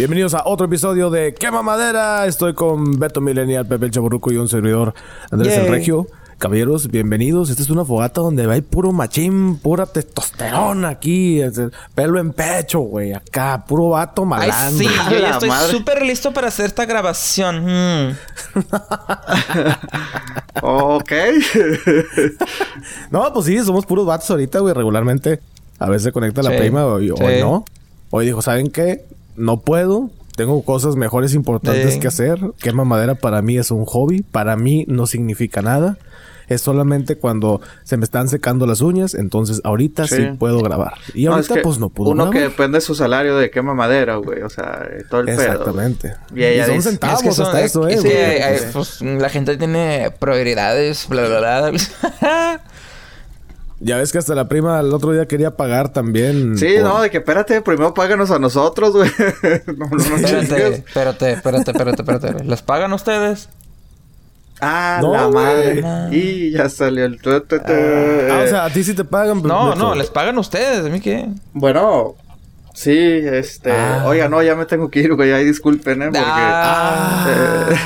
Bienvenidos a otro episodio de Quema Madera. Estoy con Beto Millennial, Pepe el Chaburruco y un servidor Andrés el Yay. Regio. Caballeros, bienvenidos. Esta es una fogata donde hay puro machín, pura testosterona aquí, el pelo en pecho, güey. Acá, puro vato Ay, malandro. sí, A yo ya estoy súper listo para hacer esta grabación. Mm. ok. No, pues sí, somos puros vatos ahorita, güey. Regularmente a veces se conecta la Sí, prima sí. no. Hoy dijo, ¿saben qué? No puedo. Tengo cosas mejores importantes Sí. que hacer. Quema madera para mí es un hobby. Para mí no significa nada. Es solamente cuando se me están secando las uñas. Entonces ahorita sí, Sí. puedo grabar. Y No, ahorita es que pues no pudo Uno que depende de su salario de quema madera, güey. O sea, todo el pedo. Exactamente. Y ella son dice- centavos es que, son- hasta eso, eh. güey. Pues, pues, la gente tiene prioridades, bla, bla, bla. ya ves que hasta la prima el otro día quería pagar también. Sí, por- no, de que espérate, primero páganos a nosotros, güey. no, no, no espérate, espérate, espérate, espérate, espérate. ¿Les pagan ustedes? Ah, No, la madre. No. Y ya salió el... tu, tu, tu. Ah, o sea, a ti sí te pagan. No, no, les pagan ustedes. ¿A mí qué? Bueno... Sí, este... Ah. Oiga, no, ya me tengo que ir, güey. Ahí disculpen, ¿eh? Porque... Ah. eh,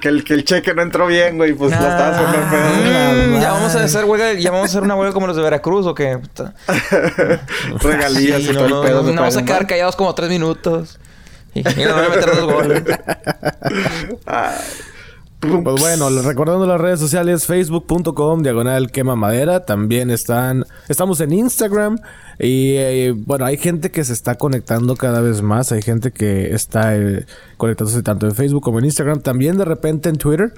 que, el, que el cheque no entró bien, güey. Pues la estaba haciendo el pedo. Mm, ya vamos a hacer huelga, ya vamos a hacer una huelga como los de Veracruz o qué. Puta. Regalías Sí, y no, todo el no, pedo. no, no vamos a quedar ¿no? callados como tres minutos. Y, y nos van a meter dos goles. Ah, Pues bueno, recordando las redes sociales, facebook.com, diagonal quema madera. También están, estamos en Instagram. Y eh, bueno, hay gente que se está conectando cada vez más. Hay gente que está eh, conectándose tanto en Facebook como en Instagram. También de repente en Twitter.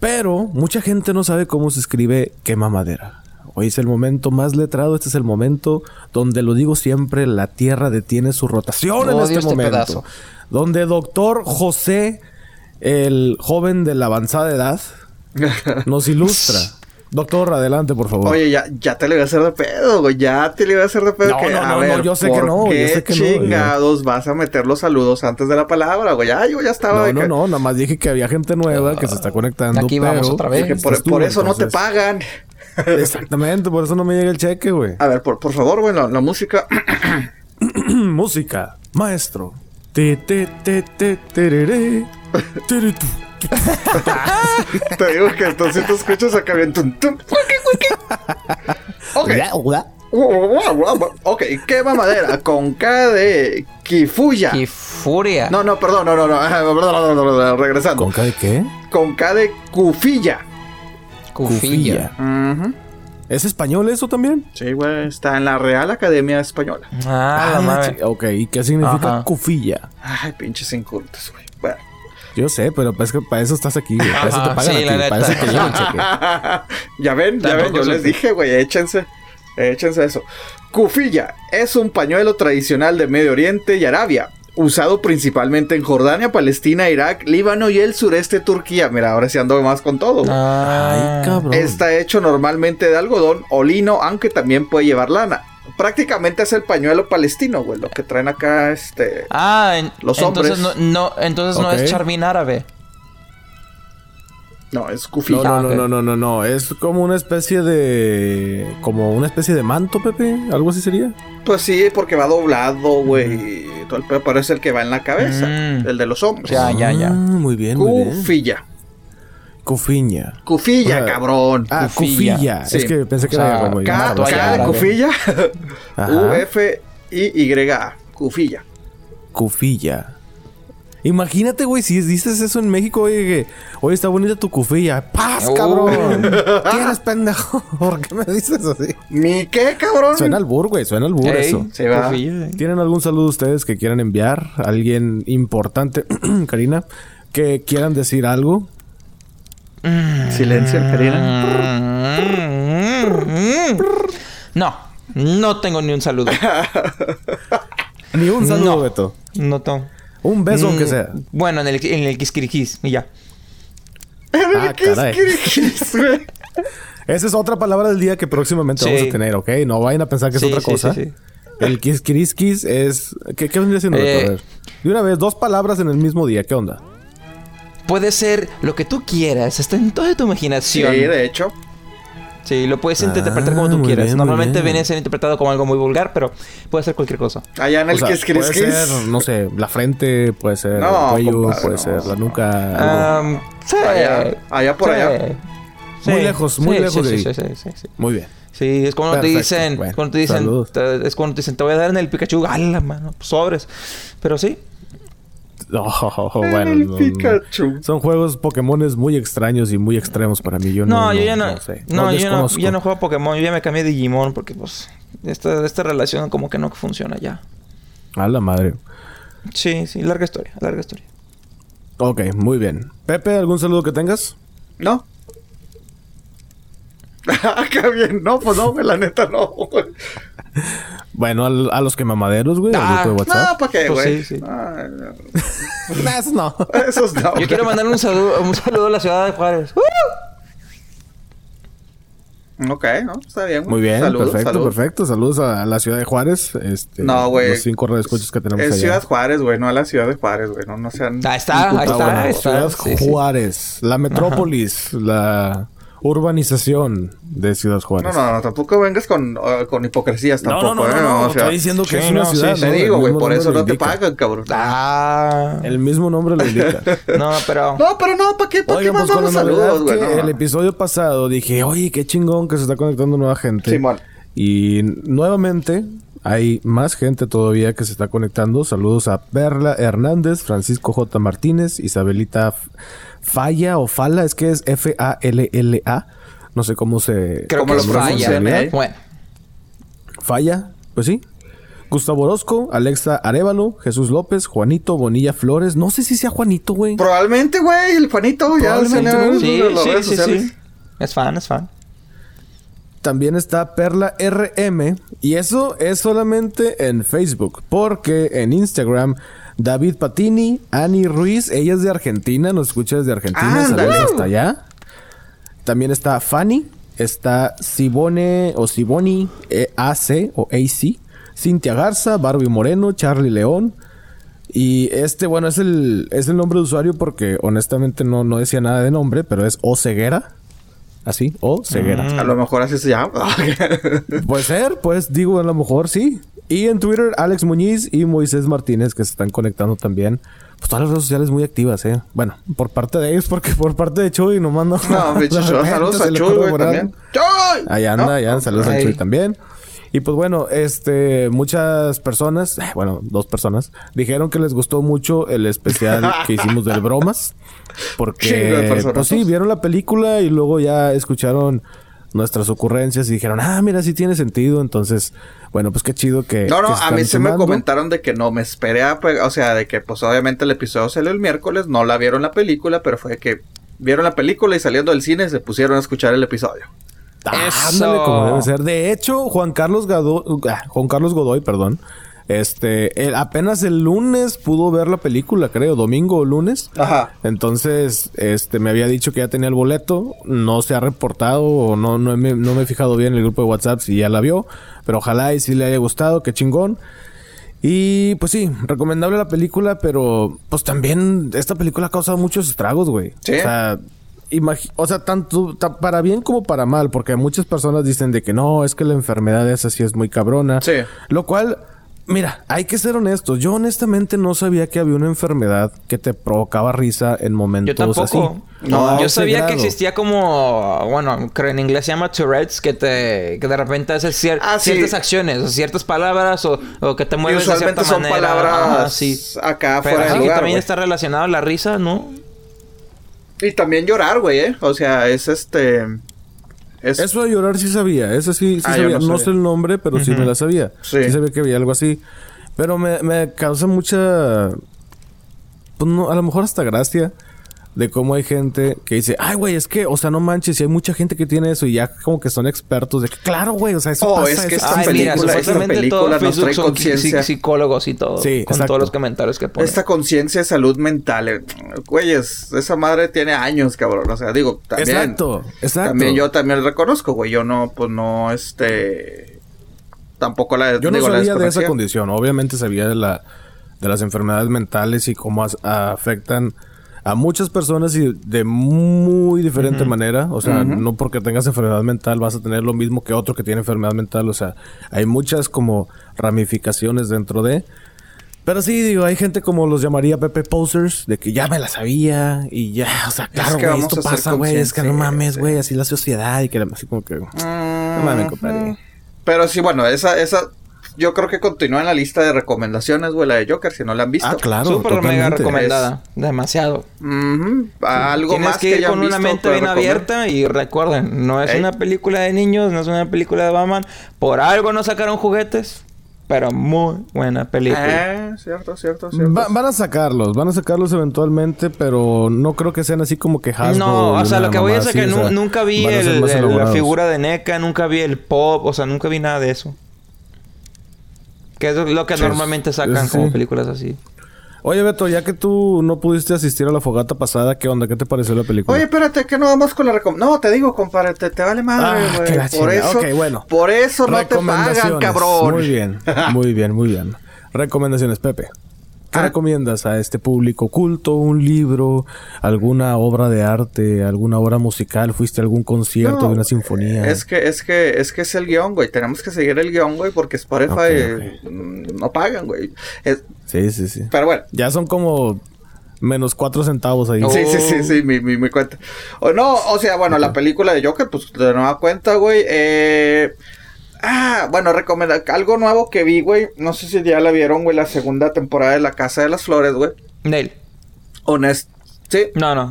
Pero mucha gente no sabe cómo se escribe quema madera. Hoy es el momento más letrado. Este es el momento donde lo digo siempre: la tierra detiene su rotación en este, este momento. pedazo. Donde doctor José, el joven de la avanzada edad, nos ilustra. Doctor, adelante, por favor. Oye, ya, ya te le voy a hacer de pedo, güey. Ya te le voy a hacer de pedo. No, que, no, a no, ver, no, yo sé que ¿por no, yo sé que no, chingados vas a meter los saludos antes de la palabra, güey? Ya, yo ya estaba. no, de no, que- no, nada más dije que había gente nueva que se está conectando. Aquí vamos otra vez. que por, Estás tú, por eso no te pagan. Exactamente, por eso no me llega el cheque, güey. A ver, por, por favor, güey, la, la música. Música, maestro. Te, te, te, te, tereré. Te digo que entonces tú escuchas acá bien. tum, tum. Ok. Ok, quema madera con K de Kifuya. ¡Qué furia! No, no, perdón, no, no, no. Regresando. ¿Con K de qué? Con K de Kufilla. Cufilla. Ujú. ¿Es español eso también? Sí, güey, está en la Real Academia Española. Ah, la Ah, madre. Ok, ¿y qué significa Ajá. cufilla? Ay, pinches incultos, güey. Bueno. Yo sé, pero es que para eso estás aquí, güey. Para eso te pagan sí, para eso te el cheque. ya ven, ya ven, yo les dije, güey, échense. Échense eso. Kufilla es un pañuelo tradicional de Medio Oriente y Arabia, usado principalmente en Jordania, Palestina, Irak, Líbano y el sureste de Turquía. Mira, ahora sí ando más con todo. güey. Ah. Ay, cabrón. Está hecho normalmente de algodón o lino, aunque también puede llevar lana. Prácticamente es el pañuelo palestino, güey, lo que traen acá, este... Ah, en- Los entonces hombres. no, no, entonces no es charmín árabe. No, es kufilla. No, no, Ah, no, ok. no, no, no, no. Es como una especie de. Como una especie de manto, Pepe. Algo así sería. Pues sí, porque va doblado, güey. Todo el pedo parece el que va en la cabeza. Mm. El de los hombres. Ya, ya, ya. Ah, muy bien, muy bien. Cufiña. Cufilla, O sea, cabrón. Ah, Cufilla. cufilla. Sí. Es que pensé que O sea, era como. K, K. Cufilla. U, F, I, Y, A. Cufilla. Cufilla. Imagínate, güey, si dices eso en México, oye, que oye, está bonita tu cufilla. ¡Paz, Uh. cabrón! ¿Quién es pendejo? ¿Por qué me dices así? ¿Mi qué, cabrón? Suena al bur, güey, suena al bur Ey, eso. Se va. cufilla. ¿Tienen algún saludo ustedes que quieran enviar? ¿Alguien importante, Karina? Que quieran decir algo. Silencio, Karina. No, no tengo ni un saludo. Ni un saludo, No. Beto. No tengo. Un beso, aunque Mm, sea. Bueno, en el, en el Kiskirikis, y ya. Ah, ¿Qué es caray. Esa es otra palabra del día que próximamente Sí. vamos a tener, ¿ok? No vayan a pensar que es Sí, otra sí, cosa. sí, sí. El kiskiriskis es... ¿Qué, qué vendría siendo? Eh. Beto? A ver. De una vez, dos palabras en el mismo día. ¿Qué onda? Puede ser lo que tú quieras, está en toda tu Sí, imaginación. de hecho. Sí, lo puedes Ah, interpretar como tú muy quieras. bien, muy Normalmente viene a ser interpretado como algo muy vulgar, pero puede ser cualquier cosa. Allá en el Kiss Kiss puede ser, no sé, la frente, puede ser No, el cuello, compadre, puede no. ser la nuca. algo. Am, sí. Allá- allá por Sí. allá. Muy Sí. lejos, muy Sí, lejos sí, de sí, ahí. sí, sí, sí, sí. Muy bien. Sí, es cuando te Perfecto. dicen, Bueno, cuando te dicen, te- es cuando te dicen, te voy a dar en el Pikachu, a la mano, sobres. Pero sí, Oh, En bueno, el no, no. Pikachu. son juegos Pokémones muy extraños y muy extremos para mí. Yo no, No, yo ya no, sé. no, yo, no, desconozco. yo no juego Pokémon, yo ya me cambié de Digimon porque pues esta, esta relación como que no funciona ya. A la madre. Sí, sí, larga historia, larga historia. Ok, muy bien. Pepe, ¿algún saludo que tengas? ¿No? Ah, qué bien. No, pues no, la neta no. Bueno, al- a los que mamaderos, güey, al Ah, grupo de No, WhatsApp. ¿para qué, Pues güey? sí, sí. Ah, no. Esos no. Esos no. Yo güey. quiero mandarle un saludo, un saludo a la ciudad de Juárez. ¡Uh! Ok, no, está bien. güey. Muy bien, Saludos, perfecto, saludos. perfecto. Saludos a, la ciudad de Juárez. Este, No, güey. Los cinco radioescuchas que tenemos Es allá. Ciudad Juárez, güey, no a la ciudad de Juárez, güey. No, no sean. Ahí está, ahí Ah, está, ahí está. Ciudad Sí, sí. Juárez, la metrópolis, la urbanización de Ciudad No, Juárez. no, no, tampoco vengas con, uh, con hipocresías No, tampoco, no, no, ¿eh? no, no, o sea, estoy diciendo que sí, es una no, sí, ciudad. sí, te ¿no? digo, güey, por eso no te pagan, cabrón. Ah, El mismo nombre lo indica. no, pero... No, pero no, ¿para qué? ¿Para qué Oigan, pues mandamos novedad saludos, güey? No, el no. episodio pasado dije, oye, qué chingón que se está conectando nueva gente. Simón. Y nuevamente hay más gente todavía que se está conectando. Saludos a Perla Hernández, Francisco J. Martínez, Isabelita Falla o Fala, es que es F-A-L-L-A. No sé cómo se... Creo ¿Cómo que lo falla. eh? Bueno, Falla, pues sí. Gustavo Orozco, Alexa Arevalo, Jesús López, Juanito Bonilla Flores. No sé si sea Juanito, güey. Probablemente, güey, el Juanito ya sí, sí, sí, sí. Es fan, es fan. También está Perla RM. Y eso es solamente en Facebook. Porque en Instagram, David Patini, Ani Ruiz, ella es de Argentina, nos escucha desde Argentina. Saludos hasta allá. También está Fanny. Está Sibone o Siboni eh, AC o AC. Cintia Garza, Barbie Moreno, Charlie León. Y este, bueno, es el, es el nombre de usuario porque honestamente no, no decía nada de nombre, pero es O Ceguera. Así, O Ceguera. A lo mejor así se llama. Puede ser, pues digo, a lo mejor sí. Y en Twitter, Alex Muñiz y Moisés Martínez, que se están conectando también. Pues todas las redes sociales muy activas, ¿eh? Bueno, por parte de ellos, porque por parte de Chuy nomás no. no, bicho, saludos a Chuy, güey, borrar. también. ¡Chuy! Ahí anda, ¿No? allá, saludos a. Chuy también. Y pues bueno, este, muchas personas, eh, bueno, dos personas, dijeron que les gustó mucho el especial que hicimos del bromas. Porque, pues sí, vieron la película y luego ya escucharon nuestras ocurrencias y dijeron, ah, mira, sí tiene sentido. Entonces, bueno, pues qué chido que. No, no, que a mí se me comentaron de que no me esperé a, pe- o sea, de que pues obviamente el episodio salió el miércoles, no la vieron la película, pero fue que vieron la película y saliendo del cine se pusieron a escuchar el episodio. Eso. ándale, como debe ser. De hecho, Juan Carlos Gado- ah, Juan Carlos Godoy, perdón. Este, él apenas el lunes pudo ver la película, creo, domingo o lunes. Ajá. Entonces, este, me había dicho que ya tenía el boleto. No se ha reportado o no, no, me, no me he fijado bien en el grupo de WhatsApp si ya la vio. Pero ojalá y si le haya gustado, qué chingón. Y pues sí, recomendable la película, pero pues también esta película ha causado muchos estragos, güey. Sí. O sea, o sea, tanto ta- para bien como para mal, porque muchas personas dicen de que no, es que la enfermedad esa sí es muy cabrona. Sí. Lo cual, mira, hay que ser honestos. Yo honestamente no sabía que había una enfermedad que te provocaba risa en momentos Yo tampoco. así. No, A yo sabía que existía como, bueno, creo en inglés se llama Tourette's, que te, que de repente haces cier- Ah, sí. ciertas acciones, o ciertas palabras, o, o que te Y mueves de usualmente cierta son manera. palabras Ajá, sí. acá Pero fuera así de que lugar, también está relacionado a la risa, ¿no? Y también llorar, güey, ¿eh? O sea, es este... Es... Eso de llorar sí sabía, eso sí, sí Ah, sabía. no sé el nombre, pero sí me la sabía. Sí. Sí. sabía que había algo así. Pero me, me causa mucha... Pues no, a lo mejor hasta gracia de cómo hay gente que dice, ay, güey, es que, o sea, no manches, y hay mucha gente que tiene eso y ya como que son expertos de que, claro, güey, o sea, eso Oh, pasa. es que esta pasa". Ay, mira, película- esta nos trae son conciencia. psi- psicólogos y todo. Sí, con exacto. todos los comentarios que ponen. Esta conciencia de salud mental, eh, güeyes, esa madre tiene años, cabrón. O sea, digo, también. Exacto, exacto. También yo también lo reconozco, güey. Yo no, pues no, este. Tampoco la. Yo no digo, la sabía de esa condición. Obviamente sabía de la de las enfermedades mentales y cómo as- afectan a muchas personas y de muy diferente manera. O sea, no porque tengas enfermedad mental vas a tener lo mismo que otro que tiene enfermedad mental. O sea, hay muchas como ramificaciones dentro de. Pero sí, digo, hay gente como los llamaría Pepe Posers, de que ya me la sabía y ya, o sea, claro, que güey, vamos esto pasa, güey, es que no mames, güey, así la sociedad y que así como que... No mames, compadre. Pero sí, bueno, esa, esa, yo creo que continúa en la lista de recomendaciones, güey, la de Joker, si no la han visto. Ah, claro, Súper mega totalmente. recomendada. Demasiado. Ujú, Algo Tienes más que ir hayan con una mente te bien recomiendo. abierta y recuerden, no es Ey. una película de niños, no es una película de Batman. Por algo no sacaron juguetes, pero muy buena película. Eh, cierto, cierto, cierto. Va- van a sacarlos, van a sacarlos eventualmente, pero no creo que sean así como que Hasbro. no, o sea, lo que voy a decir es que o sea, nunca vi el- el- la figura de NECA, nunca vi el pop, o sea, nunca vi nada de eso. Que es lo que Sí, normalmente sacan sí. como películas así. Oye, Beto, ya que tú no pudiste asistir a la fogata pasada, ¿qué onda? ¿Qué te pareció la película? Oye, espérate, que no vamos con la recomendación. No, te digo, compadre, te, te vale madre, Ah, güey. por eso, bueno. por eso no te pagan, cabrón. Muy bien, muy bien, muy bien. Recomendaciones, Pepe. ¿Qué Ah. recomiendas a este público culto? ¿Un libro? ¿Alguna obra de arte? ¿Alguna obra musical? ¿Fuiste a algún concierto No, de una sinfonía? Es que, es que, es que es el guion, güey. Tenemos que seguir el guion, güey, porque Spotify mm, no pagan, güey. Es- Sí, sí, sí. pero bueno. Ya son como menos cuatro centavos ahí. Oh. Sí, sí, sí, sí, mi, mi, mi cuenta. O no, o sea, bueno, la película de Joker, pues de nueva cuenta, güey. Eh, ah, bueno, recomenda algo nuevo que vi, güey. No sé si ya la vieron, güey, la segunda temporada de La Casa de las Flores, güey. Neil. Honest. Sí. No, no.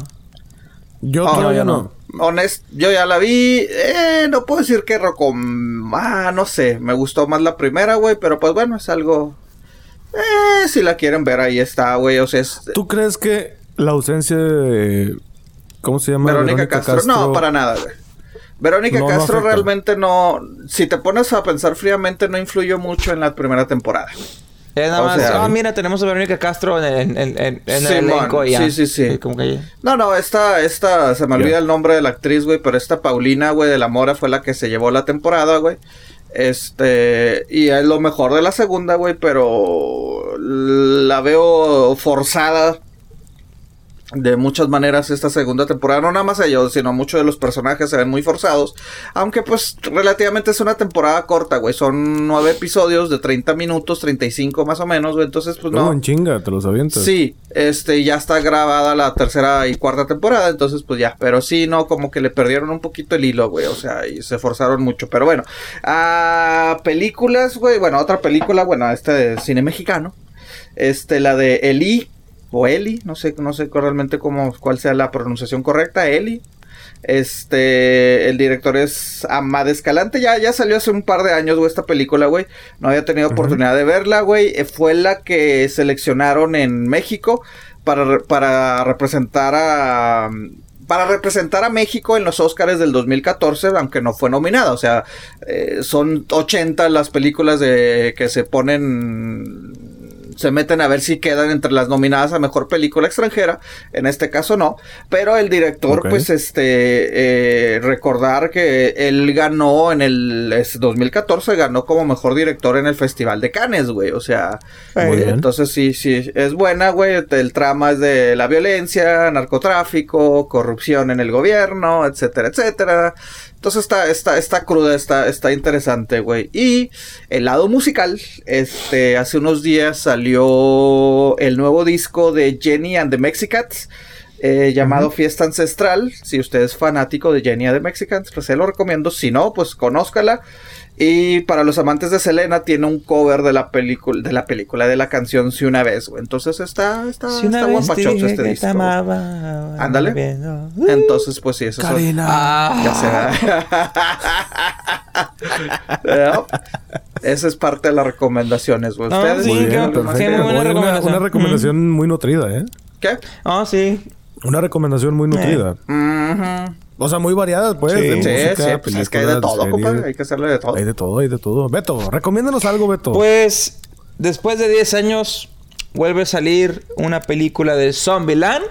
Yo Oh, todavía no. Honest, yo ya la vi. Eh, no puedo decir que recom... Ah, no sé. Me gustó más la primera, güey. Pero pues bueno, es algo. Eh, si la quieren ver, ahí está, güey. O sea, es. ¿Tú crees que la ausencia de... ¿Cómo se llama? Verónica, Castro. No, para nada, güey. Verónica No, Castro realmente no. Si te pones a pensar fríamente, no influyó mucho en la primera temporada. Es nada O más, sea, ah, mira, tenemos a Verónica Castro en, en, en, en Sí, el elenco ya. Sí, sí, sí. Como que. No, no, esta, esta, se me olvida el nombre de la actriz, güey, pero esta Paulina, güey, de la Mora fue la que se llevó la temporada, güey. Este, y es lo mejor de la segunda, güey, pero la veo forzada de muchas maneras esta segunda temporada. No nada más ellos, sino muchos de los personajes se ven muy forzados. Aunque pues relativamente es una temporada corta, güey. Son nueve episodios de 30 minutos, 35 más o menos, güey. Entonces pues No, no. en chinga, te los avientas. Sí, este, ya está grabada la tercera y cuarta temporada, entonces pues ya, pero sí, no, como que le perdieron un poquito el hilo, güey, o sea, y se forzaron mucho, pero bueno, ah, películas, güey, bueno, otra película, bueno, esta de cine mexicano, este, la de Eli, o Eli, no sé, no sé realmente cómo, cuál sea la pronunciación correcta, Eli, este, el director es Amad Escalante, ya, ya salió hace un par de años, güey, esta película, güey. No había tenido oportunidad de verla, güey. Eh, Fue la que seleccionaron en México para, para representar a... Para representar a México en los Oscars del 2014, aunque no fue nominada. O sea, eh, son 80 las películas de que se ponen se meten a ver si quedan entre las nominadas a mejor película extranjera. En este caso no. Pero el director, pues, este, eh, recordar que él ganó en el es 2014, ganó como mejor director en el Festival de Cannes, güey. O sea, Muy eh, bien. entonces sí, sí, es buena, güey. El trama es de la violencia, narcotráfico, corrupción en el gobierno, etcétera, etcétera. Entonces está, está, está cruda, está, está interesante, güey. Y el lado musical, este, hace unos días salió el nuevo disco de Jenny and the Mexicats. eh, llamado Fiesta Ancestral. Si usted es fanático de Jenny and the Mexicans, pues se lo recomiendo. Si no, pues conózcala. Y para los amantes de Selena, tiene un cover de la película, de la película, de la canción Si una vez, güey. Entonces está, está, Si una está vez guapachoso este disco. Ándale. ¿no? Entonces, pues sí, eso es. Ah, Ya se va. Esa es parte de las recomendaciones, güey. No, ¿Ustedes? Muy bien, muy buena una, recomendación. una recomendación muy nutrida, ¿eh? ¿Qué? Ah, sí. Una recomendación muy nutrida. Ujú. O sea, muy variada, pues. Sí. de Sí, música, sí, pues es que hay de todo, compadre. Hay que hacerle de todo. Hay de todo, hay de todo. Beto, recomiéndanos algo, Beto. Pues, después de 10 años, vuelve a salir una película de Zombieland.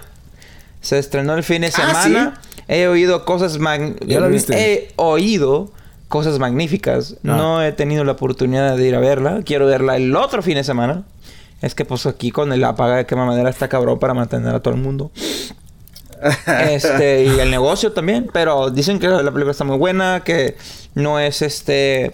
Se estrenó el fin de Ah, semana. He oído cosas mag- ¿Ya la viste? He oído cosas magníficas. Ah. No he tenido la oportunidad de ir a verla. Quiero verla el otro fin de semana. Es que pues aquí con el apaga de quema madera está cabrón para mantener a todo el mundo. este, y el negocio también. Pero dicen que la película está muy buena, que no es este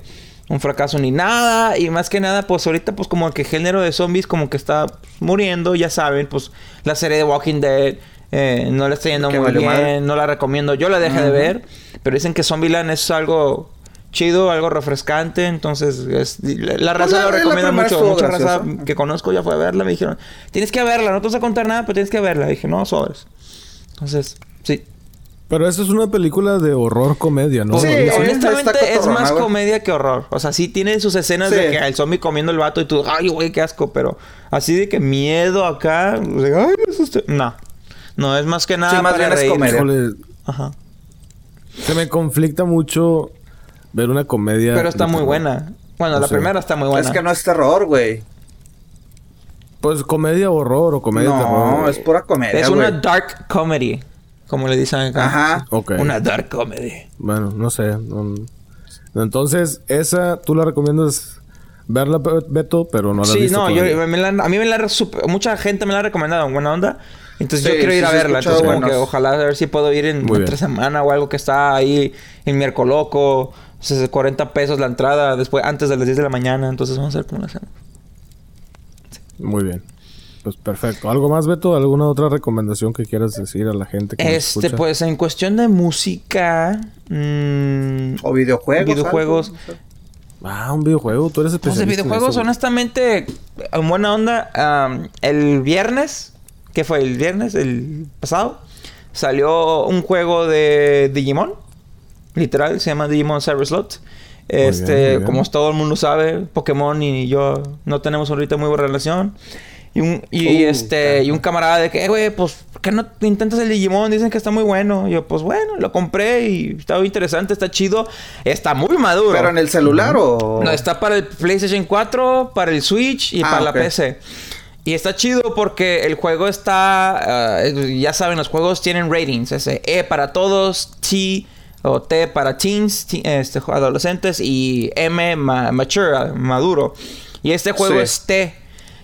un fracaso ni nada. Y más que nada, pues ahorita, pues como que el género de zombies como que está muriendo, ya saben, pues la serie de Walking Dead eh, no le está yendo muy bien, no la recomiendo. Yo la dejé de ver, pero dicen que Zombieland es algo chido, algo refrescante, entonces es- la, la raza la- lo la recomienda mucho. Mucha raza que conozco ya fue a verla, me dijeron, tienes que verla, no te vas a contar nada, pero tienes que verla. dije, no, sobres. Entonces, sí. Pero eso es una película de horror comedia, ¿no? Sí, Honestamente es más comedia que horror. O sea, sí tiene sus escenas de que el zombie comiendo el vato y tú, ay, güey, qué asco. Pero así de que miedo acá, de, ay, me asusté". No. No, es más que nada Sí, más para bien es reír. comedia. Híjole, Ajá. se me conflicta mucho ver una comedia. Pero está muy terror. buena. Bueno, No la sé. primera está muy buena. Es que no es terror, güey. Pues comedia horror o comedia No, terror. es pura comedia, Es una dark comedy. Como le dicen acá. Ajá. Ok. Una dark comedy. Bueno, no sé. no- Entonces, esa tú la recomiendas verla, Be- Beto, pero no la has Sí, visto no, yo, todavía. me la- a mí me la mucha gente me la ha recomendado en buena onda. Entonces yo quiero ir sí, a verla. Entonces como que buenos. ojalá a ver si puedo ir en Muy bien. semana o algo que está ahí en miércoles loco. O sea, 40 pesos la entrada después antes de las 10 de la mañana. Entonces vamos a ver cómo la hacemos. Muy bien. Pues perfecto. ¿Algo más, Beto? ¿Alguna otra recomendación que quieras decir a la gente que nos Este, escucha? pues en cuestión de música. mm, O videojuegos. Videojuegos. algo. Ah, un videojuego. Tú eres Pues de especialista. en videojuegos, eso, honestamente, en buena onda, el viernes, ¿qué fue? El viernes, el pasado, salió un juego de Digimon. Literal, se llama Digimon Cyber Slot. Bien, Este, muy bien. como todo el mundo sabe, Pokémon y yo no tenemos ahorita muy buena relación. Y un, y Uh, este, y un camarada de que, "Eh, güey, pues, ¿por qué no te intentas el Digimon? Dicen que está muy bueno. Y yo, pues bueno, lo compré y está interesante, está chido. Está muy maduro. ¿Pero en el celular o...? No, está para el PlayStation 4, para el Switch y Ah, para ok. la PC. Y está chido porque el juego está... ah, ya saben, los juegos tienen ratings. Es E para todos, T o T para teens, te- este, adolescentes y M ma- mature, maduro. Y este juego Sí. es T.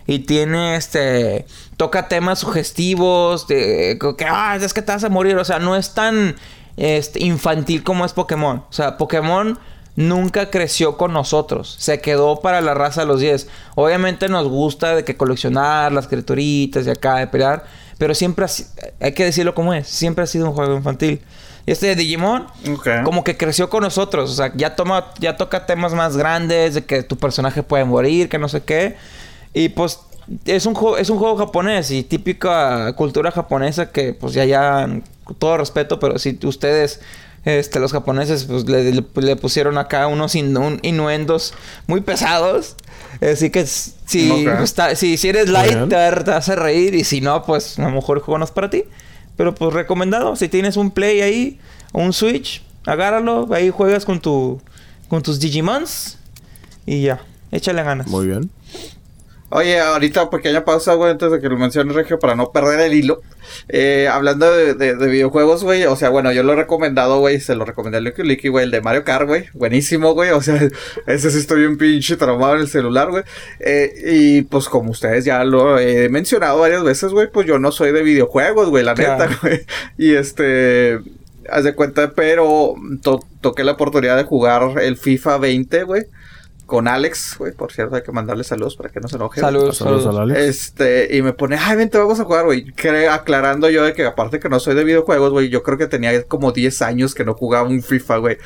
Y tiene este... Toca temas sugestivos de... Que, ah, es que te vas a morir. O sea, no es tan este, infantil como es Pokémon. O sea, Pokémon nunca creció con nosotros. Se quedó para la raza de los 10. Obviamente nos gusta de que coleccionar las criaturitas y acá de pelear. Pero siempre ha si- hay que decirlo como es. Siempre ha sido un juego infantil. Y este de Digimon, como que creció con nosotros. O sea, ya toma, ya toca temas más grandes, de que tu personaje puede morir, que no sé qué. Y pues es un juego, es un juego japonés y típica cultura japonesa que pues ya ya todo respeto, pero si ustedes este, los japoneses pues le, le- le pusieron acá unos inu- innuendos muy pesados. Así que si, si, si eres light te, te hace reír y si no pues a lo mejor el juego no es para ti. Pero pues recomendado, si tienes un Play ahí o un Switch, agárralo, ahí juegas con tu con tus Digimons y ya, échale ganas. Muy bien. Oye, ahorita pequeña pausa, güey, antes de que lo mencione Regio, para no perder el hilo. Eh, hablando de, de- de videojuegos, güey, o sea, bueno, yo lo he recomendado, güey, se lo recomendé a Licky Licky, güey, el de Mario Kart, güey, buenísimo, güey, o sea, ese sí estoy un pinche traumado en el celular, güey. Eh, y pues como ustedes ya lo he mencionado varias veces, güey, pues yo no soy de videojuegos, güey, la Claro. neta, güey. Y este, haz de cuenta, pero to- toqué la oportunidad de jugar el FIFA 20, güey. Con Alex, güey, por cierto, hay que mandarle saludos para que no se enoje. Saludos, Saludos saludos. a Alex. Este, y me pone, ay, vente, vamos a jugar, güey. Aclarando yo de que aparte que no soy de videojuegos, güey, yo creo que tenía como 10 años que no jugaba un FIFA, güey.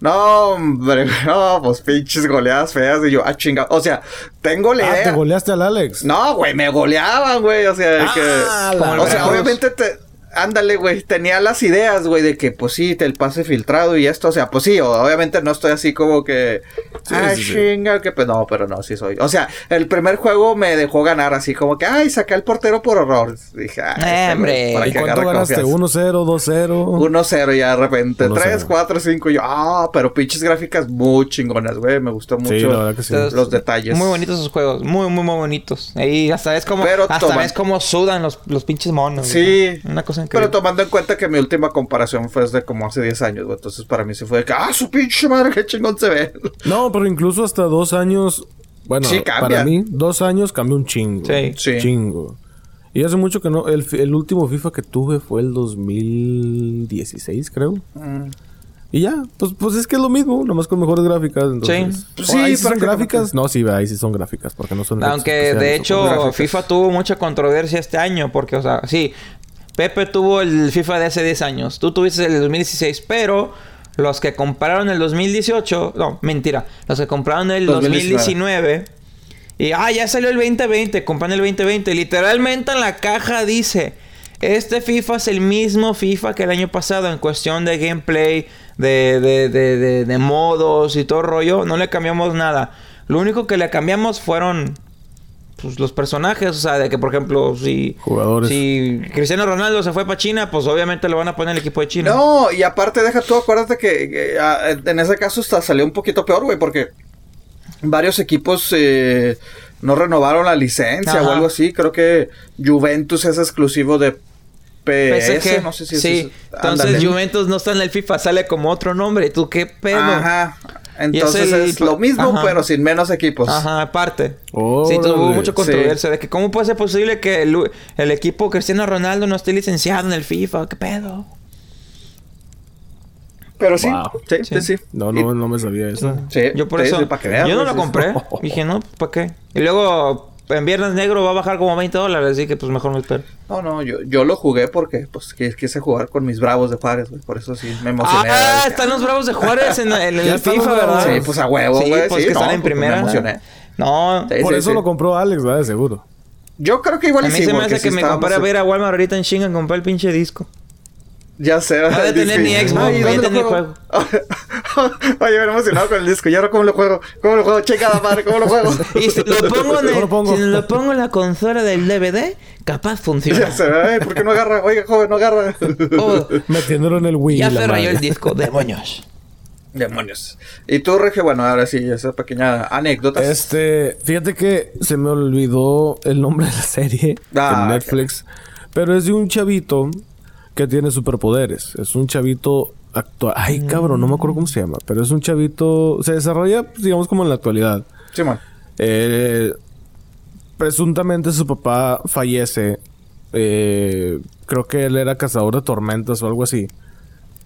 No, hombre, no, pues pinches goleadas feas. Y yo, ah, chinga. O sea, tengo la Ah, te idea. goleaste al Alex. No, güey, me goleaban, güey. O sea, que. Ah, o sea, obviamente te. Ándale, güey, tenía las ideas, güey, de que, pues sí, te el pase filtrado y esto, o sea, pues sí, obviamente no estoy así como que, Sí, ah, sí, sí. chinga, que pues no, pero no, sí soy. O sea, el primer juego me dejó ganar así como que, ay, saqué al portero por horror. Dije, ah, Eh, hombre. para ¿Y que cuánto agarre ganaste? confianza. 1-0, 2-0. 1-0 ya de repente. 1-0. 3, 4, 5. Yo, ah, pero pinches gráficas muy chingonas, güey. Me gustó mucho Sí, la verdad que sí. Entonces, los detalles. Muy bonitos esos juegos, muy, muy, muy bonitos. Ahí hasta ves como, Pero hasta toma- ves cómo sudan los, los pinches monos. Sí. Una cosa Pero tomando en cuenta que mi última comparación fue de como hace 10 años, güey. Entonces para mí sí fue de que, ah, su pinche madre, qué chingón se ve. No, pero incluso hasta dos años Bueno, Sí, para mí, dos años cambió un chingo. Sí. Sí. Chingo. Y hace mucho que no. El, último FIFA que tuve fue el 2016, creo. Mm. Y ya, pues, pues es que es lo mismo, nomás con mejores gráficas. Entonces, Sí. Oh, Sí, ahí sí son gráficas. No, sí, ahí sí son gráficas, porque no son. Aunque de hecho. FIFA tuvo mucha controversia este año porque, o sea, sí, Pepe tuvo el FIFA de hace 10 años, tú tuviste el 2016, pero los que compraron el 2018, no, mentira, los que compraron el 2019 y, ah, ya salió el 2020, compran el 2020, literalmente en la caja dice, este FIFA es el mismo FIFA que el año pasado en cuestión de gameplay, de, de, de, de, de modos y todo rollo, no le cambiamos nada. Lo único que le cambiamos fueron pues, los personajes, o sea, de que por ejemplo, si Jugadores. si Cristiano Ronaldo se fue para China, pues obviamente le van a poner el equipo de China. No, y aparte deja tú, acuérdate que, que, en ese caso hasta salió un poquito peor, güey, porque varios equipos eh, no renovaron la licencia o algo así. Creo que Juventus es exclusivo de PS, PSG, no sé si sí. es Entonces. Juventus no está en el FIFA, sale como otro nombre. ¿Tú qué pedo? Ajá. Es Entonces el- es, lo mismo, Ajá. pero sin menos equipos. Ajá, aparte. Sí, tuvo mucha Sí. controversia de que cómo puede ser posible que el, el equipo Cristiano Ronaldo no esté licenciado en el FIFA. ¿Qué pedo? Pero sí, Wow. sí, Sí. sí, sí. No, no, no me sabía eso. Sí, Yo por sí, eso. yo no lo compré. Dije, no, ¿para qué? Y luego en Viernes Negro va a bajar como 20 dólares. Así que pues mejor me espero. No, no, yo, yo lo jugué porque pues qui- quise jugar con mis bravos de Juárez, güey. Por eso sí me emocioné. Ah, están los Bravos de Juárez en, en el FIFA. ¿verdad? Sí, pues a huevo, Sí, güey. pues sí, que no, están en pues, primera. Me emocioné. No, Sí, Por sí, eso sí. lo compró Alex, ¿verdad? De seguro. Yo creo que igual a mí sí, se me porque hace que me compare a ver a Walmart ahorita en Shinga a comprar el pinche disco. Ya sé. No ha de tener ni Xbox, Ay, ni ¿dónde tener lo juego? Oye, me he emocionado con el disco. ¿Y ahora cómo lo juego? ¿Cómo lo juego? Chingada madre, ¿cómo lo juego? Y si lo pongo en, ¿Cómo el- lo pongo? si lo pongo en la consola del DVD, capaz funciona. ya se ve, ¿por qué no agarra? Oiga, joven, no agarra. Oh, Metiéndolo en el Wii. ya la se rayó el disco, demonios. Demonios. Y tú, Regio, bueno, ahora sí, esa pequeña anécdota. Este, fíjate que se me olvidó el nombre de la serie Ah, en Netflix, pero es de un chavito que tiene superpoderes. Es un chavito actual. Ay, cabrón, no me acuerdo cómo se llama, pero es un chavito. Se desarrolla, pues, digamos, como en la actualidad. Simón. Eh, presuntamente su papá fallece. Eh, creo que él era cazador de tormentas o algo así.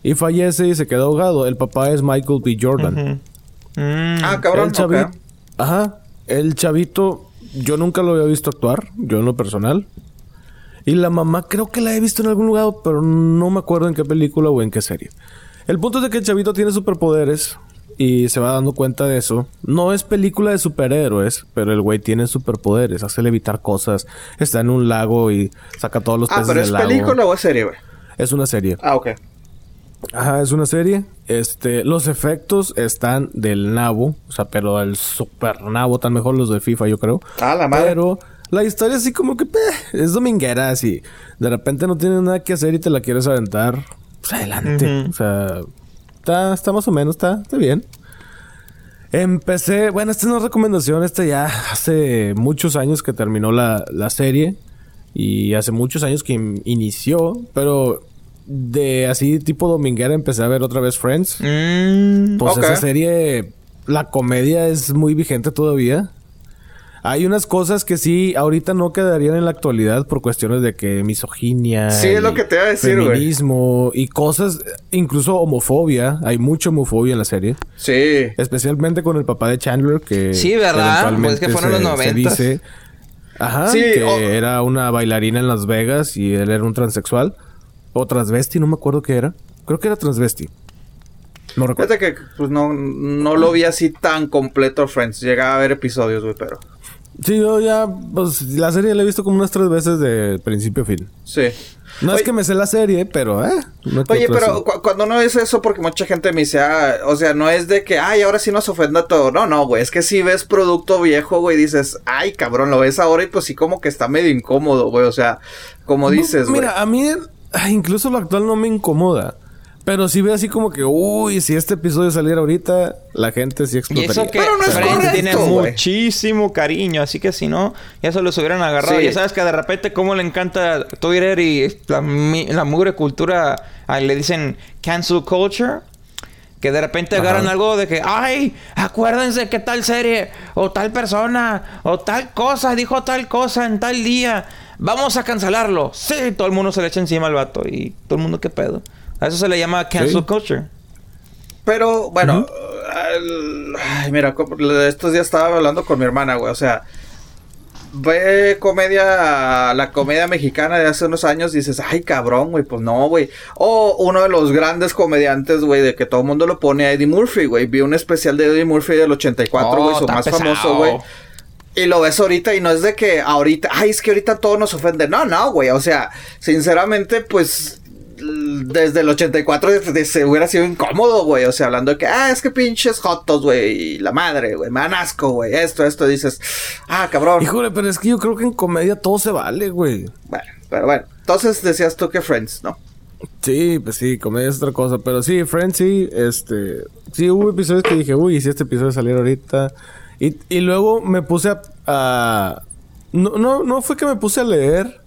Y fallece y se queda ahogado. El papá es Michael B. Jordan. Mm. Ah, cabrón, el chavito. Ajá. El chavito, yo nunca lo había visto actuar, yo en lo personal. Y la mamá creo que la he visto en algún lugar, pero no me acuerdo en qué película o en qué serie. El punto es de que el chavito tiene superpoderes y se va dando cuenta de eso. No es película de superhéroes, pero el güey tiene superpoderes, hace levitar cosas, está en un lago y saca todos los Ah, peces pero del es lago. película o es serie, güey. Es una serie. Ah, ok. Ajá, es una serie. Este, los efectos están del nabo, o sea, pero el super nabo, están mejor los de FIFA, yo creo. Ah, la madre. Pero la historia así como que peh, es dominguera, así. De repente no tienes nada que hacer y te la quieres aventar. Pues adelante. O sea, está, está más o menos, está, está bien. Empecé, bueno, esta es una recomendación, esta ya hace muchos años que terminó la, la serie y hace muchos años que in- inició, pero de así tipo dominguera empecé a ver otra vez Friends. Mm. Pues esa serie, la comedia es muy vigente todavía. Hay unas cosas que sí, ahorita no quedarían en la actualidad por cuestiones de que misoginia. Sí, es lo que te iba a decir, güey. Feminismo y cosas, incluso homofobia. Hay mucha homofobia en la serie. Sí. Especialmente con el papá de Chandler, que. Sí, ¿verdad? Pues que fueron los se- se noventas. dice- Ajá, Sí, que era una bailarina en Las Vegas y él era un transexual. O transvesti, no me acuerdo qué era. Creo que era transvesti. No recuerdo. Fíjate que pues no, no lo vi así tan completo Friends. Llegaba a ver episodios, güey, pero. Sí, yo ya, pues la serie la he visto como unas tres veces de principio a fin. Sí. No Oye- es que me sé la serie, pero, eh. Oye, pero cu- cuando no es eso, porque mucha gente me dice, ah, o sea, no es de que, ay, ahora sí nos ofenda todo. No, no, güey, es que si ves producto viejo, güey, dices, ay, cabrón, lo ves ahora y pues sí, como que está medio incómodo, güey, o sea, como dices, No, güey. Mira, a mí ay, incluso lo actual no me incomoda. Pero sí veo así como que, uy, si este episodio saliera ahorita, la gente sí Y explotaría. eso que Pero no es correcto, tiene muchísimo cariño, así que si no, ya se los hubieran agarrado. Sí. Ya sabes que de repente cómo le encanta Twitter y la mugre cultura, ah, le dicen cancel culture. Que de repente agarran algo de que, ay, acuérdense que tal serie, o tal persona, o tal cosa, dijo tal cosa en tal día. Vamos a cancelarlo. Sí, todo el mundo se le echa encima al vato. Y todo el mundo, ¿qué pedo? A eso se le llama cancel culture. Pero, bueno, ay, mira, estos días estaba hablando con mi hermana, güey. O sea, ve comedia, la comedia mexicana de hace unos años, dices, ay, cabrón, güey, pues no, güey. O uno de los grandes comediantes, güey, de que todo el mundo lo pone a Eddie Murphy, güey. Vi un especial de Eddie Murphy del 84, Oh, güey, su más pesado. famoso, güey. Y lo ves ahorita y no es de que ahorita, ay, es que ahorita todo nos ofende. No, no, güey. O sea, sinceramente, pues desde el 84 de- de- se hubiera sido incómodo, güey. O sea, hablando de que, ah, es que pinches jotos, güey. Y la madre, güey. Me dan asco, güey. Esto, esto. Dices, ah, cabrón. Híjole, pero es que yo creo que en comedia todo se vale, güey. Bueno, pero bueno. Entonces decías tú que Friends, ¿no? Sí, pues sí, comedia es otra cosa. Pero sí, Friends sí, este... Sí, hubo episodios que dije, uy, si este episodio saliera ahorita... Y, y luego me puse a... a- no, no, no fue que me puse a leer,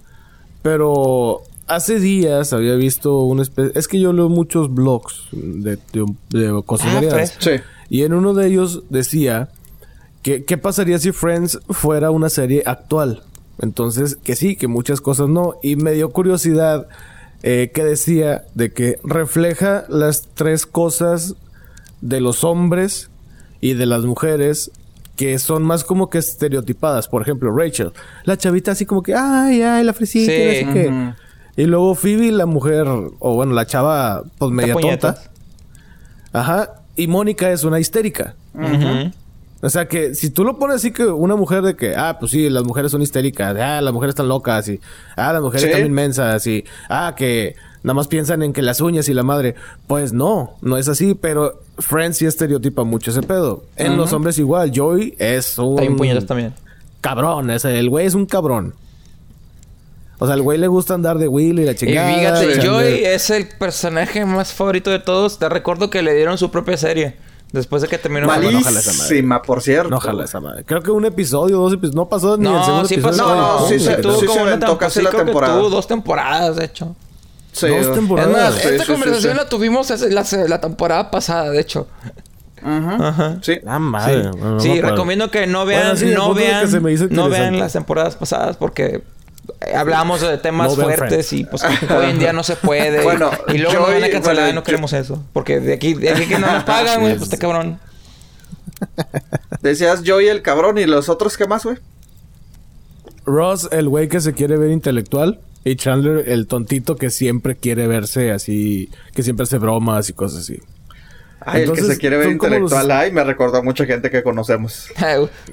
pero hace días había visto un... espe- Es que yo leo muchos blogs de, de, Ah. Sí. Y en uno de ellos decía que qué pasaría si Friends fuera una serie actual. Entonces, que sí, que muchas cosas no. Y me dio curiosidad eh, que decía de que refleja las tres cosas de los hombres y de las mujeres que son más como que estereotipadas. Por ejemplo, Rachel, la chavita así como que, ay, ay, la fresita, Sí, no sé qué. Y luego Phoebe, la mujer, o bueno, la chava, pues media tonta. Ajá. Y Mónica es una histérica. Ujú. O sea que si tú lo pones así que una mujer de que, ah, pues sí, las mujeres son histéricas, ah, las mujeres están locas, y ah, las mujeres Sí. están inmensas, y ah, que nada más piensan en que las uñas y la madre. Pues no, no es así, pero Friends sí estereotipa mucho ese pedo. En los hombres igual, Joey es un bien puñetas también. cabrón, ese, el güey es un cabrón. O sea, el güey le gusta andar de Willy y la Y chingada. fíjate, Chandler- Joey es el personaje más favorito de todos. Te recuerdo que le dieron su propia serie. Después de que terminó Mal- con- no, ojalá esa madre. Malísima, por cierto. No, ojalá esa madre. Creo que un episodio, dos episodios, no pasó ni el No, segundo sí episodio. pasó. No, no, sí sí se- tuvo sí como se una casi la creo que temporada. tuvo dos temporadas, de hecho. Sí, Dos temporadas. Es más, Sí, esta sí, conversación sí. la tuvimos la, la temporada pasada, de hecho. Ujú. Ajá. Sí. Ah, madre. Sí, recomiendo que no vean, Bueno, sí, el no que vean, se me hizo no vean las temporadas pasadas porque eh, hablamos de temas No fuertes Friends. y pues hoy en día no se puede. Bueno, y luego yo nos van a y- cancelar bueno, y no yo- queremos eso. Porque de aquí, de aquí que no nos pagan, güey, pues está cabrón. Decías Joey el cabrón y los otros, ¿qué más, güey? Ross, el güey que se quiere ver intelectual. Y Chandler, el tontito que siempre quiere verse así, que siempre hace bromas y cosas así. Ay, el que se quiere ver intelectual. los- Ay, me recordó a mucha gente que conocemos.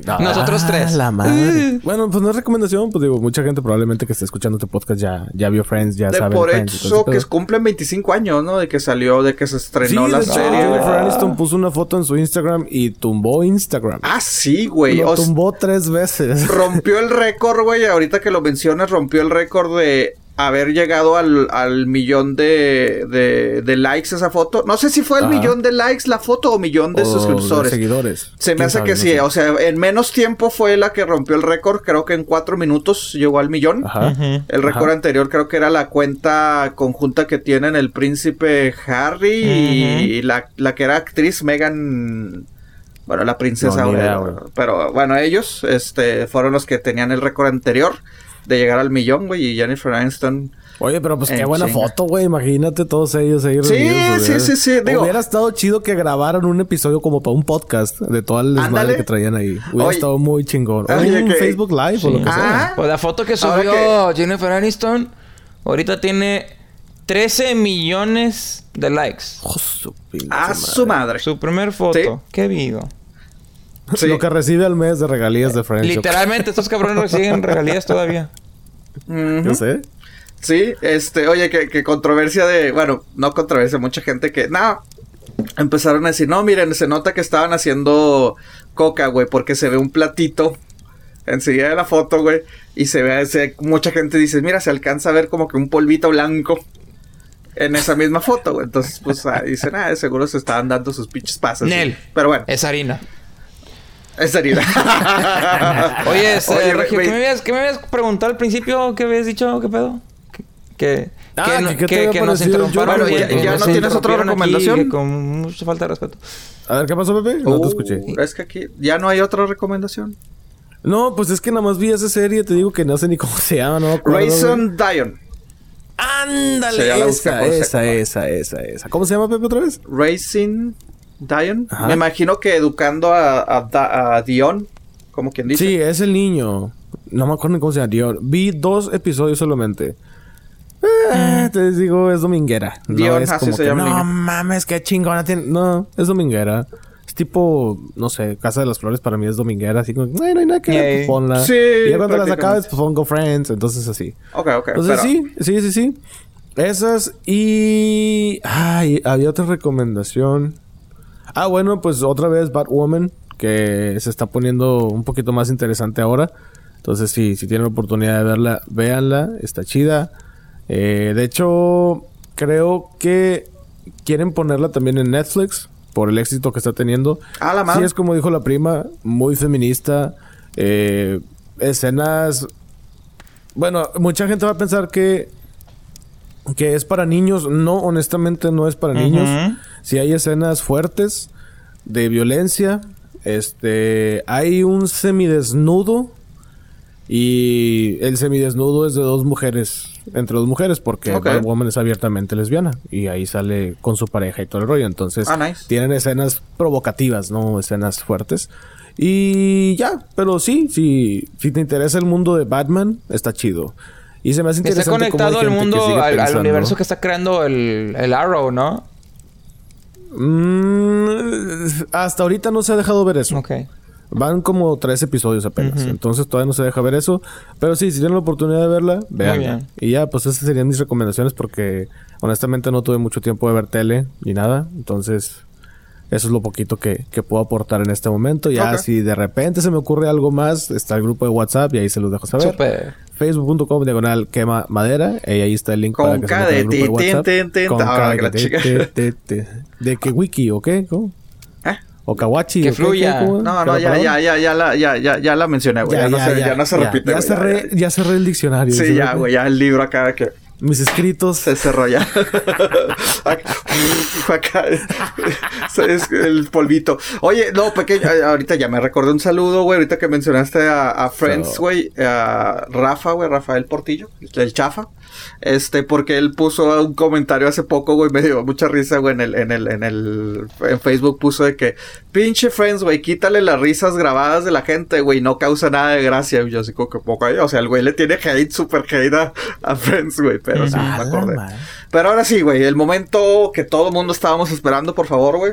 Nosotros Ah, tres. La madre. bueno, pues no es recomendación, pues digo, mucha gente probablemente que esté escuchando este podcast ya, ya vio Friends, ya De sabe. por Friends eso que cumplen 25 años, ¿no? De que salió, de que se Sí, estrenó de la hecho, serie. Jennifer Aniston puso una foto en su Instagram y tumbó Instagram. Ah, sí, güey. Lo tumbó tres veces. rompió el récord, güey. Ahorita que lo mencionas, rompió el récord de haber llegado al, al millón de, de, de likes esa foto. No sé si fue el Ajá. millón de likes la foto o millón de O suscriptores. seguidores. Se me ¿Quién hace sabe? que No sí, sé. o sea, en menos tiempo fue la que rompió el récord, creo que en cuatro minutos llegó al millón. Ajá. El récord Ajá. anterior creo que era la cuenta conjunta que tienen el príncipe Harry y la, la que era actriz Megan. Bueno, la princesa No, idea, ahora. Pero bueno, ellos este, fueron los que tenían el récord anterior de llegar al millón, güey. Y Jennifer Aniston. Oye, pero pues qué En buena foto, güey. Imagínate todos ellos ahí Sí, reunidos, sí, hubiera- sí, sí, digo- Hubiera estado chido que grabaran un episodio como para un podcast de todo el desmadre Ándale. que traían ahí. Hubiera Oye. estado muy chingón. O Oye, un que- Facebook Live o lo que Ah. sea. Pues la foto que subió Jennifer Aniston ahorita tiene 13 millones de likes. Oh, su A madre. su madre. Su primer foto. Sí. Qué vivo. Sí. Lo que recibe al mes de regalías de Friends. yo- Literalmente estos cabrones reciben regalías todavía. Ujú. Yo sé. Sí, este, oye, que, que controversia de, bueno, no controversia, mucha gente que, no, empezaron a decir, no, miren, se nota que estaban haciendo coca, güey, porque se ve un platito enseguida de la foto, güey, y se ve, se- mucha gente dice, mira, se alcanza a ver como que un polvito blanco en esa misma foto, güey, entonces, pues, ah, dicen, ah, seguro se estaban dando sus pinches pasos. Nel. Pero bueno, Es harina. Es herida. Oye, Oye, Regio, güey, ¿qué, me habías, qué me habías preguntado al principio? ¿Qué habías dicho? ¿Qué pedo? ¿Qué, que, Ah, que, no- que- ¿qué te que- que nos güey, güey? que ¿Ya nos no tienes otra aquí, recomendación? que con mucha falta de respeto. A ver, ¿qué pasó, Pepe? No te Uh, escuché. Es que aquí ya no hay otra recomendación. No, pues es que nada más vi esa serie, te digo que no sé ni cómo se llama, no me acuerdo, güey. Raisin Dion. Ándale, esa, esa, esa, esa, esa. ¿Cómo se llama Pepe otra vez? Racing Dion. Ajá. Me imagino que educando a, a, Da- a Dion, como quien dice. Sí, es el niño. No me acuerdo ni cómo se llama. Dion. Vi dos episodios solamente. Eh, te digo, es dominguera. No Dion, es así como se que, llama no niño". mames, qué chingona tiene. No, es dominguera. Es tipo, no sé, Casa de las Flores para mí es dominguera. Así como, "Ay, no hay nada que ver, pues ponla. Sí, y ya cuando las acabes, pues pongo Friends. Entonces así. Ok, ok. Entonces pero- sí, sí, sí, sí. Esas y... Ay, había otra recomendación. Ah, bueno, pues otra vez Batwoman, que se está poniendo un poquito más interesante ahora. Entonces sí, si tienen la oportunidad de verla, véanla, está chida. Eh, de hecho, creo que quieren ponerla también en Netflix por el éxito que está teniendo. Ah, la madre. Sí, es como dijo la prima, muy feminista. eh, escenas bueno, mucha gente va a pensar que que es para niños. No, honestamente no es para niños. Si hay escenas fuertes de violencia, este, hay un semidesnudo y el semidesnudo es de dos mujeres, entre dos mujeres, porque Ok. Batwoman es abiertamente lesbiana y ahí sale con su pareja y todo el rollo. Entonces, Ah, nice. tienen escenas provocativas, no escenas fuertes. Y ya, pero sí, sí, si te interesa el mundo de Batman, está chido. Y se me hace Está interesante cómo hay conectado al gente que mundo, al, universo que está creando el, el Arrow, ¿no? Mm, hasta ahorita no se ha dejado ver eso. Ok. Van como tres episodios apenas. Ujú. Entonces todavía no se deja ver eso. Pero sí, si tienen la oportunidad de verla, vean. bien. Y ya, pues esas serían mis recomendaciones porque honestamente no tuve mucho tiempo de ver tele ni nada. Entonces, eso es lo poquito que, que puedo aportar en este momento. Ya Ok. si de repente se me ocurre algo más, está el grupo de WhatsApp y ahí se los dejo saber. Facebook.com diagonal quema madera. Y ahí está el link Con para que se de que la de chica. te, te, te. ¿De qué wiki o qué? ¿Cómo? ¿Eh? ¿O kawachi? Que fluya. No, no, ¿Cada ya, ya, ya, ya la, ya, ya, ya la mencioné, güey. Ya, no se, repite, Ya, cerré, ya cerré el diccionario. ¿sí? ya, güey, ya el libro acá que Mis escritos. se cerró ya. Acá- acá, es el polvito. Oye, no, pequeño, ahorita ya me recordé un saludo, güey, ahorita que mencionaste a, a Friends, güey, a Rafa, güey, Rafael Portillo, el chafa. Este, porque él puso un comentario hace poco, güey, me dio mucha risa, güey, en el, en el, en el, en Facebook puso de que, pinche Friends, güey, quítale las risas grabadas de la gente, güey, no causa nada de gracia. Y yo así como que poco, o sea, el güey le tiene hate, super hate a, a Friends, güey, pero sí, me acordé. Pero ahora sí, güey, el momento que todo el mundo estábamos esperando, por favor, güey.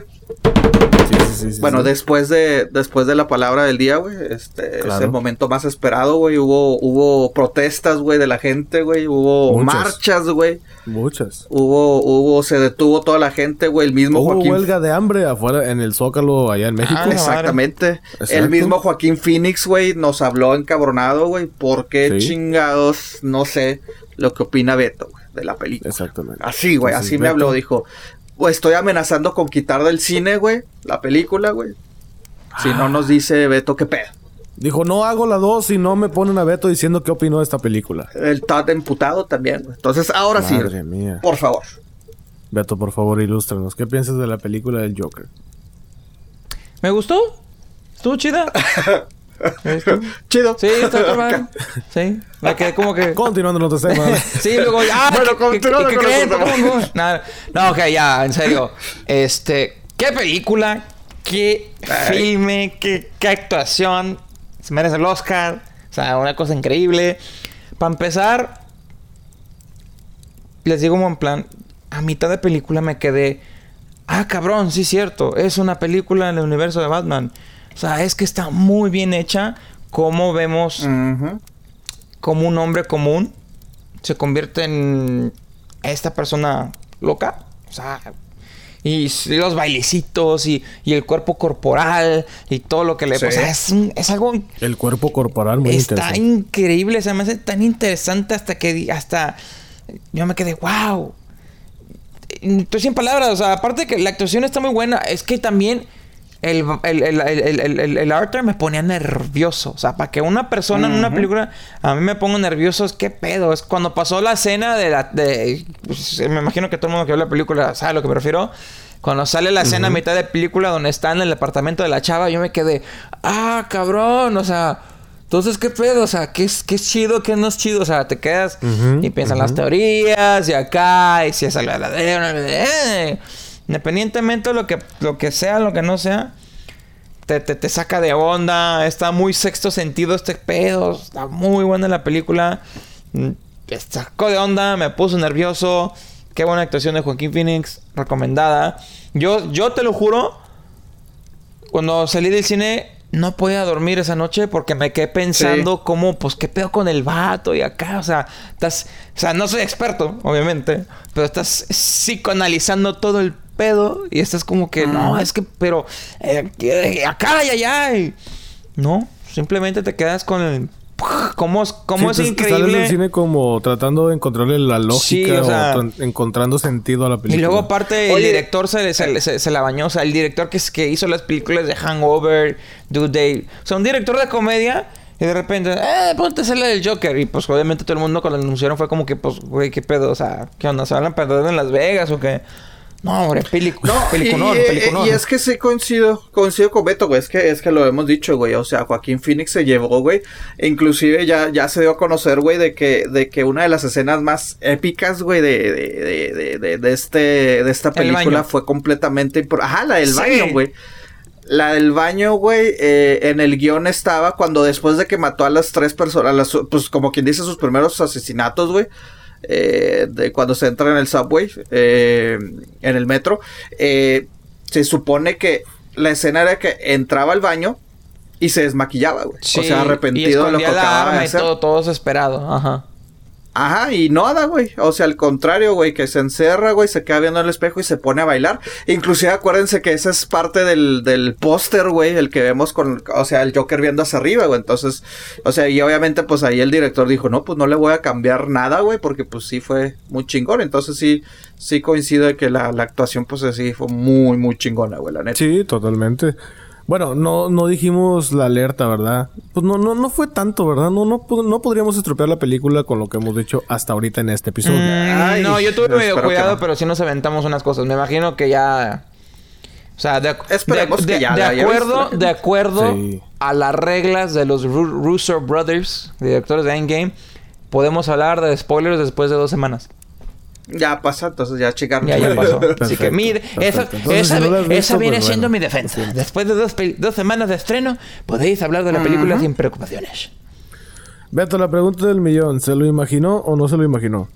Sí, sí, sí, sí, Bueno, sí. después de después de la palabra del día, güey, este es el momento más esperado, güey. Hubo hubo protestas, güey, de la gente, güey, hubo Muchas. marchas, güey. Muchas. Hubo hubo se detuvo toda la gente, güey, el mismo Hubo Joaquín huelga de hambre afuera en el Zócalo allá en México. Ah, Exactamente. El mismo Joaquín Phoenix, güey, nos habló encabronado, güey, por qué Sí. chingados no sé lo que opina Beto, güey, de la película. Exactamente. Así, güey, Entonces, así me habló, dijo, pues estoy amenazando con quitar del cine, güey, la película, güey. Si no nos dice Beto, qué pedo. Dijo, no hago la 2 si no me ponen a Beto diciendo qué opinó de esta película. El Todd emputado también, güey. Entonces, ahora Madre sí, mía. por favor. Beto, por favor, ilústranos. ¿Qué piensas de la película del Joker? ¿Me gustó? ¿Estuvo chida? Chido. Sí, está. Sí. Me quedé como que... Continuando otros temas. Sí, luego... Ah, Bueno, ¿qué- qué- continuando qué con creen? Nada. No, ok, ya, en serio. Este... ¿Qué película? ¿Qué filme? ¿Qué, qué actuación? Se merece el Oscar. O sea, una cosa increíble. Para empezar... Les digo como en plan... A mitad de película me quedé... Ah, cabrón, sí es cierto. Es una película en el universo de Batman. O sea, es que está muy bien hecha. Como vemos Ujú. como un hombre común se convierte en esta persona loca. O sea, y los bailecitos y, y el cuerpo corporal y todo lo que le... Sí. O sea, es, un- es algo... El cuerpo corporal muy está interesante. increíble. Se me hace tan interesante hasta que... Hasta... Yo me quedé, wow. Estoy sin palabras. O sea, aparte de que la actuación está muy buena, es que también el, el, el, el, Arthur me ponía nervioso. O sea, para que una persona en una película a mí me ponga nervioso, es qué pedo. Es cuando pasó la escena de la. De, pues, me imagino que todo el mundo que ve la película sabe a lo que me refiero. Cuando sale la escena a mitad de película donde está en el apartamento de la chava, yo me quedé, ah, cabrón, o sea, entonces, ¿qué pedo? O sea, ¿qué es, qué es chido, qué no es chido? O sea, te quedas y piensas las teorías y acá, y si es el verdadero, eh. Independientemente de lo que, lo que sea, lo que no sea, te, te, saca de onda. Está muy sexto sentido este pedo. Está muy buena la película. Mm, sacó de onda, me puso nervioso. Qué buena actuación de Joaquín Phoenix, recomendada. Yo, yo te lo juro, cuando salí del cine no podía dormir esa noche porque me quedé pensando cómo, pues, qué pedo con el vato y acá, o sea, estás, o sea, no soy experto, obviamente, pero estás psicoanalizando todo el pedo y estás como que, no, es que, pero, eh, acá y allá, y, no, simplemente te quedas con el ¿Cómo, cómo es increíble? en el cine como tratando de encontrarle la lógica o, encontrando sentido a la película. Y luego aparte el director se, se, la bañó. O sea, el director que, que hizo las películas de Hangover, Do Day. O sea, un director de comedia... Y de repente, eh, ponte a la del Joker. Y pues obviamente todo el mundo cuando lo anunciaron fue como que, pues, güey, qué pedo. O sea, ¿qué onda? ¿Se van a perder en Las Vegas o qué? No, hombre, película. No, peliculón, y, y, es que sí coincido, coincido con Beto, güey. Es que, es que lo hemos dicho, güey. O sea, Joaquín Phoenix se llevó, güey. inclusive ya, ya se dio a conocer, güey, de que, de que una de las escenas más épicas, güey, de, de, de, de, este, de esta película fue completamente. Ajá, la del baño, güey. La del baño, güey, eh, en el guion estaba cuando después de que mató a las tres personas, pues como quien dice sus primeros asesinatos, güey eh, de cuando se entra en el subway, eh, en el metro, eh, se supone que la escena era que entraba al baño y se desmaquillaba, güey. o sea, arrepentido de lo que acababa de hacer. todo, todo desesperado, ajá. Ajá, y nada, güey. O sea, al contrario, güey, que se encerra, güey, se queda viendo el espejo y se pone a bailar. Inclusive acuérdense que esa es parte del, del póster, güey, el que vemos con, o sea, el Joker viendo hacia arriba, güey. Entonces, o sea, y obviamente, pues ahí el director dijo, no, pues no le voy a cambiar nada, güey, porque pues sí fue muy chingón. Entonces sí, sí coincido de que la, la actuación, pues sí fue muy, muy chingona, güey, la neta. Sí, totalmente. Bueno, no, no dijimos la alerta, ¿verdad? Pues no, no, no fue tanto, ¿verdad? No, no, no podríamos estropear la película con lo que hemos dicho hasta ahorita en este episodio. Mm, no, yo tuve medio cuidado, pero sí nos aventamos unas cosas. Me imagino que ya. O sea, de, acuerdo, de acuerdo a las reglas de los Russo Brothers, directores de Endgame, podemos hablar de spoilers después de dos semanas. Ya pasó, entonces ya checaron. Ya, ya pasó. Así que mire, esa, esa, viene pues siendo mi defensa. Después de dos, dos, semanas de estreno, podéis hablar de la película sin preocupaciones. Beto, la pregunta del millón, ¿se lo imaginó o no se lo imaginó?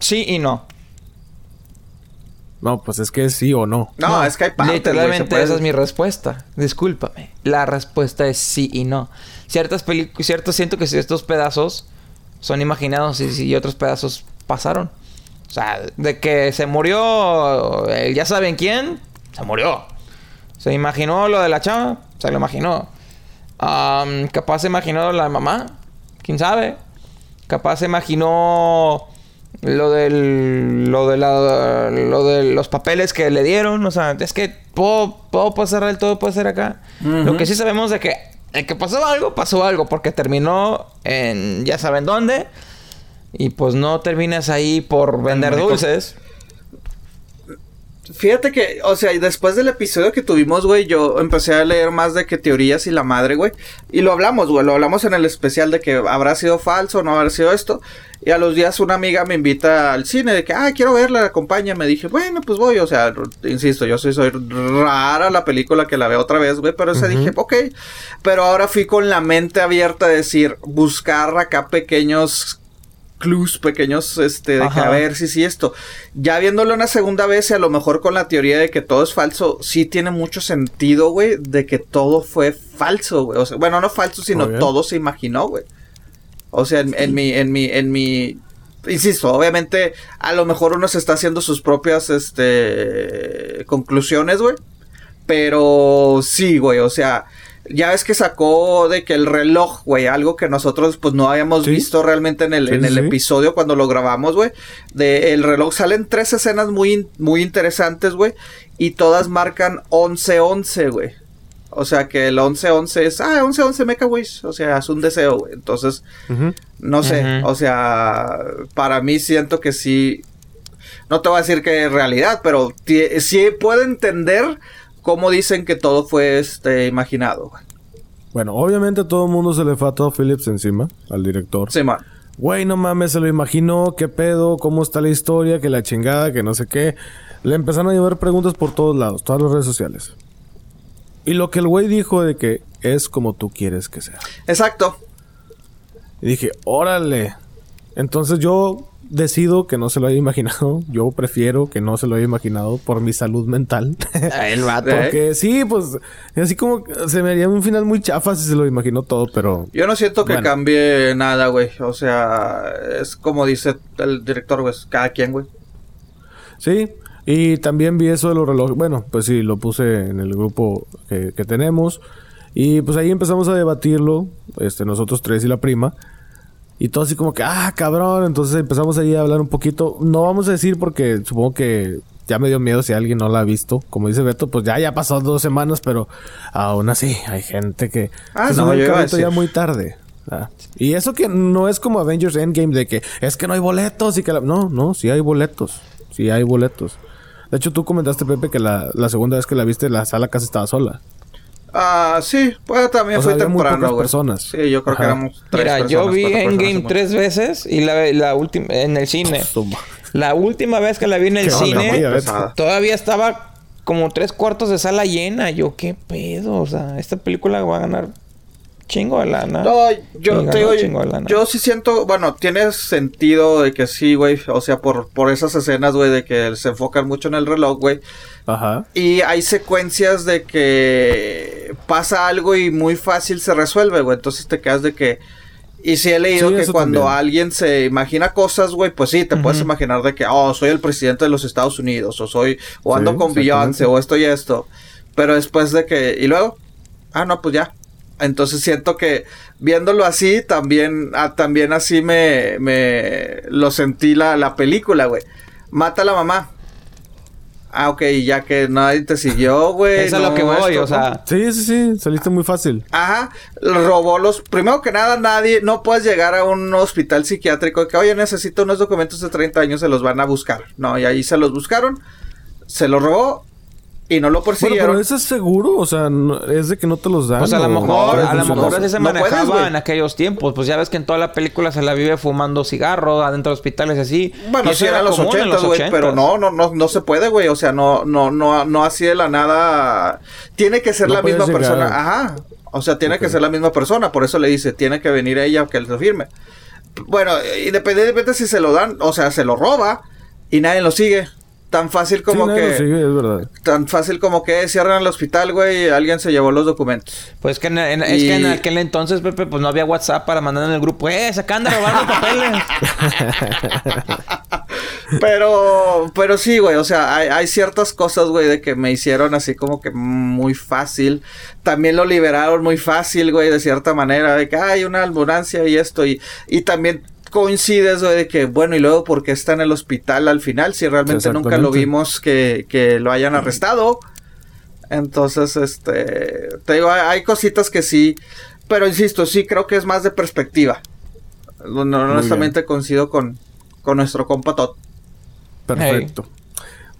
Sí y no. No, pues es que sí o no. No, es que hay partes, Literalmente esa es mi respuesta. Discúlpame. La respuesta es sí y no. Ciertas películas, cierto, siento que si estos pedazos son imaginados y, otros pedazos pasaron. O sea, de que se murió, ya saben quién, se murió. Se imaginó lo de la chava, se lo imaginó. capaz se imaginó la mamá, quién sabe. Capaz se imaginó lo del lo de la, lo de los papeles que le dieron, o sea, es que puedo, puedo pasar todo puede ser acá. Lo que sí sabemos de que el que pasó algo, pasó algo, porque terminó en ya saben dónde. Y pues no terminas ahí por vender dulces. Fíjate que, o sea, después del episodio que tuvimos, güey, yo empecé a leer más de que teorías y la madre, güey. Y lo hablamos, güey, lo hablamos en el especial de que habrá sido falso, no habrá sido esto. Y a los días una amiga me invita al cine de que, ah, quiero verla, acompaña. Me dije, bueno, pues voy. O sea, insisto, yo soy, soy rara la película que la veo otra vez, güey. Pero ese dije, ok. Pero ahora fui con la mente abierta a decir, buscar acá pequeños clues pequeños, este, de que a ver si sí esto. Ya viéndolo una segunda vez y a lo mejor con la teoría de que todo es falso, sí tiene mucho sentido, güey, de que todo fue falso, güey. O sea, bueno, no falso, sino todo se imaginó, güey. O sea, en, mi, en mi, en mi, insisto, obviamente, a lo mejor uno se está haciendo sus propias, este, conclusiones, güey. Pero sí, güey, o sea, Ya ves que sacó de que el reloj, güey, algo que nosotros pues no habíamos Sí. visto realmente en el, Sí, en el sí. episodio cuando lo grabamos, güey. De el reloj salen tres escenas muy, in- muy interesantes, güey. Y todas marcan 11-11, güey. O sea que el 11-11 es, ah, 11-11 Mecha Wish. O sea, es un deseo, güey. Entonces, no sé, o sea, para mí siento que sí. No te voy a decir que es realidad, pero sí puedo entender cómo dicen que todo fue este imaginado. Bueno, obviamente a todo el mundo se le fue a Todd Phillips encima, al director. Sí, man. Güey, no mames, se lo imaginó, qué pedo, cómo está la historia, que la chingada, que no sé qué. Le empezaron a llevar preguntas por todos lados, todas las redes sociales. Y lo que el güey dijo de que es como tú quieres que sea. Exacto. Y dije, órale. Entonces yo decido que no se lo haya imaginado. Yo prefiero que no se lo haya imaginado por mi salud mental. El vato. ¿Eh? Porque sí, pues, así como se me haría un final muy chafa si se lo imaginó todo, pero... Yo no siento que Bueno. cambie nada, güey. O sea, es como dice el director, güey. Cada quien, güey. Sí, y también vi eso de los relojes. Bueno, pues sí, lo puse en el grupo que, que tenemos. Y pues ahí empezamos a debatirlo, este, nosotros tres y la prima. Y todo así como que, ah, cabrón. Entonces empezamos ahí a hablar un poquito. No vamos a decir porque supongo que ya me dio miedo si alguien no la ha visto. Como dice Beto, pues ya, ya pasó dos semanas, pero aún así hay gente que Ah, se no, sube yo ya muy tarde. Ah. Y eso que no es como Avengers Endgame de que es que no hay boletos y que la... No, no, sí hay boletos. Sí hay boletos. De hecho, tú comentaste, Pepe, que la, la segunda vez que la viste, la sala casi estaba sola. Ah, sí. Pues también O sea, fue muy temprano, güey. personas. Sí, yo creo que éramos tres Mira, personas. yo vi Endgame tres veces y la, la última en el cine. La última vez que la vi en el cine, todavía estaba como tres cuartos de sala llena. Yo, qué pedo. O sea, esta película va a ganar chingo de lana. No, yo Y te digo, chingo de lana. yo sí siento, bueno, tiene sentido de que sí, güey, o sea, por, por esas escenas, güey, de que se enfocan mucho en el reloj, güey, Ajá. y hay secuencias de que pasa algo y muy fácil se resuelve, güey, entonces te quedas de que, y sí he leído Sí, que cuando también. alguien se imagina cosas, güey, pues sí, te puedes imaginar de que, oh, soy el presidente de los Estados Unidos, o soy, o ando Sí, con Beyoncé, o esto y esto, pero después de que, y luego, ah, no, pues ya, entonces siento que viéndolo así, también, ah, también así me, me lo sentí la, la película, güey. Mata a la mamá. Ah, ok, ya que nadie te siguió, güey. Eso es lo no, que voy, esto, o sea. Sí, sí, sí. Saliste muy fácil. Ajá, robó los. Primero que nada, nadie. No puedes llegar a un hospital psiquiátrico que, oye, necesito unos documentos de 30 años, se los van a buscar. No, y ahí se los buscaron, se los robó y no lo Bueno, persiguieron. pero ¿eso es seguro? O sea, no- es de que no te los dan. Pues a lo mejor, a lo mejor así se No puedes, manejaba güey. en aquellos tiempos. Pues ya ves que en toda la película se la vive fumando cigarro adentro de hospitales y así. Y Bueno, eso sí, eran los común en 80, güey, pero 80s. no, no, no, no se puede, güey. O sea, no, no, no, no así de la nada. Tiene que ser No la puedes misma llegar. persona. Ajá. O sea, tiene que ser la misma persona. Por eso le dice, tiene que venir ella que lo firme. Bueno, independientemente si se lo dan, o sea, se lo roba y nadie lo sigue. Tan fácil Sí, como nadie que. lo sigue, es verdad. Tan fácil como que cierran el hospital, güey, y alguien se llevó los documentos. Pues que en- en- es que en aquel entonces, Pepe, pues no había WhatsApp para mandar en el grupo. ¡Eh, se acaban de robar los papeles! Pero, pero sí, güey, o sea, hay, hay ciertas cosas, güey, de que me hicieron así como que muy fácil. También lo liberaron muy fácil, güey, de cierta manera, de que hay una ambulancia y esto, y, y también coincides, güey, de que, bueno, y luego, ¿por qué está en el hospital al final? Si realmente nunca lo vimos que, que lo hayan arrestado. Entonces, este, te digo, hay, hay cositas que sí, pero insisto, sí creo que es más de perspectiva. No, honestamente coincido con, con nuestro compa Todd. Perfecto.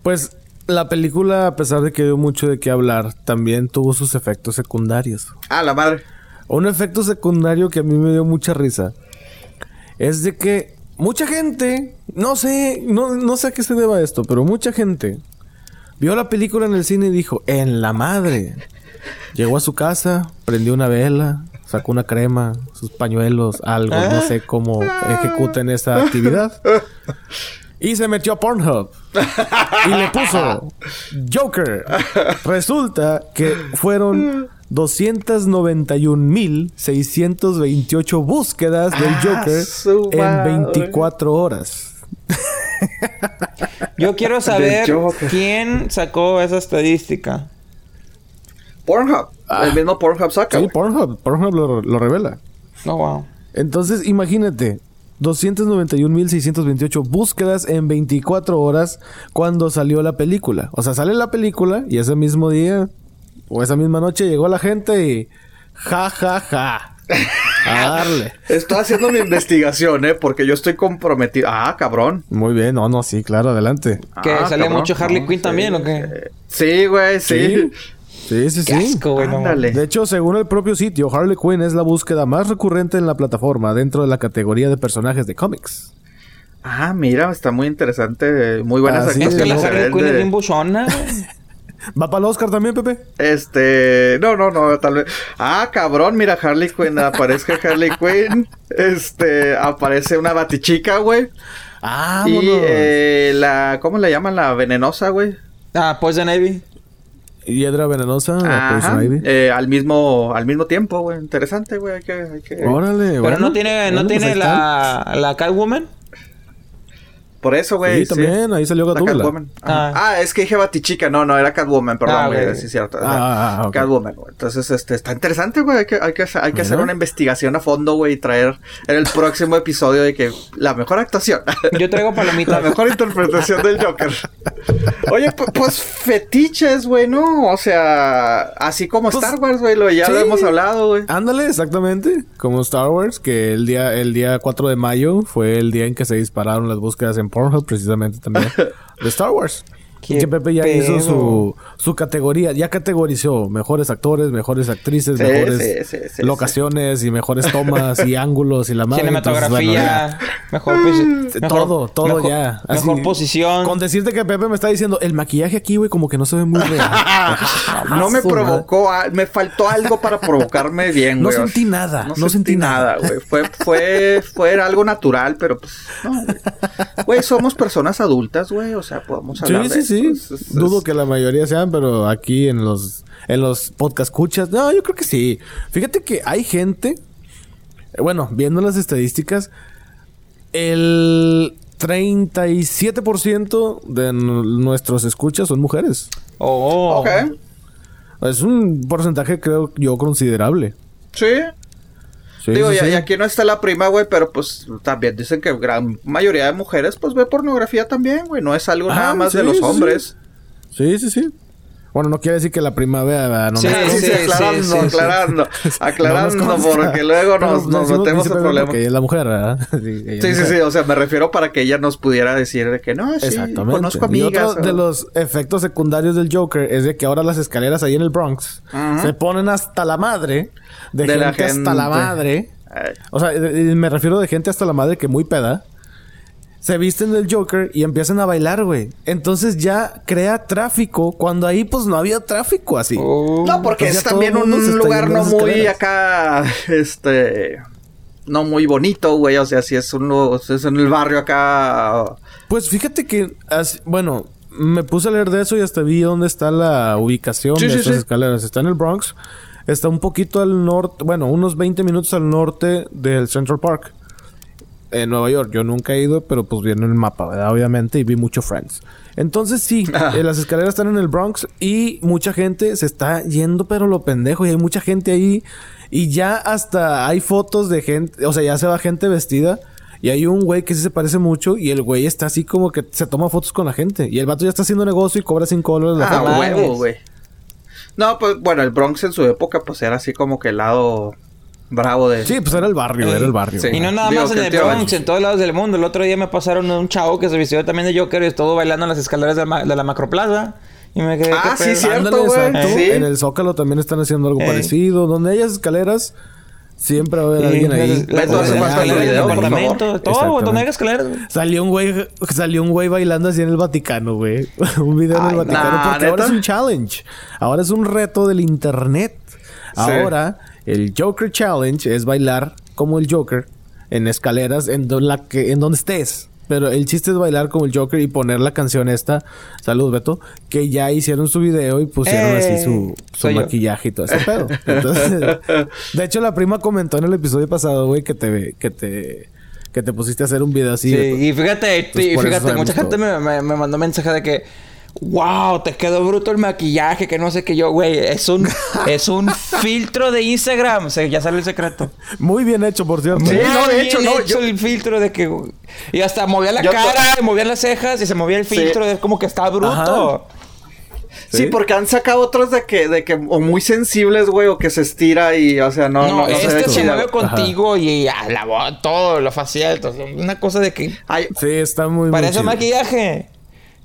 Pues la película, a pesar de que dio mucho de qué hablar, también tuvo sus efectos secundarios. Ah, la madre. Un efecto secundario que a mí me dio mucha risa es de que mucha gente, no sé, no, no sé a qué se deba esto, pero mucha gente vio la película en el cine y dijo, en la madre. Llegó a su casa, prendió una vela, sacó una crema, sus pañuelos, algo, no sé cómo ejecuten esa actividad. Y se metió a Pornhub. Y le puso Joker. Resulta que fueron 291.628 búsquedas del Ah, Joker en madre. 24 horas. Yo quiero saber quién sacó esa estadística. Pornhub. El mismo Pornhub saca. Sí. Pornhub. Pornhub lo, lo revela. No, wow. Entonces, imagínate. 291.628 búsquedas en 24 horas cuando salió la película. O sea, sale la película y ese mismo día o esa misma noche llegó la gente y... Ja, ja, ja. A darle. Estoy haciendo mi investigación, ¿eh? Porque yo estoy comprometido. Ah, cabrón. Muy bien. No, no, sí, claro. Adelante. ¿Que Ah, sale cabrón. mucho Harley No, Quinn sí, también o qué? Sí, güey, sí. Sí, sí, Qué sí. asco, güey. no. De hecho, según el propio sitio, Harley Quinn es la búsqueda más recurrente en la plataforma dentro de la categoría de personajes de cómics. Ah, mira, está muy interesante. Muy buenas Ah, sí, Es que la Harley Quinn es bien buchona. ¿Va para el Oscar también, Pepe? Este, no, no, no, tal vez. Ah, cabrón, mira, Harley Quinn, aparezca Harley Quinn. Este, aparece una batichica, güey. Ah, y eh, la, ¿cómo le llaman? La venenosa, güey. Ah, Poison Ivy. Hiedra venenosa, Ajá, Poison Ivy. eh, al mismo, al mismo tiempo, güey. Interesante, güey. Hay que, hay que... Órale, Pero bueno. no tiene, no Bueno, pues tiene la, la Catwoman. Por eso, güey. Sí, también, ahí salió La Gatúbela. Catwoman. Ah. Ah. es que dije Batichica. No, no, era Catwoman, perdón, Ah, güey. Sí, cierto. Ah, ah, ah, ok. Catwoman, güey. Entonces, este, está interesante, güey. Hay que, hay que, hay que hacer una investigación a fondo, güey, y traer en el próximo episodio de que la mejor actuación. Yo traigo La palomitas. mejor interpretación del Joker. Oye, pu- pues fetiches, güey, ¿no? O sea, así como Pues, Star Wars, güey, lo ya lo hemos hablado, güey. Ándale, exactamente. Como Star Wars, que el día, el día 4 de mayo fue el día en que se dispararon las búsquedas en Pornhub, precisamente también, de Star Wars. Qué que Pepe ya pedo. hizo su, su categoría, ya categorizó mejores actores, mejores actrices, Sí, mejores sí, sí, sí, locaciones y mejores tomas y ángulos y la madre. Entonces, bueno, Cinematografía. mejor, mejor- todo, todo mejor- ya. Mejor posición. Con decirte que Pepe me está diciendo, el maquillaje aquí, güey, como que no se ve muy real. No me provocó, a- me faltó algo para provocarme bien, No güey. sentí nada, No, no sentí, sentí nada, güey. Fue, fue, fue algo natural, pero pues, no, güey. Somos personas adultas, güey. O sea, podemos hablar Sí, de sí, sí. esto. Es- es- Dudo es- que la mayoría sean, pero aquí en los en los podcast escuchas, no, yo creo que sí. Fíjate que hay gente, bueno, viendo las estadísticas, el 37% de nuestros escuchas son mujeres. Oh. Ok. Es un porcentaje, creo yo, considerable. Sí. Sí, Digo, sí, y, sí. y aquí no está la prima, güey, pero pues también dicen que gran mayoría de mujeres pues ve pornografía también, güey. No es algo Ah, nada más de los hombres. Sí, sí, sí. Bueno, no quiere decir que la primavera... ¿verdad? No, Sí, Sí, aclarando, aclarando, aclarando, no nos porque luego nos, nos decimos metemos en problemas. Porque ella es la mujer, ¿verdad? Sí, Sí, sí, mujer. sí, o sea, me refiero para que ella nos pudiera decir de que no, sí, Exactamente. conozco y amigas. otro o- de los efectos secundarios del Joker es de que ahora las escaleras ahí en el Bronx Ajá. se ponen hasta la madre de, De la gente, hasta la madre. Ay, O sea, eh, eh, me refiero de gente hasta la madre que muy peda. Se visten del Joker y empiezan a bailar, güey. Entonces ya crea tráfico cuando ahí pues no había tráfico así. Oh. No, porque es también un lugar no muy escaleras. acá, este, no muy bonito, güey. O sea, si es uno, es en el barrio acá. Pues fíjate que, así- bueno, me puse a leer de eso y hasta vi dónde está la ubicación Sí, de sí, estas sí. escaleras. Está en el Bronx. Está un poquito al norte, bueno, unos 20 minutos al norte del Central Park. En Nueva York. Yo nunca he ido, pero pues vi en el mapa, ¿verdad? Obviamente, y vi mucho Friends. Entonces sí, eh, las escaleras están en el Bronx y mucha gente se está yendo, pero lo pendejo. Y hay mucha gente ahí. Y ya hasta hay fotos de gente, o sea, ya se va gente vestida. Y hay un güey que sí se parece mucho y el güey está así como que se toma fotos con la gente. Y el vato ya está haciendo negocio y cobra 5 dólares la Ah, huevo, güey. No, pues bueno, el Bronx en su época, pues era así como que el lado bravo de. Sí, pues era el barrio, era el barrio. Sí. Y no nada Digo más en el Bronx, en todos lados del mundo. El otro día me pasaron un chavo que se vistió también de Joker y estuvo bailando en las escaleras de, ma- de la Macroplaza. Y me quedé... Ah, ¿qué sí, pedo? cierto, güey. Sí. En el Zócalo también están haciendo algo Ey. parecido. Donde hay escaleras, siempre va a haber alguien ahí. Beto, hace por favor. Todo, donde hay escaleras. Salió un güey, salió un güey bailando así en el Vaticano, güey. un video en el Vaticano. porque ahora es un challenge. Ahora es un reto del internet. Ahora, el Joker Challenge es bailar como el Joker en escaleras en, do- la que, en donde estés. Pero el chiste es bailar como el Joker y poner la canción esta, salud Beto, que ya hicieron su video y pusieron ¡Eh! así su, su Soy yo. maquillaje y todo ese pedo. Entonces, de hecho, la prima comentó en el episodio pasado, güey, que te, que te, que te pusiste a hacer un video así. Sí, y fíjate, y fíjate, mucha gente me, me- me mandó mensaje de que, wow, te quedó bruto el maquillaje, que no sé qué yo, güey, es un, es un filtro de Instagram, o sea, ya sale el secreto. Muy bien hecho, por cierto. Sí, Muy no, de hecho, bien no, hecho yo- el filtro de que... Y hasta movía la Yo to- cara, y movía las cejas, y se movía el Sí. filtro, es como que está bruto. Sí, Sí. porque han sacado otros de que, de que, o muy sensibles, güey, o que se estira y, o sea, no, No, no, se este se chida. mueve contigo y a la voz, todo, lo facial, todo, una cosa de que Ay, Sí, está muy, muy parece chido. maquillaje.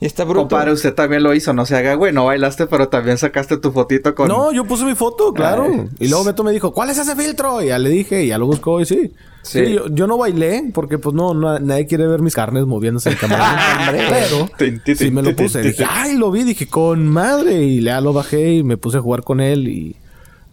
Y está bruto. compadre, usted también lo hizo, no se haga, güey, no bailaste, pero también sacaste tu fotito con... No, yo puse mi foto, claro. Ay. Y luego Beto me dijo, ¿cuál es ese filtro? Y ya le dije, y ya lo buscó y sí. Sí. Sí, yo, yo no bailé porque pues no, na- nadie quiere ver mis carnes moviéndose en cámara. Pero sí me lo puse. Dije, ay, lo vi. Dije, con madre. Y ya lo bajé y me puse a jugar con él y...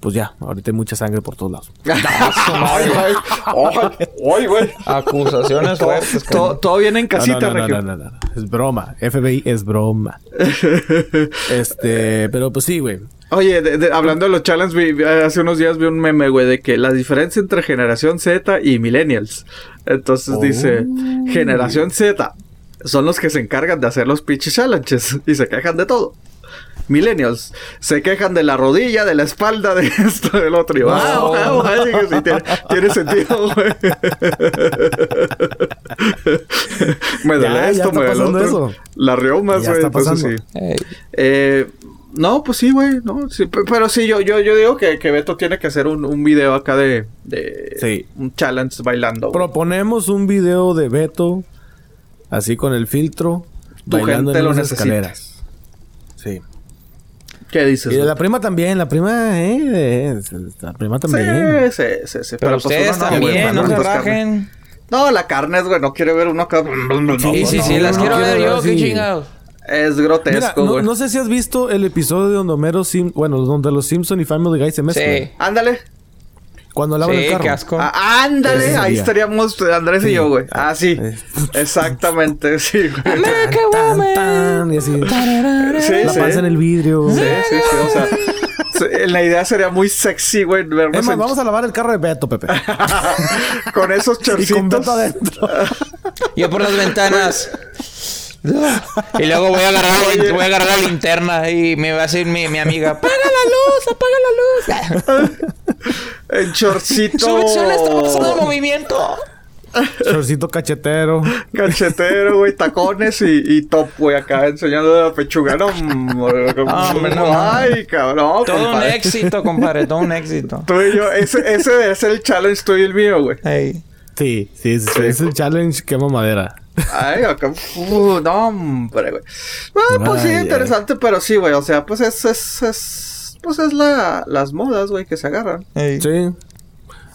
Pues ya, ahorita hay mucha sangre por todos lados. Ay, güey. Ay, ay, güey. Acusaciones Todo, fuertes. todo, todo bien en casita, no, no, no, no, no, no. Es broma. FBI es broma. este, pero pues sí, güey. Oye, de- de- hablando de los challenges, hace unos días vi un meme, güey, de que la diferencia entre generación Z y millennials. Entonces Oh. dice, generación Z son los que se encargan de hacer los pitch challenges y se quejan de todo. Millennials se quejan de la rodilla, de la espalda, de esto, del otro. Y yo, ah, sí, tiene, tiene sentido, güey. me duele Ya, ya esto, está me duele otro. eso. La reumas, Ya güey. está Entonces pasando. sí. Ey. Eh, no, pues sí, güey, no, sí, pe- pero sí, yo, yo, yo digo que, que Beto tiene que hacer un, un video acá de, de Sí. un challenge bailando. Proponemos un video de Beto, así con el filtro, Tu bailando gente en lo las necesita. escaleras. Sí. ¿Qué dices? Y de la prima también, la prima, eh, la prima también. Sí, sí, sí, sí. Pero pues ustedes no, también, no se rajen. No, la carne es, güey, no quiere ver uno acá. Sí, sí, no, sí, no, las no quiero ver yo, qué chingados. Es Mira, grotesco, no, güey. no sé si has visto el episodio donde Homero Sim, bueno, donde los Simpson y Family Guy se mezclan. Sí. Ándale. Cuando lavan Sí, el carro. qué asco. Ah, ándale, ahí estaríamos Andrés y Sí. yo, güey. Ah, sí. Eh. Exactamente, sí, güey. Tan, woman. tan, y así. Sí, la sí. panza en el vidrio. Sí, sí, sí, o sea, la idea sería muy sexy, güey, vernos Es más, en- vamos a lavar el carro de Beto, Pepe. con esos y con chorcitos. Beto adentro. Yo por las ventanas. y luego voy a agarrar, Oye. voy a agarrar la linterna y me va a decir mi, mi amiga, apaga la luz, apaga la luz. En chorcito. El movimiento. Chorcito cachetero. Cachetero, güey, tacones y, y top, güey, acá enseñando la pechuga. No, no. Ay, cabrón. Todo un éxito, compadre, todo un éxito. Tú y yo, ese, ese ser el challenge tú y el mío, güey. Ey. Sí, sí, sí, es el challenge quema madera. Ay, acá, uh, no, hombre, güey. Bueno, pues sí, Ay, interesante, pero sí, güey, o sea, pues es, es, es, pues es la, las modas, güey, que se agarran. Sí.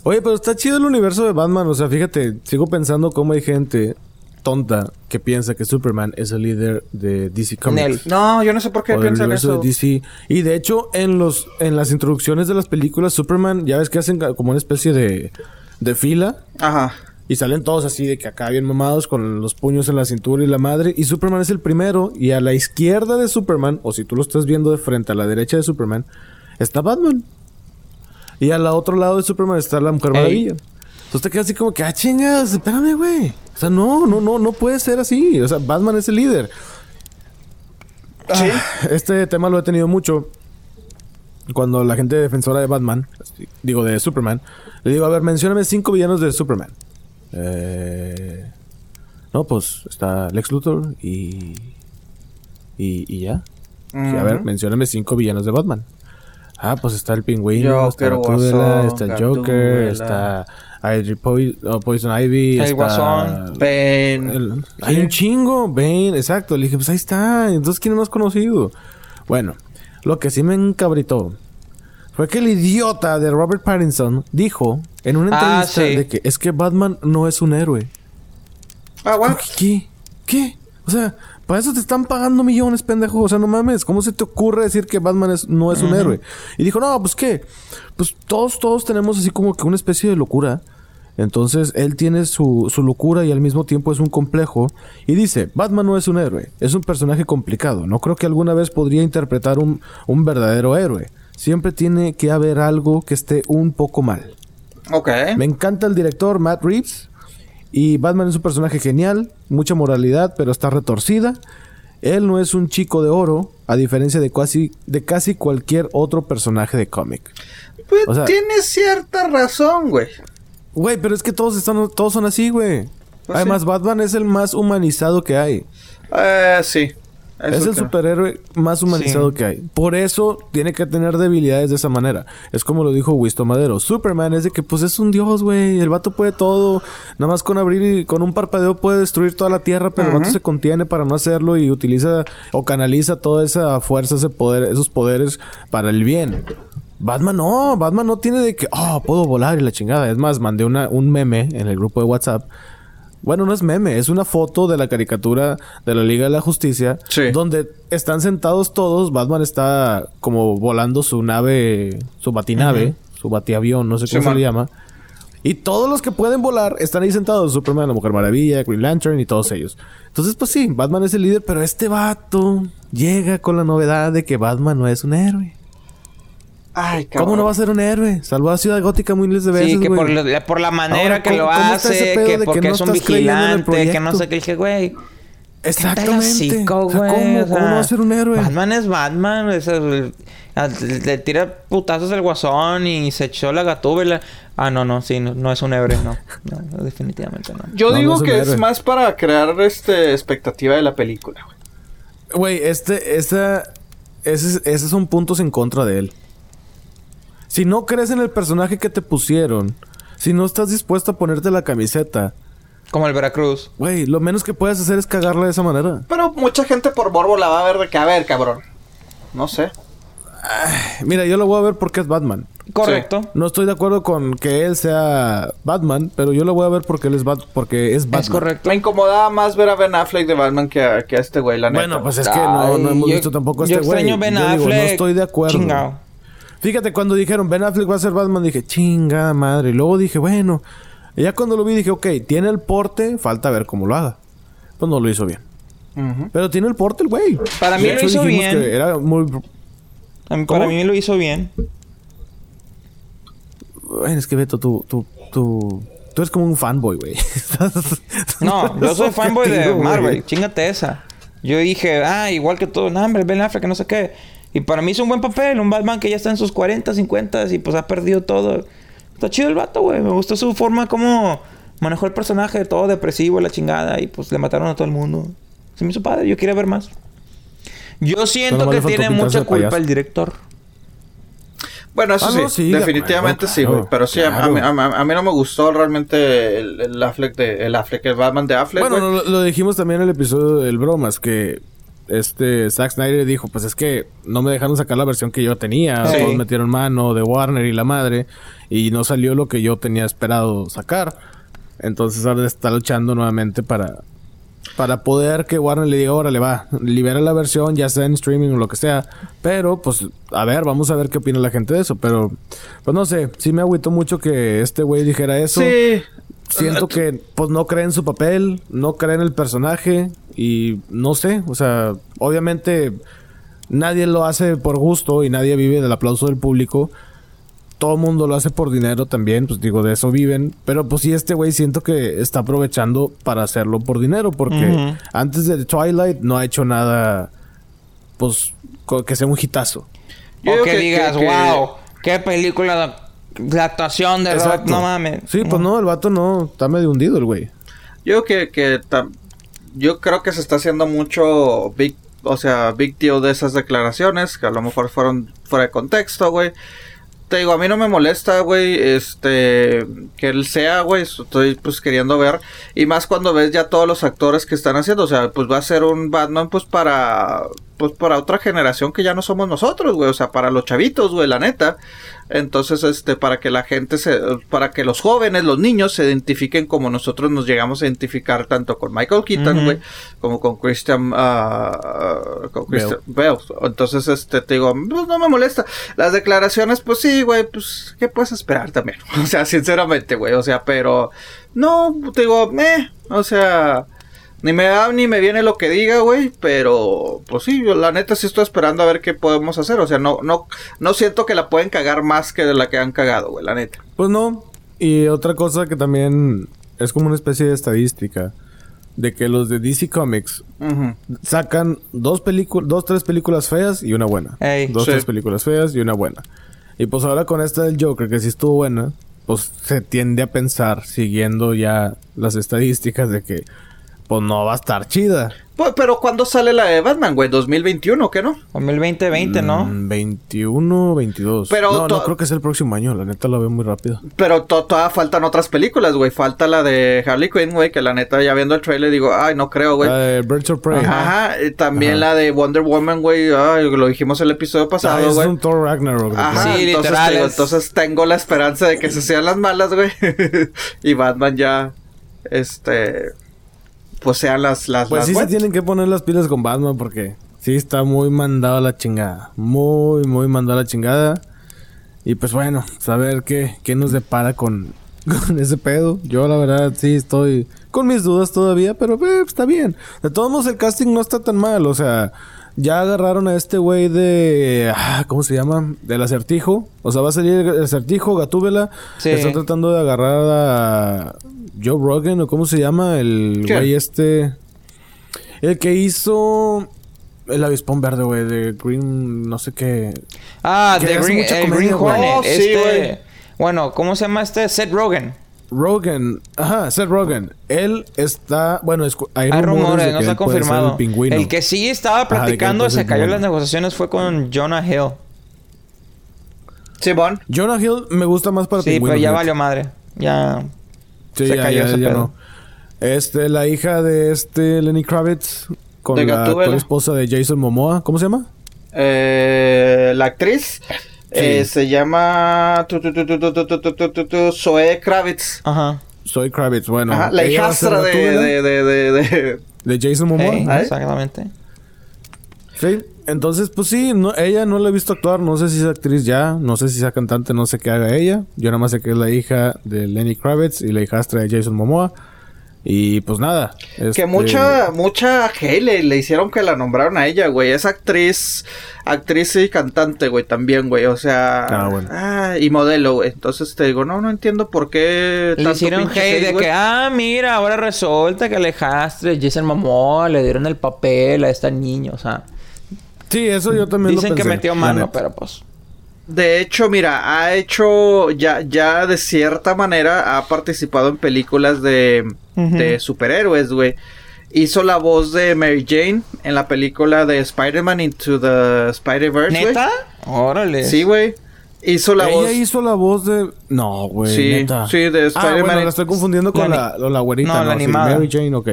Oye, pero está chido el universo de Batman. O sea, fíjate, sigo pensando cómo hay gente tonta que piensa que Superman es el líder de DC Comics. Nel. No, yo no sé por qué piensan universo eso. de DC. Y de hecho, en los en las introducciones de las películas, Superman, ya ves que hacen como una especie de, de fila. Ajá. Y salen todos así de que acá bien mamados con los puños en la cintura y la madre. Y Superman es el primero. Y a la izquierda de Superman, o si tú lo estás viendo de frente a la derecha de Superman, está Batman. Y al otro lado de Superman está la Mujer Ey. Maravilla. Entonces te quedas así como que, ah, chingas, espérame, güey. O sea, no, no, no, no puede ser así. O sea, Batman es el líder. Sí. Este tema lo he tenido mucho. Cuando la gente defensora de Batman, digo de Superman, le digo, a ver, mencióname cinco villanos de Superman. Eh, no, pues está Lex Luthor y. Y, y ya. Sí, a ver, mencióname cinco villanos de Batman. Ah, pues está el pingüino, está Gatúbela, está el Joker, Gatúbela. está Ivy Poi- oh, Poison Ivy, El está Guasón, el- hay un chingo, Bane, exacto. Le dije, pues ahí está. Entonces, ¿quién es más conocido? Bueno, lo que sí me encabritó fue que el idiota de Robert Pattinson dijo en una Ah, entrevista sí. de que es que Batman no es un héroe. Ah, bueno. ¿Qué? ¿Qué? O sea, para eso te están pagando millones, pendejo. O sea, no mames. ¿Cómo se te ocurre decir que Batman es- no es un héroe? Y dijo, no, pues qué. Pues todos, todos tenemos así como que una especie de locura. Entonces, él tiene su, su locura y al mismo tiempo es un complejo. Y dice, Batman no es un héroe. Es un personaje complicado. No creo que alguna vez podría interpretar un, un verdadero héroe. Siempre tiene que haber algo que esté un poco mal. Ok. Me encanta el director Matt Reeves. Y Batman es un personaje genial, mucha moralidad, pero está retorcida. Él no es un chico de oro, a diferencia de casi, de casi cualquier otro personaje de cómic. Pues O sea- tienes cierta razón, güey. Güey, pero es que todos están, todos son así, güey. Pues Además, Batman es el más humanizado que hay. Eh, sí. Es el superhéroe más humanizado Sí. que hay. Por eso tiene que tener debilidades de esa manera. Es como lo dijo Wisto Madero. Superman es de que, pues, es un dios, güey. El vato puede todo. Nada más con abrir y con un parpadeo puede destruir toda la tierra, pero el vato se contiene para no hacerlo y utiliza o canaliza toda esa fuerza, ese poder, esos poderes para el bien. Batman no, Batman no tiene de que, oh, puedo volar y la chingada. Es más, mandé una, un meme en el grupo de WhatsApp. Bueno, no es meme, es una foto de la caricatura de la Liga de la Justicia. Sí. Donde están sentados todos. Batman está como volando su nave, su batinave, su batiavión, no sé cómo se le llama. Y todos los que pueden volar están ahí sentados. Superman, la Mujer Maravilla, Green Lantern y todos ellos. Entonces, pues sí, Batman es el líder, pero este vato llega con la novedad de que Batman no es un héroe. Ay, cabrón. ¿Cómo no va a ser un héroe? Salvó a Ciudad Gótica miles de veces, Sí, que por, por la manera Ahora, que ¿cómo- lo ese hace, que de que porque no es un el vigilante, que no sé qué. Dije, güey. Exactamente. Hocico, güey, ¿cómo, o sea, cómo no va a ser un héroe? Batman es Batman. es el- al- le tira putazos al guasón y se echó la gatúbela. Ah, no, no, sí, no, no es un héroe, no. No, definitivamente no. Yo No, no digo es un que es más para crear este expectativa de la película, güey. Güey, este, esta, ese- esos son puntos en contra de él. Si no crees en el personaje que te pusieron, si no estás dispuesto a ponerte la camiseta, Como el Veracruz. güey, lo menos que puedes hacer es cagarla de esa manera. Pero mucha gente por morbo la va a ver de que, a ver, cabrón. No sé. Mira, yo lo voy a ver porque es Batman. Correcto. No estoy de acuerdo con que él sea Batman, pero yo lo voy a ver porque él es Bat porque es Batman. Es correcto. Me incomodaba más ver a Ben Affleck de Batman que a, que a este güey, la neta. Bueno, pues es que no, no hemos yo- visto tampoco a yo este güey. extraño Ben Yo digo, Affleck. no estoy de acuerdo. Chingao. Fíjate, cuando dijeron Ben Affleck va a ser Batman, dije, chinga madre. Y luego dije, bueno. Y ya cuando lo vi, dije, ok, tiene el porte, falta ver cómo lo haga. Pues no lo hizo bien. Pero tiene el porte el güey. Para mí lo hizo bien. que era muy. Para mí lo hizo bien. Bueno, es que Beto, tú, tú, tú. Tú eres como un fanboy, güey. No, yo soy fanboy de. Marvel. Chingate esa. Yo dije, ah, igual que todo. No, hombre, Ben Affleck, no sé qué. Y para mí es un buen papel. Un Batman que ya está en sus 40, 50 y pues ha perdido todo. Está chido el vato, güey. Me gustó su forma como manejó el personaje. Todo depresivo, la chingada. Y pues le mataron a todo el mundo. Se me hizo padre. Yo quería ver más. Yo siento que tiene mucha culpa el director. Bueno, eso Ah, sí, no, sí, de definitivamente sí, güey. claro, Pero sí, a- mí, a mí- a mí no me gustó realmente el, el Affleck de el Affleck, el Batman de Affleck, Bueno, lo, lo dijimos también en el episodio del Bromas, que este Zack Snyder dijo, pues es que no me dejaron sacar la versión que yo tenía, Sí. todos metieron mano de Warner y la madre, y no salió lo que yo tenía esperado sacar. Entonces ahora está luchando nuevamente para, para poder que Warner le diga, órale va, libera la versión, ya sea en streaming o lo que sea. Pero, pues, a ver, vamos a ver qué opina la gente de eso. Pero, pues no sé, sí me agüitó mucho que este güey dijera eso. Sí. Siento que pues no cree en su papel, no cree en el personaje y no sé, o sea, obviamente nadie lo hace por gusto y nadie vive del aplauso del público. Todo el mundo lo hace por dinero también, pues digo, de eso viven. Pero pues sí, este güey siento que está aprovechando para hacerlo por dinero, porque antes de Twilight no ha hecho nada, pues, que sea un hitazo. Yo o que, que- digas, que- que- wow, qué película. La actuación de Rock, Exacto. no mames. Sí, pues no, el vato no, está medio hundido el güey. Yo que, que tam- yo creo que se está haciendo mucho big, o sea, big de esas declaraciones, que a lo mejor fueron fuera de contexto, güey. Te digo, a mí no me molesta, güey, este, que él sea, güey, estoy pues queriendo ver. Y más cuando ves ya todos los actores que están haciendo, o sea, pues va a ser un Batman pues para, pues para otra generación que ya no somos nosotros, güey, o sea, para los chavitos, güey, la neta. Entonces, este, para que la gente se, para que los jóvenes, los niños se identifiquen como nosotros nos llegamos a identificar tanto con Michael Keaton, güey, como con Christian, ah, con Christian Bale. Entonces, este, te digo, pues no me molesta. Las declaraciones, pues sí, güey, pues, ¿qué puedes esperar también? O sea, sinceramente, güey, o sea, pero, no, te digo, eh, o sea, ni me da ni me viene lo que diga, güey, pero pues sí, yo la neta sí estoy esperando a ver qué podemos hacer, o sea, no no no siento que la pueden cagar más que de la que han cagado, güey, la neta. Pues no. Y otra cosa que también es como una especie de estadística. de que los de DC Comics sacan dos películas, dos, tres películas feas y una buena. Ey. dos, Sí. tres películas feas y una buena. Y pues ahora con esta del Joker, que sí estuvo buena, pues se tiende a pensar, siguiendo ya las estadísticas de que pues no va a estar chida. Pues, pero ¿cuándo sale la de Batman, güey? 2021, ¿qué no? 2020, ¿no? Mm, 21, 22. Pero no, creo que sea el próximo año, la neta lo veo muy rápido. Pero to- todavía faltan otras películas, güey. Falta la de Harley Quinn, güey, que la neta ya viendo el trailer digo, ay, no creo, güey. La de Birds of Prey. Ajá, y también Ajá. la de Wonder Woman, güey. Ay, lo dijimos el episodio Ah, pasado, es güey. un Thor Ragnarok. Ajá, Sí, entonces, literal, te digo, es- entonces tengo la esperanza de que se sean las malas, güey. y Batman ya, este, pues sean las, las, Pues las sí se tienen que poner las pilas con Batman porque sí está muy mandado a la chingada. Muy, muy mandado a la chingada. Y pues bueno, saber qué, qué nos depara con, con ese pedo. Yo la verdad sí estoy con mis dudas todavía, pero eh, está bien. De todos modos el casting no está tan mal. O sea, ya agarraron a este güey de... ah, ¿Cómo se llama? Del acertijo. O sea, va a salir el acertijo, Gatúbela. Sí. Está tratando de agarrar a Joe Rogan o cómo se llama el güey este... El que hizo el avispón verde, güey, de Green, no sé qué. Ah, de Green, el Green. Hornet. Oh, sí, este, güey. bueno, ¿cómo se llama este? Seth Rogen. Rogan, ajá, Seth Rogan. Él está, bueno, es- hay, Hay rumores, rumores, de no que está él puede ser confirmado. El pingüino. El que sí estaba platicando, ser se cayó en las negociaciones fue con Jonah Hill. Simón. Jonah Hill me gusta más para Sí, pingüino. pero ya valió madre. Ya. Sí, se ya, cayó ya, ese ya pedo. no. Este, la hija de este Lenny Kravitz con De la actual esposa de Jason Momoa, ¿cómo se llama? Eh, la actriz eh, se llama Zoe Kravitz. Ajá. Zoe Kravitz, bueno. Ajá, la hijastra de, de, de, de, Jason Momoa. Exactamente. Sí. Entonces, pues sí, ella no la he visto actuar. No sé si es actriz ya, no sé si sea cantante, no sé qué haga ella. Yo nada más sé que es la hija de Lenny Kravitz y la hijastra de Jason Momoa. Y pues nada. Que este, mucha, mucha hate le, le hicieron que la nombraron a ella, güey. Es actriz, actriz y cantante, güey, también, güey. O sea, Ah, bueno. ah, y modelo, güey. Entonces te digo, no, no entiendo por qué. Le tanto hicieron hate de güey. que, ah, mira, ahora resulta que Alejastre, Jason Momoa le dieron el papel a esta niña, o sea. Sí, eso yo también Dicen lo que pensé, metió la mano, pero pues. De hecho, mira, ha hecho ya, ya de cierta manera ha participado en películas de, superhéroes, güey. Hizo la voz de Mary Jane en la película de Spider-Man Into the Spider-Verse, güey. ¿Neta? Órale. Sí, güey. Hizo la Ella voz. hizo la voz de... No, güey, Sí, neta. sí, de Ah, Spider-Man. bueno, la estoy confundiendo con La la, la, güerita, no, ¿no? la Sí, animada. Mary Jane, ok.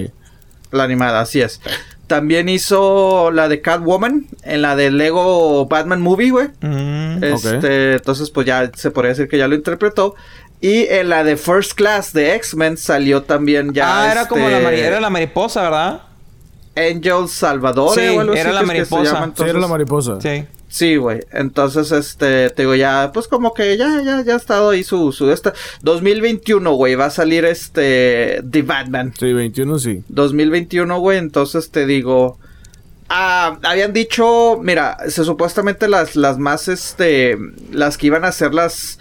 La animada, así es. También hizo la de Catwoman en la de Lego Batman Movie, güey. Mm. Este, entonces pues ya se podría decir que ya lo interpretó. Y en la de First Class de X-Men salió también ya. ah, era este, como la, mari- era la mariposa, ¿verdad? Angel Salvador. Sí, o algo así era la se mariposa. llama, Sí, era la mariposa. Sí. Sí, güey. Entonces, este, te digo, ya, pues como que ya, ya, ya ha estado ahí su, su, esta. 2021, güey, va a salir este, The Batman. Sí, 21 sí. 2021, güey, entonces te digo... Ah, habían dicho, mira, se supuestamente las, las más, este, las que iban a ser las,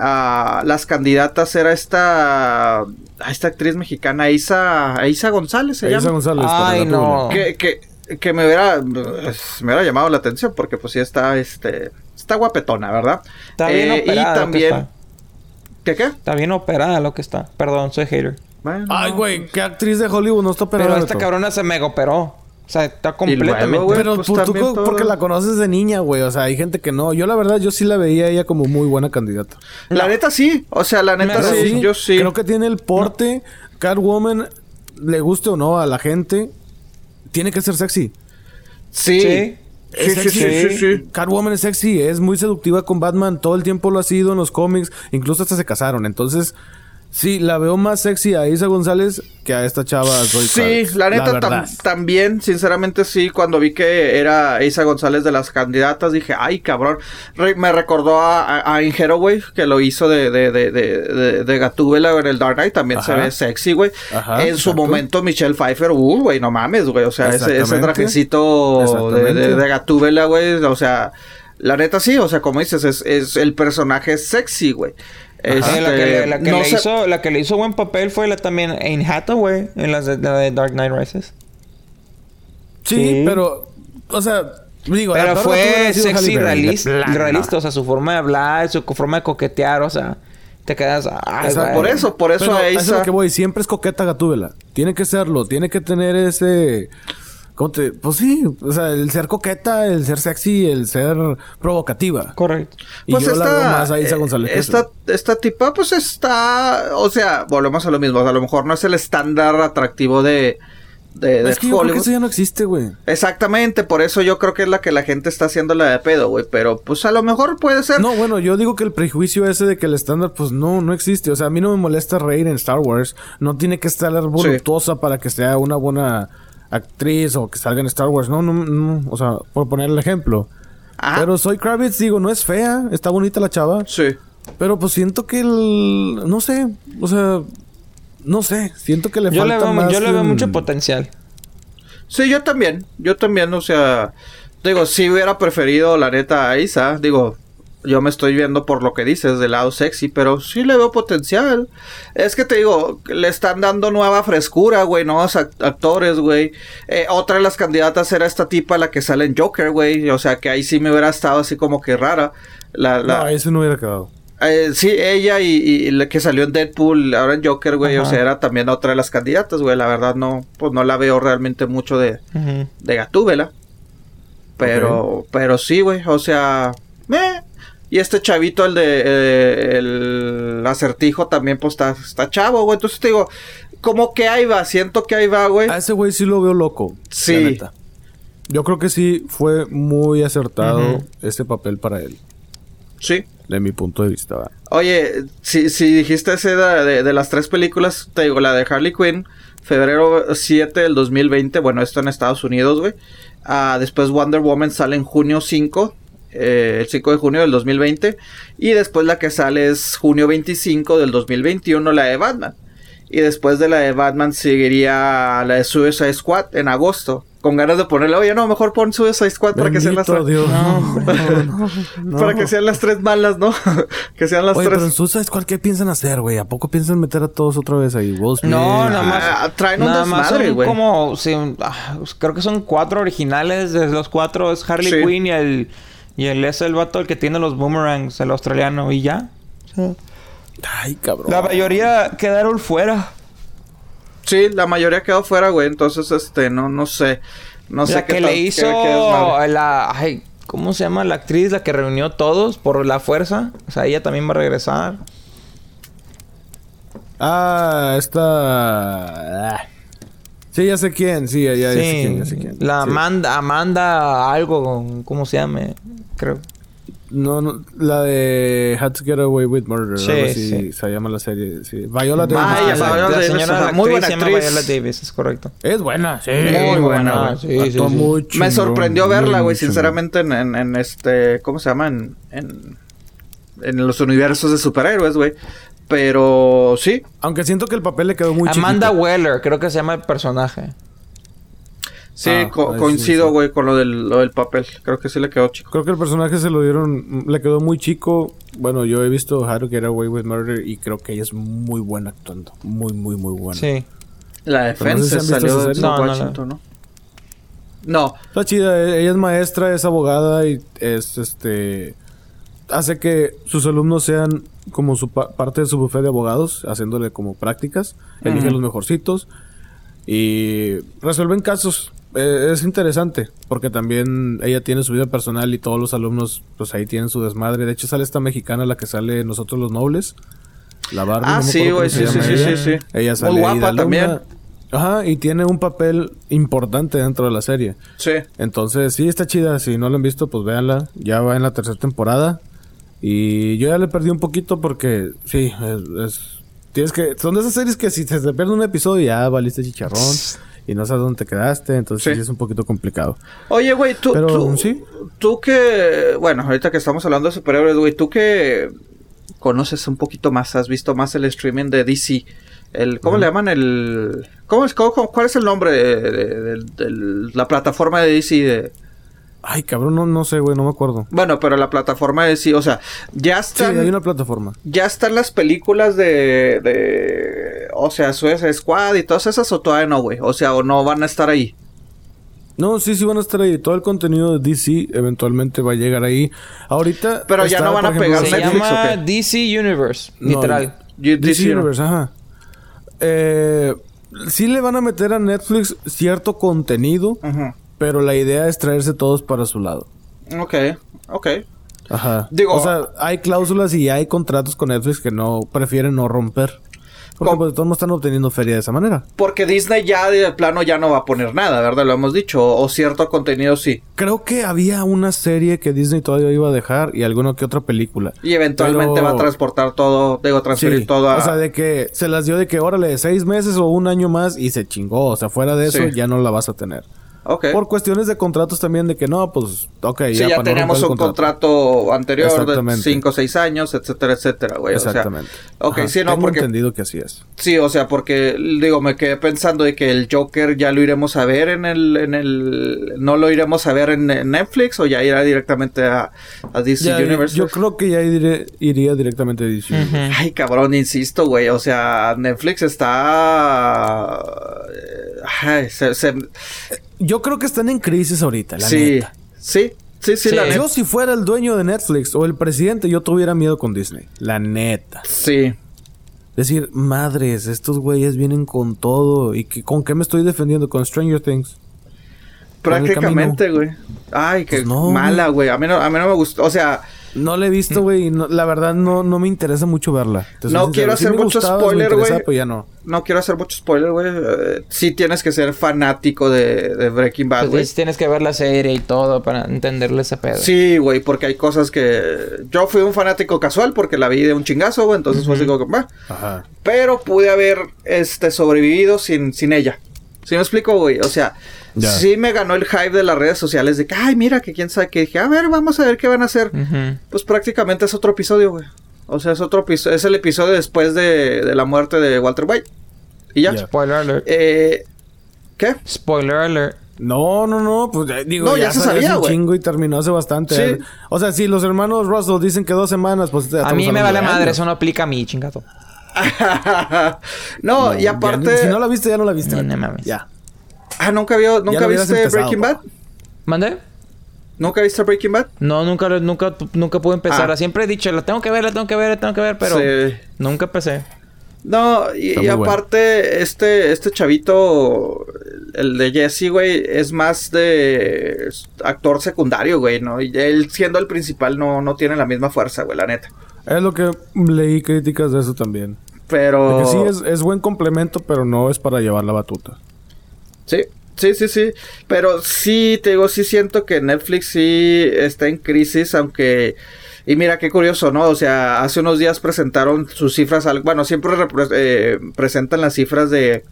ah, las candidatas era esta, esta actriz mexicana, Isa, Isa González se Isa llama. González. Ay, no. Que, que, que me hubiera, pues, me hubiera llamado la atención porque pues sí está, este, está guapetona, ¿verdad? Está bien Eh, operada. Y lo que también, está. ¿qué qué? Está bien operada lo que está. Perdón, soy hater. Bueno, Ay, güey, ¿qué actriz de Hollywood no está operada? Pero esta cabrona se mega operó. O sea, está completamente. luego, güey, Pero pues, tú todo- porque la conoces de niña, güey. O sea, hay gente que no. Yo la verdad, yo sí la veía a ella como muy buena candidata. La neta sí, o sea, la neta sí, yo sí. Creo que tiene el porte. Catwoman, le guste o no a la gente, tiene que ser sexy. Sí. Sí. Sí, sí, sí, sí, sí. Catwoman es sexy, es muy seductiva con Batman. Todo el tiempo lo ha sido en los cómics. Incluso hasta se casaron. Entonces, sí, la veo más sexy a Isa González que a esta chava. Zoe Sí, la neta tam- también, sinceramente sí, cuando vi que era Isa González de las candidatas, dije, ay cabrón, Re- me recordó a, a, Hathaway, que lo hizo de, de, de, de, de, de Gatúbela en el Dark Knight, también se ve sexy, güey. En su momento Michelle Pfeiffer, uh, güey, no mames, güey, o sea, ese, ese trajecito de, de, Gatúbela, güey, o sea... La neta sí, o sea, como dices, es, es el personaje sexy, güey. Este, la, que, la, que le hizo, la que le hizo buen papel fue la también Anne Hathaway en la de, Dark Knight Rises. Sí, pero... O sea... Digo, pero fue sexy realista, realista, o sea, su forma de hablar, su forma de coquetear, o sea, te quedas. por eso, por eso Pero, es lo que voy, siempre es coqueta Gatúbela. Tiene que serlo, tiene que tener ese pues sí, o sea, el ser coqueta, el ser sexy, el ser provocativa. Correcto. Y pues yo esta, la más a Isa González. Esta, esta tipa, pues está, o sea, volvemos a lo mismo. a lo mejor no es el estándar atractivo de, de, es que Yo creo que eso ya no existe, güey. Exactamente, por eso yo creo que es la que la gente está haciendo la de pedo, güey. Pero pues a lo mejor puede ser. No, bueno, yo digo que el prejuicio ese de que el estándar, pues no, no existe. O sea, a mí no me molesta reír en Star Wars. No tiene que estar voluptuosa para que sea una buena actriz o que salga en Star Wars. No, no, no. O sea, por poner el ejemplo. Pero soy Kravitz, digo, no es fea. Está bonita la chava. Sí. Pero pues siento que el... No sé. O sea... No sé. Siento que le yo falta le veo, más... Yo le veo mucho potencial. Sí, yo también. Yo también, o sea... Digo, si hubiera preferido, la neta, a Isa. Digo, yo me estoy viendo por lo que dices del lado sexy, pero sí le veo potencial. Es que te digo, le están dando nueva frescura, güey, nuevos actores, güey. Eh, otra de las candidatas era esta tipa, la que sale en Joker, güey. O sea, que ahí sí me hubiera estado así como que rara. La, la... No, eso no hubiera quedado. Eh, sí, ella y, la que salió en Deadpool, ahora en Joker, güey, o sea, era también otra de las candidatas, güey. La verdad no, pues no la veo realmente mucho de, de Gatúbela. Pero, pero sí, güey, o sea, eh, y este chavito, el de eh, el acertijo, también pues está, está chavo, güey. Entonces te digo, como que ahí va, siento que ahí va, güey. A ese güey sí lo veo loco. Sí. Yo creo que sí fue muy acertado ese papel para él. Sí. De mi punto de vista. ¿verdad? Oye, si, si dijiste ese de, de, las tres películas, te digo, la de Harley Quinn, febrero 7 del 2020, bueno, esto en Estados Unidos, güey. Ah, después Wonder Woman sale en junio 5 eh, el 5 de junio del 2020. Y después la que sale es junio 25 del 2021, la de Batman. Y después de la de Batman seguiría la de Suicide Squad en agosto. Con ganas de ponerle, oye, no, mejor pon Suicide Squad para que sean las tres. para que sean las tres malas, ¿no? que sean las oye, tres. Pero en Suicide Squad, ¿qué piensan hacer, güey? ¿A poco piensan meter a todos otra vez ahí? ¿Vos, no, nada más. Ah, traen un desmadre, güey. Como, ah, creo que son cuatro originales. De los cuatro es Harley Quinn y el y él es el vato el que tiene los boomerangs, el australiano, y ya. Ay, cabrón. La mayoría quedaron fuera. Sí, la mayoría quedó fuera, güey. Entonces, este, no, no sé. No sé qué le hizo la... Ay, ¿cómo se llama la actriz? La que reunió todos por la fuerza. O sea, ella también va a regresar. Ah, esta... Ah. Sí, ya sé quién, sí, ya, ya, sé quién, ya sé quién. La Amanda, Amanda algo, ¿cómo se llama? Creo. No, no, la de How to Get Away with Murder, sí, algo así sí. se llama la serie, sí. Viola Davis. Vaya, Viola Davis, la señora muy buena actriz. Viola Davis, es correcto. Es buena, sí. Muy, buena, Sí, sí, muy Me sorprendió verla, güey, sinceramente, en, en, en, este, ¿cómo se llama? En, en, en los universos de superhéroes, güey. Pero sí. Aunque siento que el papel le quedó muy Amanda Weller, creo que se llama el personaje. Sí, ah, coincido, güey, con lo del, lo del, papel. Creo que sí le quedó chico. Creo que el personaje se lo dieron... Le quedó muy chico. Bueno, yo he visto How to Get Away with Murder y creo que ella es muy buena actuando. Muy, muy, muy buena. Sí. La defensa salió de no, Washington, ¿no? No. Está chida. E-, ella es maestra, es abogada y es, este... Hace que sus alumnos sean como su parte de su buffet de abogados, haciéndole como prácticas, eligen los mejorcitos y resuelven casos. Eh, es interesante, porque también ella tiene su vida personal y todos los alumnos, pues ahí tienen su desmadre. De hecho, sale esta mexicana, la que sale Nosotros los Nobles. La Barbie. Ah, sí, güey, sí, sí, sí, sí, Ella sale Muy guapa también. Ajá, y tiene un papel importante dentro de la serie. Sí. Entonces, sí, está chida. Si no la han visto, pues véanla. Ya va en la tercera temporada. Y yo ya le perdí un poquito porque, sí, es, tienes que, son de esas series que si te, pierde un episodio ya valiste chicharrón y no sabes dónde te quedaste, entonces sí. es un poquito complicado. Oye, güey, tú, tú, ¿sí? tú que, bueno, ahorita que estamos hablando de superhéroes, güey, tú que conoces un poquito más, has visto más el streaming de DC, el, ¿cómo le llaman? El, ¿cómo es, cuál es el nombre de, la plataforma de DC de Ay, cabrón, no, no sé, güey, no me acuerdo. Bueno, pero la plataforma de sí, o sea, ya Sí, están. hay una plataforma. Ya están las películas de. de o sea, Suicide Squad y todas esas, o todavía no, güey. O sea, o no van a estar ahí. No, sí, sí van a estar ahí. Todo el contenido de DC eventualmente va a llegar ahí. Ahorita. Pero ya no van a ejemplo, pegar Se Netflix, llama ¿o qué? DC Universe, No, literal. DC. Universe, ajá. Eh, sí le van a meter a Netflix cierto contenido, Ujú. Pero la idea es traerse todos para su lado. Ok, ok. Ajá. Digo- o sea, hay cláusulas y hay contratos con Netflix que no prefieren no romper. Porque pues todos están obteniendo feria de esa manera. Porque Disney ya de plano ya no va a poner nada, ¿verdad? Lo hemos dicho. O cierto contenido sí. Creo que había una serie que Disney todavía iba a dejar y alguna que otra película. Y eventualmente Pero- va a transportar todo, digo, transferir Sí, todo a... O sea, de que se las dio de que órale, seis meses o un año más y se chingó. O sea, fuera de eso Sí. ya no la vas a tener. Por cuestiones de contratos también de que no, pues, ok, Sí, ya, ya, no tenemos un contrato anterior de Exactamente. 5 o 6 años, etcétera, etcétera, güey. Exactamente. O sea, ok, Ajá, sí, no, Tengo porque... entendido que así es. Sí, o sea, porque, digo, me quedé pensando de que el Joker ya lo iremos a ver en el... En el no lo iremos a ver en, en Netflix o ya irá directamente a, a DC Ya, Universe. yo creo que ya iré- iría directamente a DC. Ujú. Ay, cabrón, insisto, güey. O sea, Netflix está... eh, ay, se- se- Yo creo que están en crisis ahorita, la sí, neta. sí, sí, sí, Sí. la neta. Yo si fuera el dueño de Netflix o el presidente, yo tuviera miedo con Disney. La neta. Sí. Decir, madres, estos güeyes vienen con todo. ¿Y que, con qué me estoy defendiendo? Con Stranger Things. Prácticamente, güey. Ay, qué Pues no, mala, güey. A mí no, a mí no me gustó. O sea, No la he visto, güey. y no- la verdad, no, no me interesa mucho verla. No quiero Sí hacer mucho spoiler, güey. Pues no. no quiero hacer mucho spoiler, güey. Sí tienes que ser fanático de, de Breaking Bad, Pues güey. sí, tienes que ver la serie y todo para entenderle ese pedo. Sí, güey, porque hay cosas que... Yo fui un fanático casual porque la vi de un chingazo, güey. Entonces fue así como que... "Bah". Ajá. Pero pude haber este, sobrevivido sin, sin ella. ¿Sí me explico, güey? O sea, Sí me ganó el hype de las redes sociales de que, ay, mira, que quién sabe qué. Dije, a ver, vamos a ver qué van a hacer. Pues prácticamente es otro episodio, güey. O sea, es otro episodio. Es el episodio después de, de la muerte de Walter White. Y ya. Spoiler alert. Eh, ¿Qué? Spoiler alert. No, no, no, pues eh, digo, No, ya, ya se sabía, un güey. chingo y terminó hace bastante. Sí. O sea, si los hermanos Russell dicen que dos semanas, pues A mí me vale madre, años. eso no aplica a mí, chingato. no, y aparte. si no la viste, ya no la viste. No, no mames. Ya. Ah, nunca vio, nunca viste Breaking Bad. ¿Mande? ¿Nunca viste Breaking Bad? No, nunca, nunca, nunca pude empezar. Ah. Siempre he dicho, la tengo que ver, la tengo que ver, la tengo que ver, pero Sí. nunca empecé. No, y, bueno. aparte, este, este chavito, el de Jesse, güey, es más de actor secundario, güey, ¿no? Y él siendo el principal no, no tiene la misma fuerza, güey, la neta. Es lo que leí críticas de eso también. Pero... De que sí es, es buen complemento, pero no es para llevar la batuta. Sí, sí, sí, sí. Pero sí, te digo, sí siento que Netflix sí está en crisis, aunque... Y mira qué curioso, ¿no? O sea, hace unos días presentaron sus cifras, al- bueno, siempre eh, presentan las cifras de...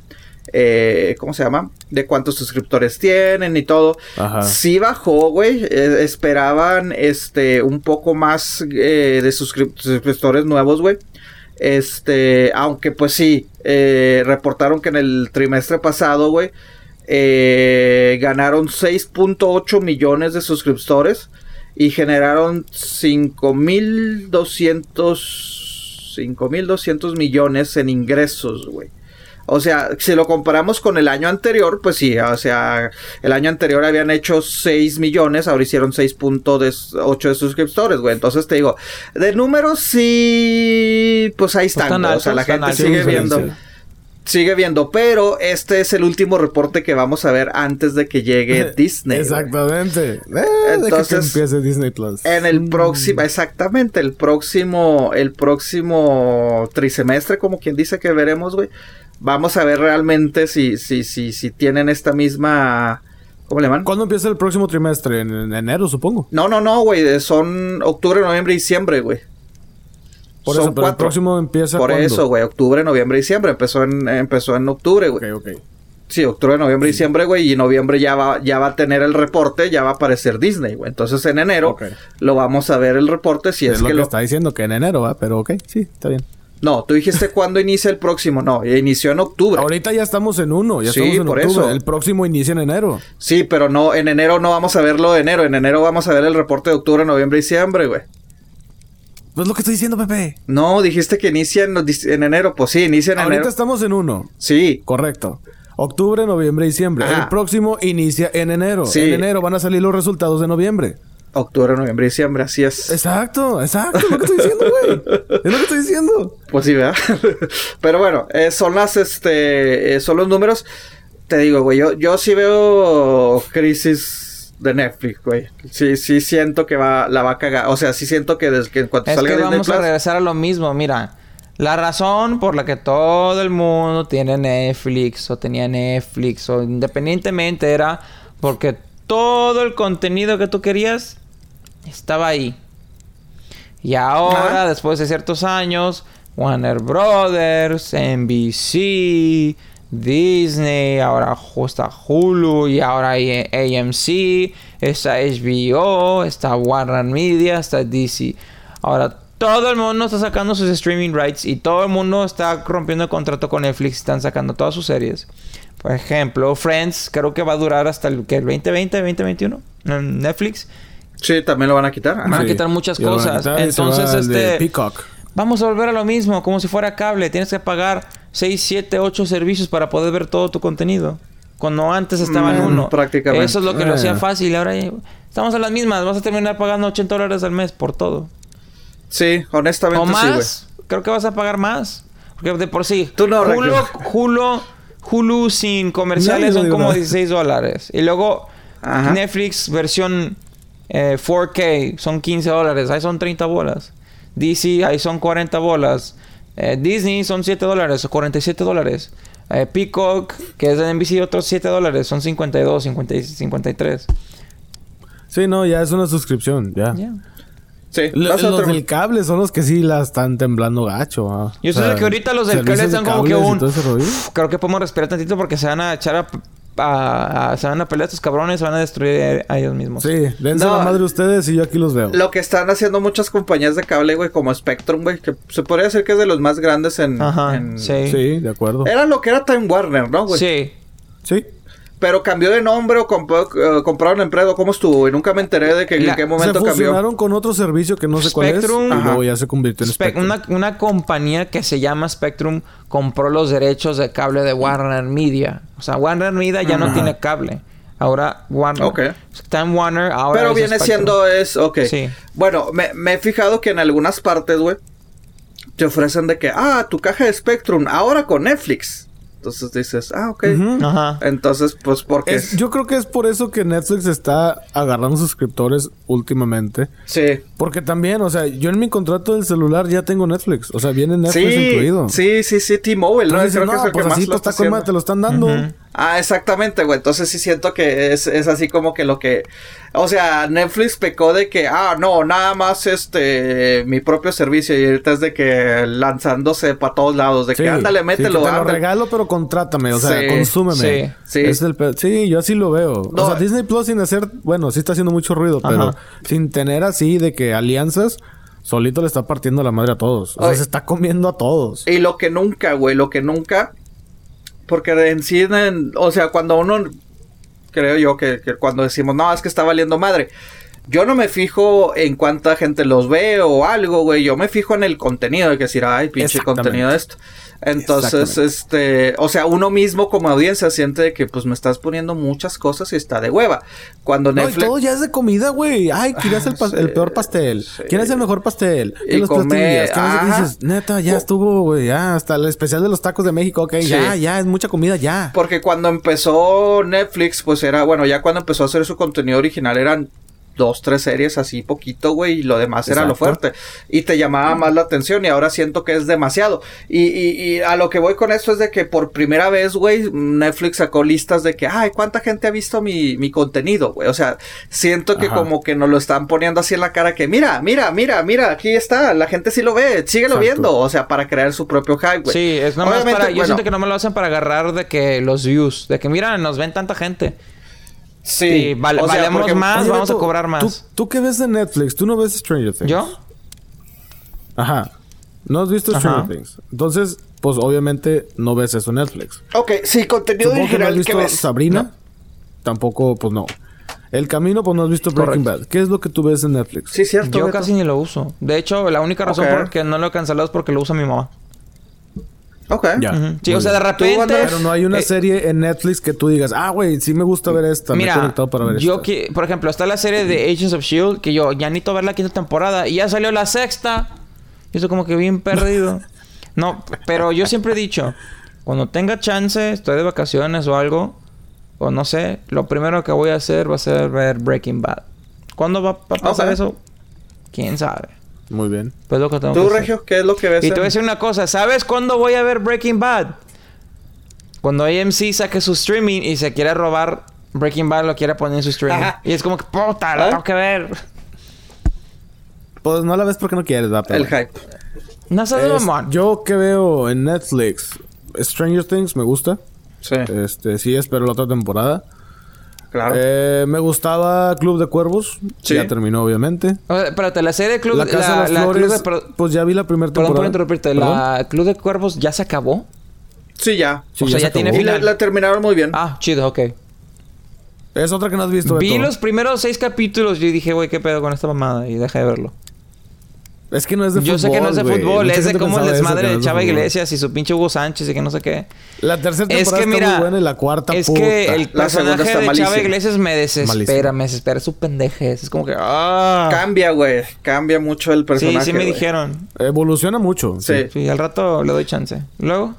eh, ¿Cómo se llama? De cuántos suscriptores tienen y todo. Ajá. Sí bajó, güey. eh, esperaban este un poco más eh, de suscrip- suscriptores nuevos, güey. Este, aunque pues sí, eh, reportaron que en el trimestre pasado, güey, eh, ganaron 6.8 millones de suscriptores y generaron 5.200 5.200 millones en ingresos, güey. O sea, si lo comparamos con el año anterior, pues sí, o sea, el año anterior habían hecho 6 millones, ahora hicieron 6.8 de suscriptores, güey. Entonces te digo, de números sí, pues ahí están, están o sea, la gente sigue viendo. Sigue viendo, pero este es el último reporte que vamos a ver antes de que llegue Disney. Exactamente. Eh, de que- Entonces, empiece Disney Plus. En el Mm. próximo, exactamente, el próximo, el próximo trisemestre, como quien dice que veremos, güey. Vamos a ver realmente si, si, si, si tienen esta misma, ¿cómo le llaman? ¿Cuándo empieza el próximo trimestre? En, en enero, supongo. No, no, no, güey, son octubre, noviembre y diciembre, güey. Por Son eso, pero el próximo empieza Por ¿cuándo? eso, güey, octubre, noviembre diciembre. Empezó en, empezó en octubre, güey. Ok, ok. Sí, octubre, noviembre y diciembre, güey. Y noviembre ya va, ya va a tener el reporte, ya va a aparecer Disney, güey. Entonces en enero lo vamos a ver el reporte si es, es, lo que que lo, está diciendo, que en enero, ¿va? Pero ok, sí, está bien. No, tú dijiste cuándo inicia el próximo. No, inició en octubre. Ahorita ya estamos en uno, ya Sí, estamos en por octubre. eso. El próximo inicia en enero. Sí, pero no, en enero no vamos a verlo de enero. En enero vamos a ver el reporte de octubre, noviembre y diciembre, güey. Pues lo que estoy diciendo, Pepe. No, dijiste que inicia en, en enero. Pues sí, inicia en Ahorita enero. estamos en uno. Sí, Correcto. Octubre, noviembre, diciembre. Ajá. El próximo inicia en enero. Sí. En enero van a salir los resultados de noviembre. octubre, noviembre diciembre, así es. Exacto, exacto. Es lo que estoy diciendo, güey. Es lo que estoy diciendo. Pues sí, ¿verdad? Pero bueno, eh, son las, este, eh, son los números. Te digo, güey, yo, yo sí veo crisis de Netflix, güey. Sí, sí siento que va, la va a cagar. O sea, sí siento que desde que en cuanto Es salga que Disney vamos a Plus- regresar a lo mismo, mira. La razón por la que todo el mundo tiene Netflix o tenía Netflix o independientemente era porque todo el contenido que tú querías estaba ahí. Y ahora, después de ciertos años, Warner Brothers, NBC, Disney, ahora está Hulu y ahora hay AMC, está HBO, está Warner Media, está DC. Ahora todo el mundo está sacando sus streaming rights y todo el mundo está rompiendo el contrato con Netflix, están sacando todas sus series. Por ejemplo, Friends creo que va a durar hasta el, ¿qué? el 2020, 2021 en Netflix. Sí, también lo van a quitar. Van a Sí. quitar muchas Y cosas. quitar y Entonces, este. Peacock. Vamos a volver a lo mismo, como si fuera cable. Tienes que pagar 6, 7, 8 servicios para poder ver todo tu contenido. Cuando antes estaba en Mm, uno. prácticamente. Eso es lo que lo hacía Eh. fácil. Ahora ya- estamos a las mismas. Vas a terminar pagando 80 dólares al mes por todo. Sí, honestamente O sí, güey. más. Creo que vas a pagar más. Porque de por sí. Tú no, Hulu, Raquel. Hulu, Hulu sin comerciales son como nada. 16 dólares. Y luego Ajá. Netflix versión eh, 4K son 15 dólares. Ahí son 30 bolas. DC ahí son 40 bolas. Eh, Disney son 7 dólares o 47 dólares. Eh, Peacock, que es de NBC, otros 7 dólares. Son 52, 50 y 53. Sí, no, ya es una suscripción, ya. Ya. Sí, a los otro- del cable son los que sí la están temblando gacho. ah. Yo O sé sea, que ahorita los del cable están como que un... Creo que podemos respirar tantito porque se van a echar a... a- a- se van a pelear estos cabrones, se van a destruir a ellos mismos. Sí, dense No. la madre ustedes y yo aquí los veo. Lo que están haciendo muchas compañías de cable, güey, como Spectrum, güey, que se podría decir que es de los más grandes en... Ajá, en- sí. Sí, de acuerdo. Era lo que era Time Warner, ¿no, güey? Sí. Sí. Pero cambió de nombre o compró- eh, compraron empresa. ¿Cómo estuvo? güey? nunca me enteré de que La- en qué Se momento cambió. fusionaron con otro servicio que no sé cuál Spectrum. es. Y Ajá. luego ya se convirtió en Spe- Spectrum. una, una compañía que se llama Spectrum compró los derechos de cable de Warner Media. O sea, Warner Media ya no tiene cable. Ahora Warner... Ok. Time Warner ahora Pero es viene Spectrum. siendo es... Ok. Sí. Bueno, me, me he fijado que en algunas partes, güey, te ofrecen de que... Ah, tu caja de Spectrum, ahora con Netflix. Entonces dices... Ah, ok. Ajá. Entonces, pues, porque... Es- yo creo que es por eso que Netflix está agarrando suscriptores últimamente. Sí. Porque también, o sea, yo en mi contrato del celular ya tengo Netflix. O sea, viene Netflix Sí, incluido. sí, sí, sí, T-Mobile, ¿no? Entonces, Creo no, que es el pues que más así lo está está con te lo están dando. Ujú. Ah, exactamente, güey. Entonces sí siento que es, es así como que lo que... O sea, Netflix pecó de que, ah, no, nada más este, mi propio servicio. Y ahorita es de que lanzándose para todos lados. De Sí, que, ándale, sí, mételo, que te lo regalo, pero contrátame. O sea, Sí, consúmeme. sí, sí. Es el sí, yo así lo veo. No. O sea, Disney Plus sin hacer... Bueno, sí está haciendo mucho ruido, pero sin tener así de que alianzas... Solito le está partiendo la madre a todos. O sea, Ay. se está comiendo a todos. Y lo que nunca, güey, lo que nunca... Porque en sí, en- o sea, cuando uno... Creo yo que, que cuando decimos, no, es que está valiendo madre. Yo no me fijo en cuánta gente los ve o algo, güey. Yo me fijo en el contenido. De que decir, ay, pinche contenido de esto. Entonces, este... O sea, uno mismo como audiencia siente de que, pues, me estás poniendo muchas cosas y está de hueva. Cuando No, y Netflix... todo ya es de comida, güey. Ay, ¿quién es el, sí, el peor pastel? sí. ¿Quién es el mejor pastel? Y ¿Quién los comer, dices? Neta, ya estuvo, güey. Ya, hasta el especial de los tacos de México. Ok, Sí. ya, ya, es mucha comida, ya. Porque cuando empezó Netflix, pues era, bueno, ya cuando empezó a hacer su contenido original eran dos, tres series así poquito, güey, y lo demás era lo fuerte. Y te llamaba más la atención y ahora siento que es demasiado. Y, y, y a lo que voy con esto es de que por primera vez, güey, Netflix sacó listas de que, ay, ¿cuánta gente ha visto mi, mi contenido, güey? O sea, siento que Ajá. como que nos lo están poniendo así en la cara que, mira, mira, mira, mira, aquí está, la gente sí lo ve, síguelo Exacto. viendo, o sea, para crear su propio hype, güey. Sí, es nomás Obviamente, para... Yo bueno, siento que no me lo hacen para agarrar de que los views. De que, mira, nos ven tanta gente. Sí, Y vale- o sea, valemos porque- más, Oye, vamos a cobrar más. ¿tú, ¿Tú qué ves de Netflix? ¿Tú no ves Stranger Things? ¿Yo? Ajá. No has visto Ajá. Stranger Things. Entonces, pues obviamente no ves eso en Netflix. Ok, sí, contenido Supongo que no has original visto ves. Sabrina. Tampoco, pues no. El camino, pues no has visto Breaking Correcto. Bad. ¿Qué es lo que tú ves en Netflix? Sí, cierto. Yo Beto. casi ni lo uso. De hecho, la única razón por la que no lo he cancelado es porque lo usa mi mamá. Ok. Ya. Sí, o sea, de repente... Pero no hay una eh, serie en Netflix que tú digas, ah, güey, sí me gusta ver esta. me he Mira, conectado para ver yo esta. que, por ejemplo, está la serie de Agents of Shield que yo ya necesito ver la quinta temporada y ya salió la sexta. Y eso como que bien perdido. no, pero yo siempre he dicho, cuando tenga chance, estoy de vacaciones o algo, o no sé, lo primero que voy a hacer va a ser ver Breaking Bad. ¿Cuándo va, va a pasar eso? ¿Quién sabe? Muy bien. Pues lo que tengo ¿Tú, que hacer. Regio, qué es lo que ves? Y te voy a decir una cosa, ¿sabes cuándo voy a ver Breaking Bad? Cuando AMC saque su streaming y se quiere robar Breaking Bad, lo quiere poner en su streaming. Ajá. Y es como que, puta, la ¿Ah? tengo que ver. Pues no la ves porque no quieres, va, pero El hype. No sé de Es- mamón. yo que veo en Netflix, Stranger Things me gusta. Sí, Este, sí, espero la otra temporada. Claro. Eh, me gustaba Club de Cuervos. Sí. Ya terminó, obviamente. O sea, espérate, la serie Club La de... Casa La, de las la Flores, Club de... per- pues ya vi la primera Perdón temporada. por interrumpirte. ¿Perdón? ¿La Club de Cuervos ya se acabó? Sí, ya. Sí, o sea, se ya tiene acabó. Y la, final. la terminaron muy bien. Ah, chido, ok. Es otra que no has visto. Vi Beto. los primeros seis capítulos y dije, güey, ¿qué pedo con esta mamada? Y dejé de verlo. Es que no es de Yo fútbol. sé que no es de fútbol, Mucha es de como el desmadre de es Chava. Iglesias y su pinche Hugo Sánchez y que no sé qué. La tercera Es temporada que está mira, muy buena y la cuarta es puta. que el La personaje de Chava. Iglesias me desespera, me desespera su pendejez. Es como que, ah. Cambia, güey. Cambia mucho el Sí, personaje. sí me güey. dijeron. Evoluciona mucho. Sí. Sí, al rato le doy chance. Luego,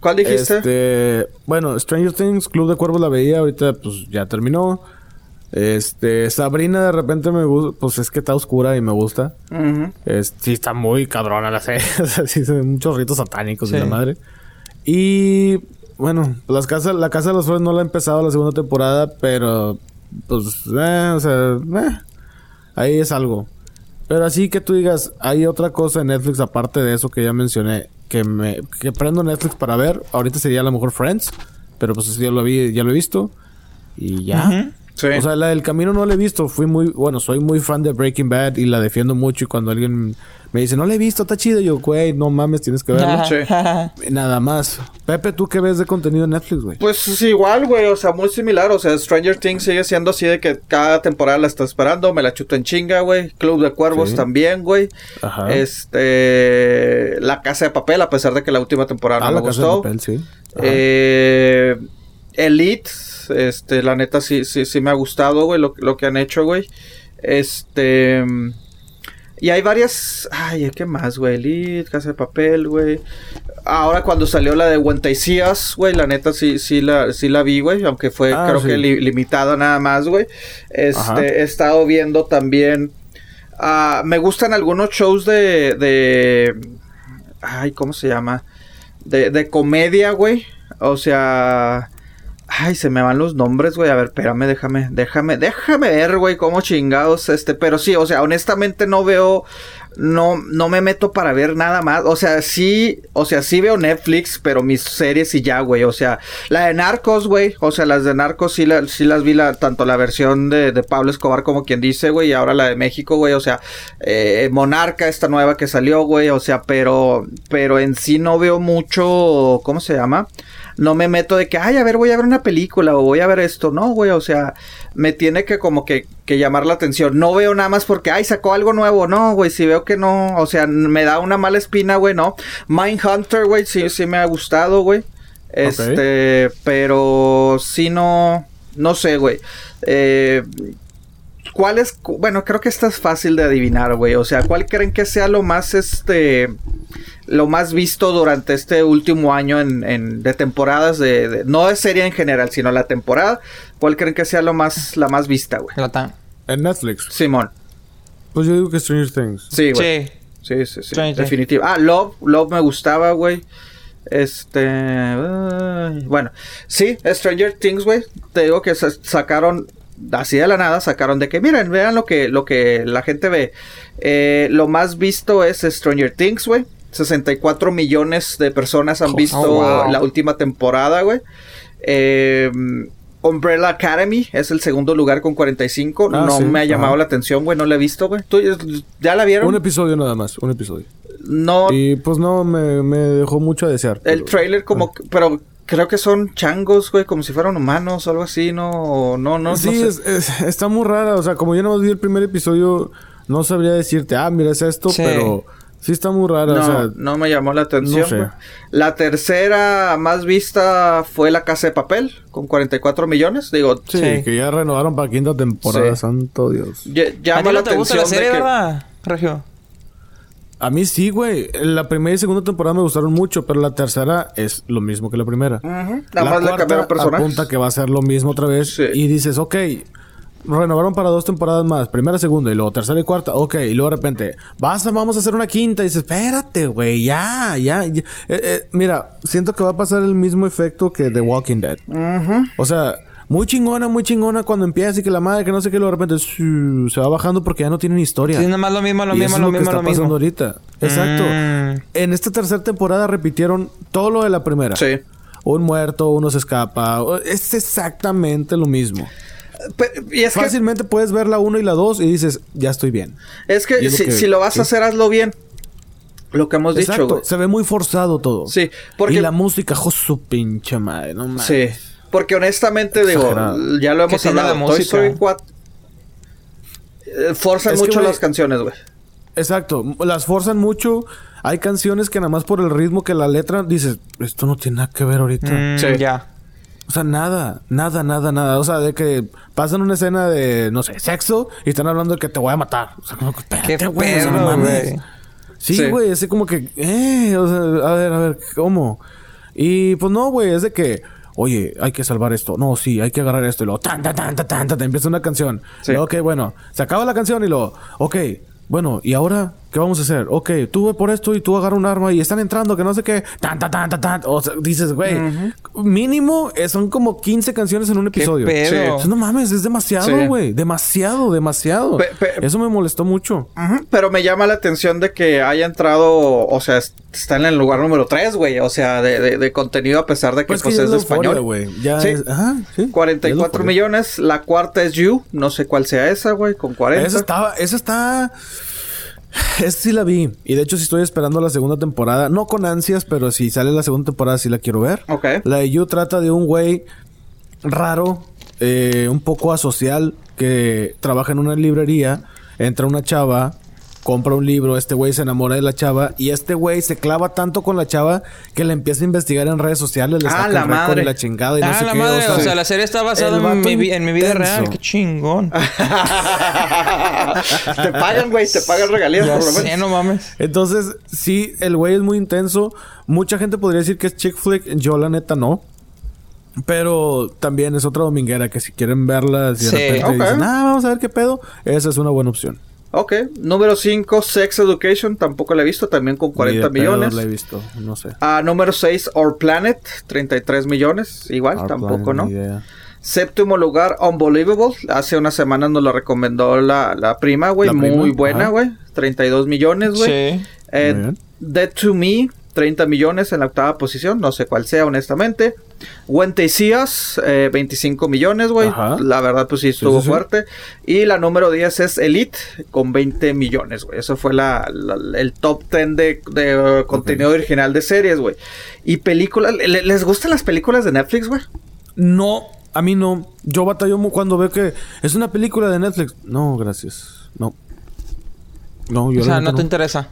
¿Cuál dijiste? Este, bueno, Stranger Things, Club de Cuervos la veía, ahorita pues ya terminó. Este, Sabrina de repente me gusta, pues es que está oscura y me gusta. Es, sí, está muy cabrona la serie. o sea, sí, son muchos ritos satánicos Sí. y la madre. Y bueno, las casas, la Casa de los Flores no la he empezado la segunda temporada, pero pues, eh, o sea, eh, ahí es algo. Pero así que tú digas, hay otra cosa en Netflix aparte de eso que ya mencioné, que me que prendo Netflix para ver. Ahorita sería a lo mejor Friends, pero pues eso ya lo vi, ya lo he visto y ya. Sí. O sea, la del camino no la he visto. Fui muy, bueno, soy muy fan de Breaking Bad y la defiendo mucho. Y cuando alguien me dice, no la he visto, está chido, yo, güey, no mames, tienes que verla. Sí. Nada más. Pepe, ¿tú qué ves de contenido en Netflix, güey? Pues es igual, güey, o sea, muy similar, o sea, Stranger Things sigue siendo así de que cada temporada la está esperando, me la chuto en chinga, güey, Club de Cuervos Sí. también, güey, Ajá. este, La Casa de Papel, a pesar de que la última temporada ah, no la me casa de gustó, papel, sí. Ajá. eh, Elite, este, la neta sí, sí, sí me ha gustado, güey, lo, lo que han hecho, güey, este... Y hay varias. Ay, ¿qué más, güey? Elite, Casa de Papel, güey. Ahora cuando salió la de Guantaisías, güey, la neta sí, sí la, sí la vi, güey. Aunque fue, Ah, creo sí. que li- limitada nada más, güey. Ajá. Este, he estado viendo también. ah, me gustan algunos shows de. de ay, ¿cómo se llama? De, de comedia, güey. O sea. Ay, se me van los nombres, güey. A ver, espérame, déjame, déjame, déjame ver, güey, cómo chingados, este, pero sí, o sea, honestamente no veo, no, no me meto para ver nada más. O sea, sí, o sea, sí veo Netflix, pero mis series y ya, güey. O sea, la de Narcos, güey. O sea, las de Narcos sí, la- sí las vi, la, tanto la versión de, de Pablo Escobar como quien dice, güey, y ahora la de México, güey. O sea, eh, Monarca, esta nueva que salió, güey. O sea, pero, pero en sí no veo mucho, ¿cómo se llama? No me meto de que, ay, a ver, voy a ver una película o voy a ver esto. No, güey, o sea, me tiene que como que, que llamar la atención. No veo nada más porque, ay, sacó algo nuevo. No, güey, si veo que no, o sea, me da una mala espina, güey, no. Mindhunter, güey, sí, sí me ha gustado, güey. Este, pero sí no, no sé, güey. Eh, ¿Cuál es? Bueno, creo que esta es fácil de adivinar, güey. O sea, ¿cuál creen que sea lo más, este, lo más visto durante este último año en, en- de temporadas de, de- no de serie en general, sino la temporada? ¿Cuál creen que sea lo más, la más vista, güey? La tan- En Netflix. Simón. Pues yo digo que Stranger Things. Sí, güey. Sí. Sí, sí, sí. Definitivo. Ah, Love. Love me gustaba, güey. Este. bueno. Sí, Stranger Things, güey. Te digo que sa- sacaron. Así de la nada, sacaron de que miren, vean lo que, lo que la gente ve. Eh, lo más visto es Stranger Things, güey. 64 millones de personas han Oh, visto wow. la última temporada, güey. Eh, Umbrella Academy es el segundo lugar con 45. Ah, no sí, me ha llamado ajá. la atención, güey. No la he visto, güey. ¿Tú ya la vieron? Un episodio nada más, un episodio. No, Y pues no, me, me dejó mucho a desear. el pero- trailer como... que- Pero creo que son changos, güey, como si fueran humanos o algo así, ¿no? No, no, sí, no sé. es- es- está muy rara. O sea, como yo no vi el primer episodio, no sabría decirte, ah, mira, es esto, Sí. pero sí está muy rara. No, o sea, no me llamó la atención. no sé. La tercera más vista fue La Casa de Papel, con 44 millones. Digo, sí, Sí. que ya renovaron para quinta temporada, Sí. santo Dios. ll- ¿A ti llama la te gusta atención la serie, de que... verdad, Regio? A mí sí, güey. La primera y segunda temporada me gustaron mucho, pero la tercera es lo mismo que la primera. Ujú, Nada la más le cuarta cambiaron personajes. apunta que va a ser lo mismo otra vez. Sí. Y dices, ok, renovaron para dos temporadas más. Primera, segunda y luego tercera y cuarta. Ok, y luego de repente, vas a- vamos a hacer una quinta. Y dices, espérate, güey, ya, ya. ya". Eh, eh, mira, siento que va a pasar el mismo efecto que The Walking Dead. O sea... Muy chingona, muy chingona cuando empieza y que la madre, que no sé qué, luego de repente se va bajando porque ya no tienen historia. Sí, nomás lo mismo, lo Y mismo, eso lo es lo que mismo, está lo mismo. pasando ahorita. Exacto. Mm. En esta tercera temporada repitieron todo lo de la primera. Sí. Un muerto, uno se escapa. Es exactamente lo mismo. Y es que, Fácilmente puedes ver la 1 y la 2 y dices, ya estoy bien. es que, lo si, que- si lo vas sí. a hacer, hazlo bien. Lo que hemos dicho, güey. Se ve muy forzado todo. Sí, porque- Y la música, jo, su pinche madre. No mames. Sí. Porque honestamente, digo, Exagerado. ya lo hemos hablado. Toy música. Story 4 eh, forzan Es que, mucho las canciones, güey. Exacto. Las forzan mucho. Hay canciones que nada más por el ritmo que la letra dices, esto no tiene nada que ver ahorita. Mm, Sí. Ya. O sea, nada, nada, nada, nada. O sea, de que pasan una escena de, no sé, sexo y están hablando de que te voy a matar. O sea, como que, Qué espérate, güey, sea, no perro, mames. güey. Sí, güey, así como que, eh, o sea, a ver, a ver, ¿cómo? Y pues no, güey, es de que, oye, hay que salvar esto. No, sí, hay que agarrar esto. Y luego, tan, tan, tan, tan, tan, empieza una canción. Sí. Luego, ok, bueno, se acaba la canción y luego, ok, bueno, ¿y ahora qué vamos a hacer? Ok, tú ve por esto y tú agarra un arma y están entrando, que no sé qué, tan, tan, tan, tan, tan. O sea, dices, güey, mínimo eh, son como 15 canciones en un episodio. pedo? O sea, no mames, es demasiado, Sí. güey. Demasiado, demasiado. Pe- pe- Eso me molestó mucho. Ujú, Pero me llama la atención de que haya entrado, o sea, est- está en el lugar número 3, güey. O sea, de, de- de contenido a pesar de que Pues, pues, que es de español. güey. Ya Sí. es, ajá, sí. Ya es 44 la euforia. millones. La cuarta es You. No sé cuál sea esa, güey, con 40. Esa estaba, esa está. Esa sí la vi. Y de hecho, sí estoy esperando la segunda temporada. No con ansias, pero si sale la segunda temporada, sí la quiero ver. Ok. La de You trata de un güey raro, eh, un poco asocial, que trabaja en una librería. Entra una chava, compra un libro, este güey se enamora de la chava. Y este güey se clava tanto con la chava que le empieza a investigar en redes sociales. Le Ah, saca la el madre. y la chingada y no ah, sé la qué. madre. O sea, la serie está basada en mi, vi- en mi vida real. Qué chingón. te pagan, güey, te pagan regalías ya por lo menos. sé, no mames. Entonces, sí, el güey es muy intenso. Mucha gente podría decir que es chick flick. Yo, la neta, no. Pero también es otra dominguera que si quieren verla, si de Sí. repente Ok. dicen, ah, vamos a ver qué pedo, esa es una buena opción. Ok. Número 5, Sex Education. Tampoco la he visto, también con 40 Ni de pedo millones. La he visto, no sé. Ah, número 6, Our Planet. 33 millones. Igual, Our tampoco, Planet, ¿no? idea. Séptimo lugar, Unbelievable. Hace unas semanas nos lo recomendó la, la prima, güey. La Muy prima, buena, güey. 32 millones, güey. Sí. Eh. Dead to Me, 30 millones en la octava posición. No sé cuál sea, honestamente. When They See Us, eh, 25 millones, güey. La verdad, pues sí estuvo sí, sí. fuerte. Y la número 10 es Elite, con 20 millones, güey. Eso fue la, la- el top 10 de, de, uh, contenido original de series, güey. Y películas. ¿le- ¿Les gustan las películas de Netflix, güey? No, a mí no. Yo batallo cuando veo que es una película de Netflix. No, gracias. No. No, yo O sea, no te interesa.